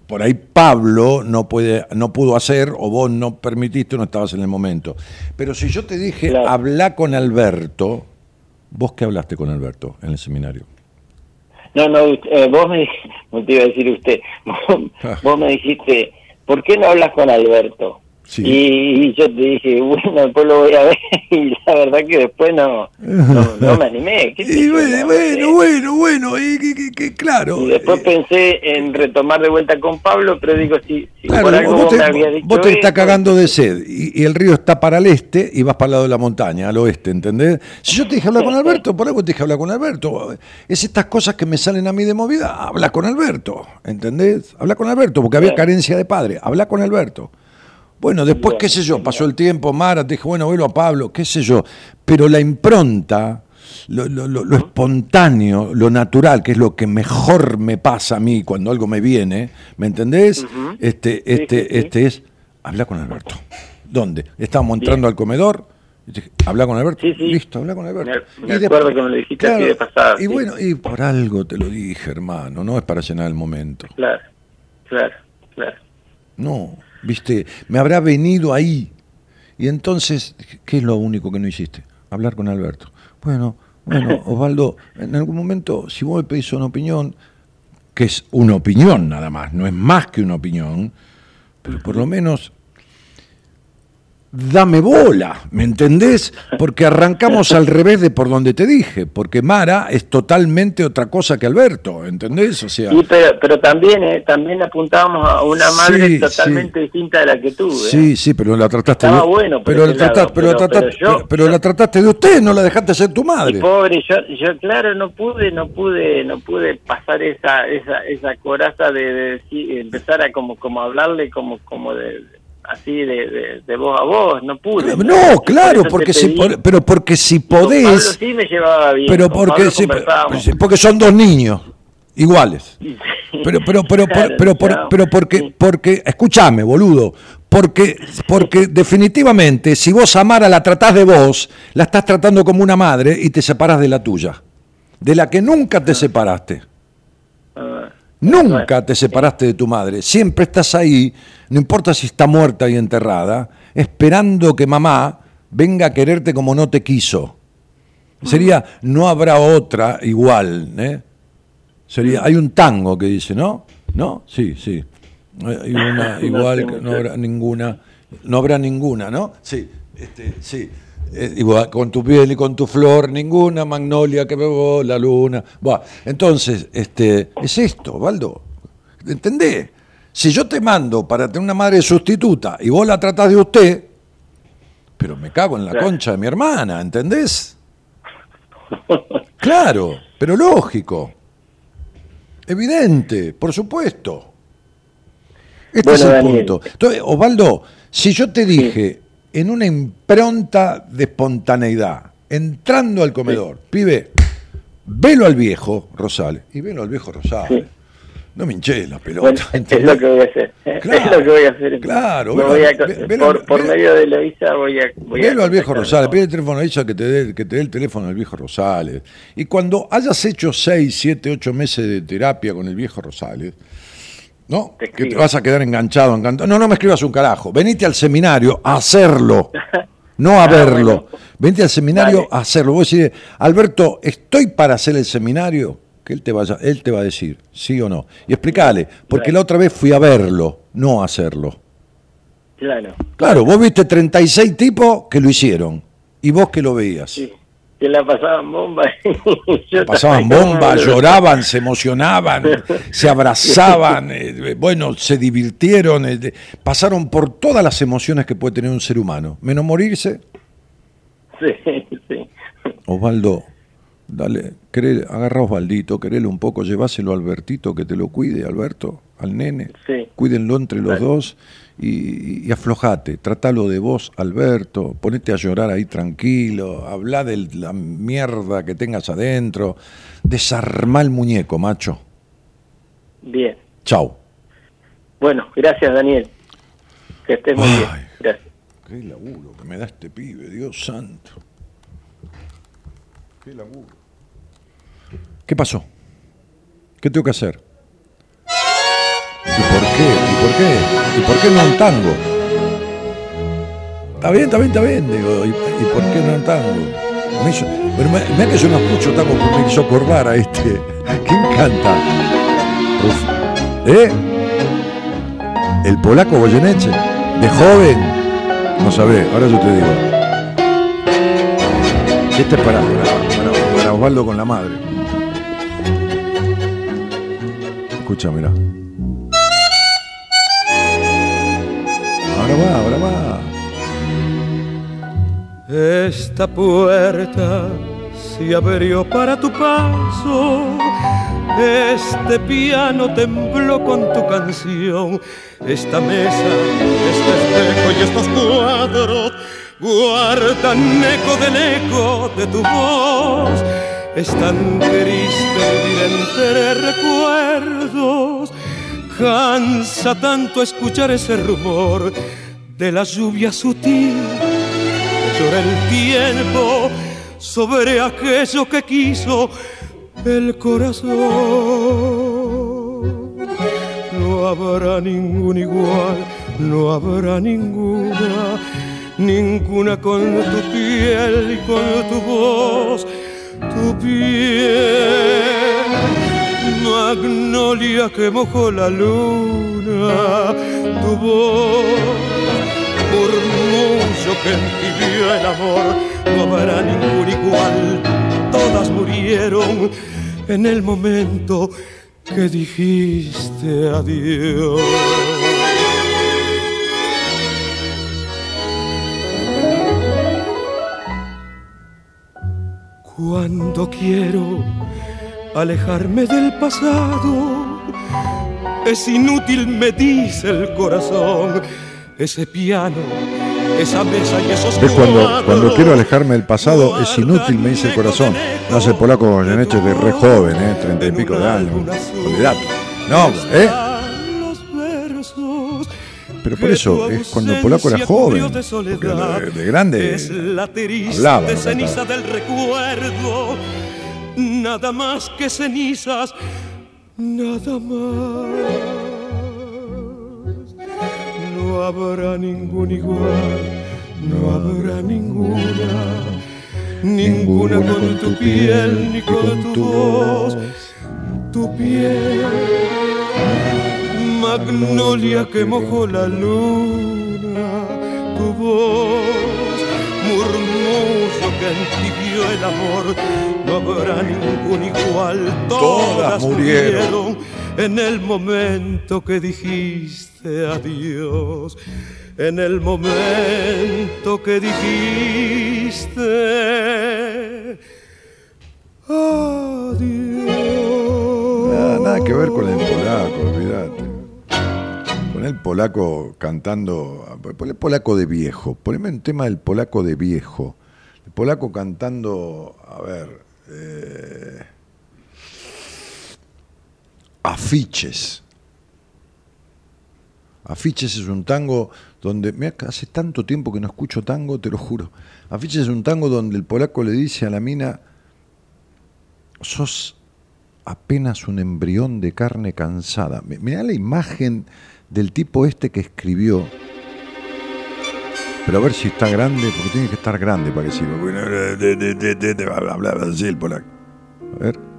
por ahí Pablo no puede no pudo hacer o vos no permitiste no estabas en el momento. Pero si yo te dije Claro. habla con Alberto, vos qué hablaste con Alberto en el seminario? No, no, eh, vos me no te iba a decir usted, vos, Ah. vos me dijiste, ¿por qué no hablas con Alberto? Sí. Y, y yo te dije, bueno, después lo voy a ver, y la verdad que después no, no, no me animé. ¿qué sé Y bueno, no bueno, bueno, bueno, y, que- que- que claro. Y después eh, pensé en retomar de vuelta con Pablo, pero digo, si, si Claro, por algo vos, vos, te, me habías dicho vos te estás cagando de sed y, y el río está para el este y vas para el lado de la montaña, al oeste, ¿entendés? Si yo te dije hablar con Alberto, por algo te dije hablar con Alberto. Es estas cosas que me salen a mí de movida, habla con Alberto, ¿entendés? Habla con Alberto, porque había Claro. carencia de padre, habla con Alberto. Bueno, después, qué sé yo, pasó el tiempo, Mara, te dije, bueno, vuelo a Pablo, qué sé yo. Pero la impronta, lo, lo- lo- lo espontáneo, lo natural, que es lo que mejor me pasa a mí cuando algo me viene, ¿me entendés? Este, este, sí, sí. este es, habla con Alberto. ¿Dónde? Estábamos entrando al comedor, Habla con Alberto. Sí, sí. Listo, habla con Alberto. Me- me acuerdo que me lo dijiste así de pasada, Y bueno, y por algo te lo dije, hermano, no es para llenar el momento. Claro, claro, claro. No, viste, me habrá venido ahí. Y entonces, ¿qué es lo único que no hiciste? Hablar con Alberto. Bueno, bueno, Osvaldo, en algún momento, si vos me pedís una opinión, que es una opinión nada más, no es más que una opinión, pero por lo menos dame bola, ¿me entendés? Porque arrancamos al revés de por donde te dije, porque Mara es totalmente otra cosa que Alberto, ¿entendés? O sea, Sí, pero, pero también eh, también apuntábamos a una madre Sí, totalmente distinta de la que tuve. Sí, sí, pero la trataste Estaba de bueno pero, la trataste, pero, la pero- trataste, pero yo- pero- pero la trataste de usted, no la dejaste ser tu Y madre. pobre, yo, yo claro no pude, no pude, no pude pasar esa, esa, esa coraza de, de decir- empezar a como, como hablarle como, como de, así de, de, de voz a voz, no pude. No, claro, Por porque si, pedí. po- pero porque si Con Pablo podés, sí me llevaba bien. pero porque si- conversábamos. porque son dos niños iguales. Pero, pero, pero, Claro, pero, pero, pero porque, porque, escúchame, boludo, porque, porque definitivamente si vos a Mara la tratás de vos, la estás tratando como una madre y te separas de la tuya, de la que nunca te separaste. Ah, Nunca te separaste de tu madre, siempre estás ahí, no importa si está muerta y enterrada, esperando que mamá venga a quererte como no te quiso. Sería, no habrá otra igual, ¿eh? Sería, hay un tango que dice, ¿no? ¿No? Sí, sí. Hay una igual, no habrá ninguna, no habrá ninguna, ¿no? Sí, este, sí. Eh, con tu piel y con tu flor, ninguna magnolia que bebo la luna. Entonces, este, es esto, Valdo. ¿Entendés? Si yo te mando para tener una madre sustituta y vos la tratás de usted, pero me cago en la Claro. concha de mi hermana, ¿entendés? Claro, pero lógico. Evidente, por supuesto. Este Bueno, es el Daniel. punto. Entonces, Osvaldo, si yo te dije en una impronta de espontaneidad, entrando al comedor, pibe, velo al viejo Rosales, y velo al viejo Rosales. Sí. No me hinché la pelota. Bueno, es lo que voy a hacer. Claro, es lo que voy a hacer. claro, velo- voy a- ve- velo- por por velo- medio de Loisa voy a. Voy a Velo al viejo Rosales, pide el teléfono a ella que te, dé, que te dé el teléfono al viejo Rosales. Y cuando hayas hecho 6, 7, 8 meses de terapia con el viejo Rosales, ¿no? Te que te vas a quedar enganchado, encantado. No, no me escribas un carajo. Venite al seminario a hacerlo, no a Ah, verlo. Venite al seminario a hacerlo. Vos decís, Alberto, estoy para hacer el seminario. Que él te, vaya, él te va a decir, sí o no. Y explícale, porque la otra vez fui a verlo, no a hacerlo. Claro. Claro, vos viste 36 tipos que lo hicieron y vos que lo veías. Sí. Que la pasaban bomba. Yo Pasaban bombas, lloraban, se emocionaban, se abrazaban, eh, bueno, se divirtieron, eh, pasaron por todas las emociones que puede tener un ser humano, menos morirse. Sí, sí. Osvaldo, dale, agarra a Osvaldito, querele un poco, lleváselo a Albertito, que te lo cuide, Alberto, al nene. Sí. Cuídenlo entre los Dale. dos y, y aflojate, tratalo de vos, Alberto, ponete a llorar ahí tranquilo, habla de la mierda que tengas adentro, desarmá el muñeco, macho. Bien. Chau. Bueno, gracias, Daniel. Que estés muy bien. Gracias. Qué laburo que me da este pibe, Dios santo. Qué laburo. ¿Qué pasó? ¿Qué tengo que hacer? ¿Y por qué? ¿Y por qué? ¿Y por qué no un tango? Está bien, está bien, está bien. Digo, ¿y, por qué no un tango? Me me- mira que yo no escucho tango porque me hizo acordar a este. ¿Quién canta? Uf. ¿Eh? El polaco Goyeneche. De joven. No sabés, ahora yo te digo. Este es para, para, para- para Osvaldo con la madre. Escucha, mira. Esta puerta se abrió para tu paso. Este piano tembló con tu canción. Esta mesa, este espejo y estos cuadros guardan eco del eco de tu voz. Es tan triste vivir entre recuerdos. Cansa tanto escuchar ese rumor de la lluvia sutil llora el tiempo sobre aquello que quiso el corazón. No habrá ningún igual, no habrá ninguna, ninguna con tu piel y con tu voz, tu piel. Magnolia que mojó la luna, tu voz, murmullo que entibió el amor, no habrá ningún igual, todas murieron en el momento que dijiste adiós. Cuando quiero alejarme del pasado, es inútil, me dice el corazón, ese piano, esa mesa y esos Es cuando, quiero alejarme del pasado, es inútil, me dice el corazón. Lo hace el polaco Goyeneche de re joven, ¿eh? treinta y pico de años. Olvidate. No, ¿eh? Pero por eso, que es cuando el polaco era joven. de Porque de, de grande Es hablaba, no ceniza del recuerdo, nada más que cenizas, nada más. No habrá ningún igual, no habrá ninguna, ninguna con tu piel ni con tu voz, tu piel. Magnolia que mojó la luna, tu voz, murmullo que entibió el amor, no habrá ningún igual, todas, Todas murieron. En el momento que dijiste adiós, en el momento que dijiste adiós. Nada, nada que ver con el polaco, olvídate. Con el polaco cantando. Pon el polaco de viejo. Poneme un tema del polaco de viejo. El polaco cantando. A ver. eh, afiches. Afiches es un tango donde. Mira, hace tanto tiempo que no escucho tango, te lo juro. Afiches es un tango donde el polaco le dice a la mina. Sos apenas un embrión de carne cansada. Da la imagen del tipo este que escribió. Pero a ver si está grande, porque tiene que estar grande para que sirva. Así el polaco. A ver.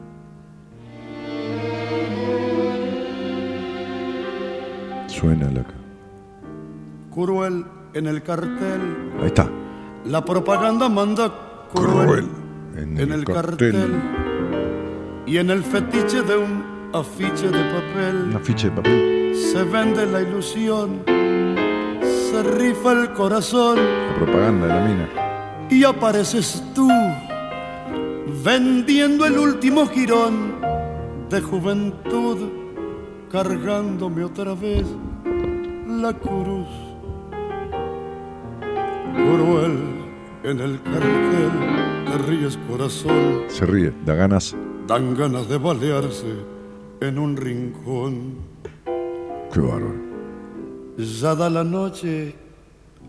Suena la. Cruel en el cartel, Ahí está. la propaganda manda cruel, Cruel en, en el cartel. y en el fetiche de un afiche de papel Un afiche de papel. se vende la ilusión, se rifa el corazón La propaganda de la mina. y apareces tú vendiendo el último jirón de juventud, cargándome otra vez la cruz. Cruel en el cartel, te ríes corazón, Se ríe, da ganas. dan ganas de balearse en un rincón. Qué bárbaro. Ya da la noche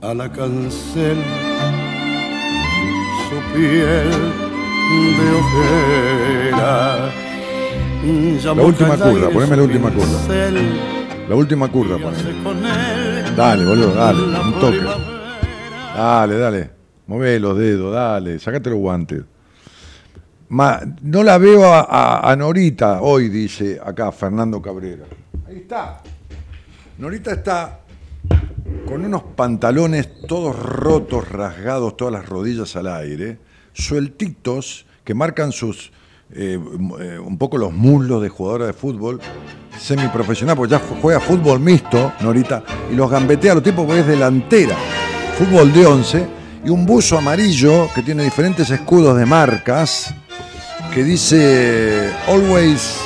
a la cancel su piel de ojera. Ya La última curva, poneme la última curva. La última curva, poneme. Dale, boludo, dale. Un toque. Dale, dale. Mové los dedos, dale. Sacate los guantes. Ma- no la veo a- a Norita hoy, dice acá Fernando Cabrera. Ahí está. Norita está con unos pantalones todos rotos, rasgados, todas las rodillas al aire, sueltitos, que marcan sus eh, eh, un poco los muslos de jugadora de fútbol, semiprofesional, porque ya ju- juega fútbol mixto, Norita, y los gambetea a los tipos porque es delantera, fútbol de 11, y un buzo amarillo que tiene diferentes escudos de marcas, que dice Always,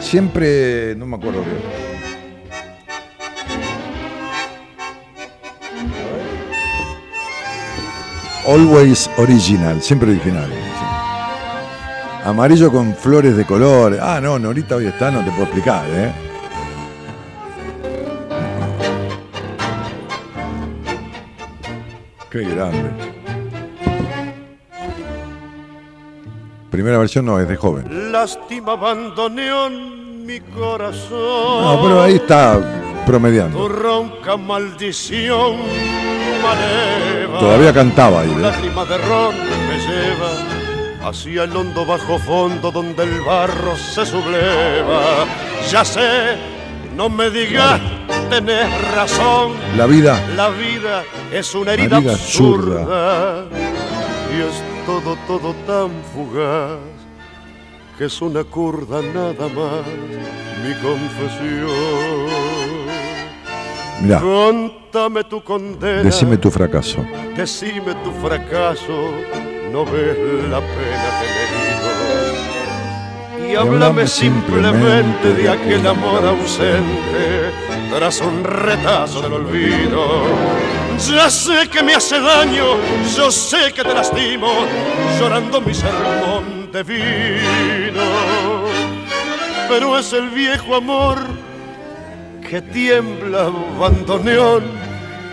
siempre, no me acuerdo bien. Always original, siempre original. Amarillo con flores de color. Ah, no, Norita hoy está, no te puedo explicar, ¿eh? Qué grande. Primera versión no, es de joven. Lástima abandoneón mi corazón. No, pero ahí está promediando. Tu ronca maldición Todavía cantaba ahí. ¿eh? Lágrima de ron me lleva hacia el hondo bajo fondo donde el barro se subleva. Ya sé, no me digas, tenés razón. La vida La vida es una herida absurda y es todo, todo tan fugaz que es una curda nada más mi confesión. Mirá, Contame tu condena, decime tu fracaso. decime tu fracaso, no ves la pena que me dio. Y háblame simplemente de aquel amor ausente tras un retazo del olvido. Ya sé que me hace daño, yo sé que te lastimo, llorando mi sermón de vino. Pero es el viejo amor que tiembla bandoneón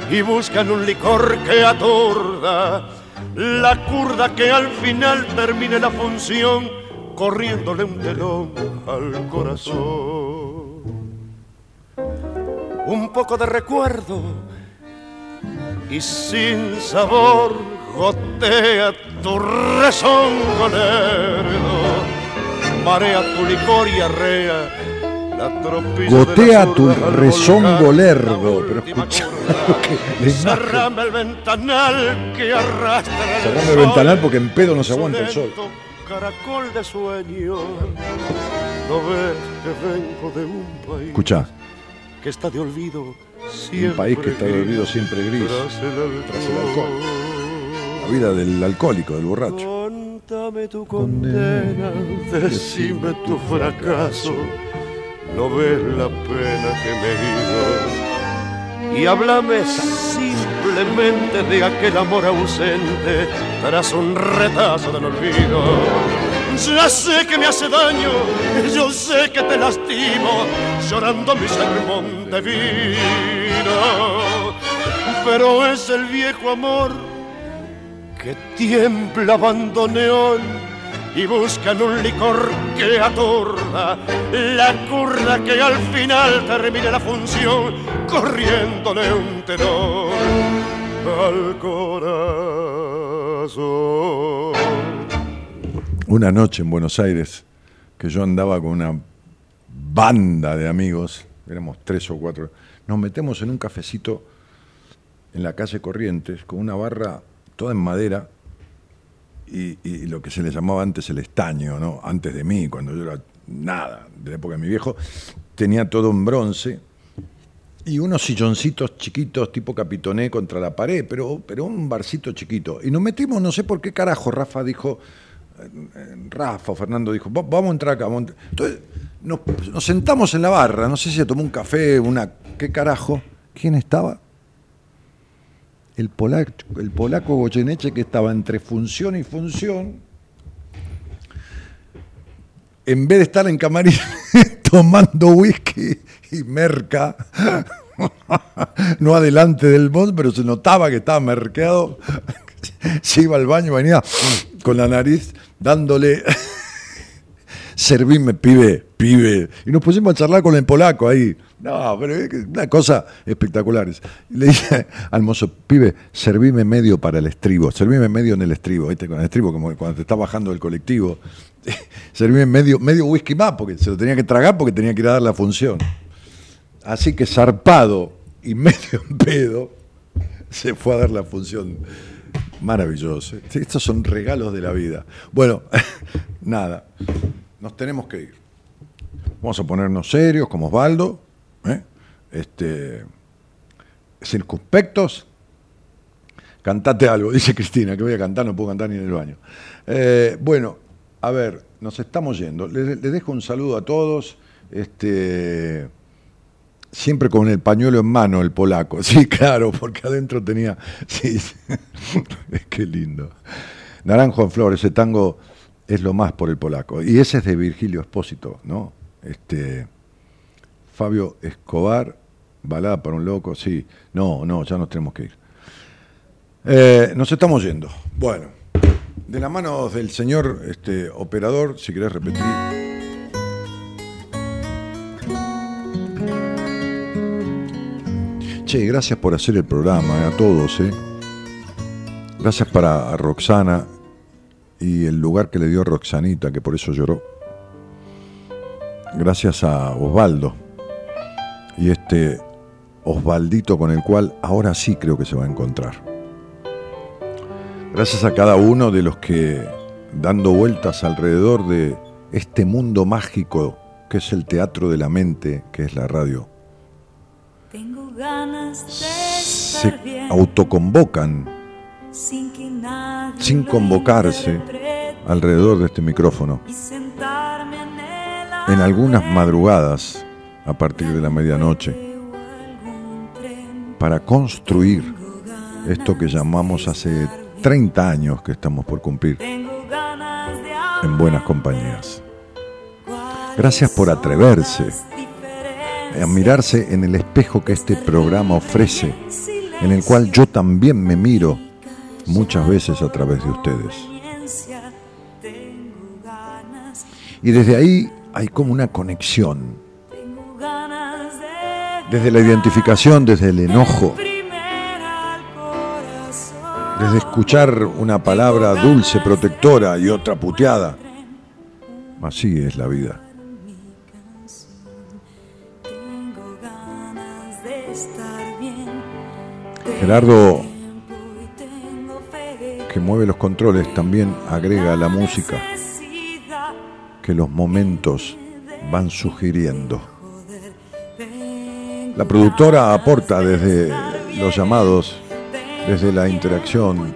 y buscan un licor que atorda la curda que al final termine la función corriéndole un telón al corazón. Un poco de recuerdo y sin sabor gotea tu rezongo lerdo, marea tu licor y arrea Gotea tu rezongo lerdo, pero escucha. Cerrame el ventanal que arrastra Cerrame el ventanal porque en pedo no se aguanta el sol. Caracol de sueño. No ves que vengo de un país Escucha, que está de olvido siempre. un país que está de olvido siempre gris. Tras el tras el alcohol. La vida del alcohólico, del borracho. Contame tu condena, decime tu fracaso, no ves la pena que me dio. Y háblame simplemente de aquel amor ausente tras un retazo del olvido. Ya sé que me hace daño, yo sé que te lastimo, llorando mi sermón de vino. Pero es el viejo amor que tiembla bandoneón y buscan un licor que atorda la curda que al final termine la función corriéndole un tenor al corazón. Una noche en Buenos Aires que yo andaba con una banda de amigos, éramos tres o cuatro, nos metemos en un cafecito en la calle Corrientes con una barra toda en madera y, y lo que se le llamaba antes el estaño, ¿no? Antes de mí, cuando yo era nada, de la época de mi viejo, tenía todo en bronce y unos silloncitos chiquitos tipo capitoné contra la pared, pero, pero un barcito chiquito. Y nos metimos, no sé por qué carajo, Rafa dijo, eh, Rafa Fernando dijo, "Va- vamos a entrar acá. vamos a entrar". Entonces nos, nos sentamos en la barra, no sé si se tomó un café, una... ¿Qué carajo? ¿Quién estaba? El polaco, el polaco Goyeneche que estaba entre función y función, en vez de estar en camarín tomando whisky y merca, no adelante del bot, pero se notaba que estaba merqueado, se iba al baño, venía con la nariz dándole, servime, pibe, pibe, y nos pusimos a charlar con el polaco ahí. No, pero es una cosa espectacular. Le dije al mozo, pibe, servime medio para el estribo, servime medio en el estribo, ¿viste? Con el estribo, como cuando te está bajando del colectivo. servime medio, medio whisky más, porque se lo tenía que tragar porque tenía que ir a dar la función. Así que zarpado y medio en pedo, se fue a dar la función. Maravilloso. Estos son regalos de la vida. Bueno, nada, nos tenemos que ir. Vamos a ponernos serios como Osvaldo, ¿eh? este, circunspectos. Cantate algo, dice Cristina, que voy a cantar, no puedo cantar ni en el baño. Eh, bueno, a ver, nos estamos yendo. Les, dejo un saludo a todos. Este, siempre con el pañuelo en mano, el polaco. Sí, claro, porque adentro tenía. Sí, sí. qué lindo. Naranjo en flor, ese tango es lo más por el polaco. Y ese es de Virgilio Espósito, ¿no? Este, Fabio Escobar, balada para un loco, sí. No, no, ya nos tenemos que ir. Eh, nos estamos yendo. Bueno, De la mano del señor este, operador, si querés repetir. Che, gracias por hacer el programa, eh, a todos, ¿eh? Gracias para Roxana y el lugar que le dio Roxanita, que por eso lloró. Gracias a Osvaldo y este Osvaldito con el cual ahora sí creo que se va a encontrar. Gracias a cada uno de los que, dando vueltas alrededor de este mundo mágico que es el teatro de la mente, que es la radio, se autoconvocan sin convocarse alrededor de este micrófono. En algunas madrugadas, a partir de la medianoche, para construir esto que llamamos hace 30 años que estamos por cumplir en buenas compañías. Gracias por atreverse a mirarse en el espejo que este programa ofrece, en el cual yo también me miro muchas veces a través de ustedes. Y desde ahí hay como una conexión. Desde la identificación, desde el enojo, desde escuchar una palabra dulce, protectora y otra puteada. Así es la vida. Gerardo, mueve los controles, también agrega la música que los momentos van sugiriendo. La productora aporta desde los llamados, desde la interacción,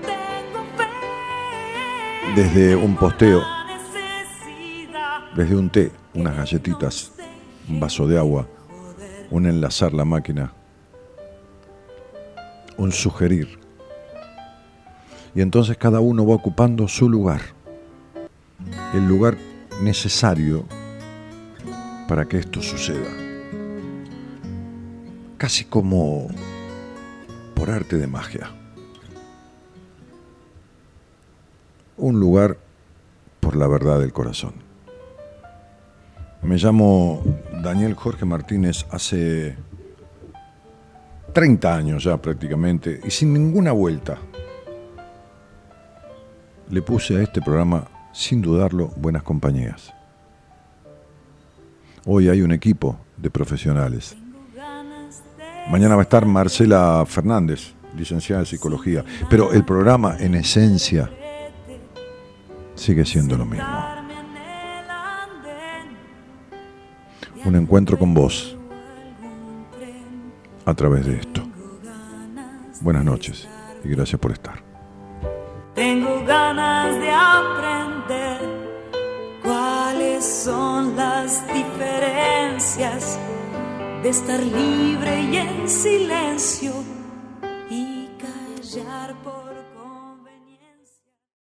desde un posteo, desde un té, unas galletitas, un vaso de agua, un enlazar la máquina un sugerir. Y entonces cada uno va ocupando su lugar, el lugar necesario para que esto suceda. Casi como por arte de magia. Un lugar por la verdad del corazón. Me llamo Daniel Jorge Martínez hace 30 años ya prácticamente, y sin ninguna vuelta, le puse a este programa, sin dudarlo, buenas compañías. Hoy hay un equipo de profesionales. Mañana va a estar Marcela Fernández, licenciada en psicología, pero el programa en esencia sigue siendo lo mismo. Un encuentro con vos a través de esto. Buenas noches y gracias por estar. Tengo ganas de aprender cuáles son las diferencias de estar libre y en silencio y callar por...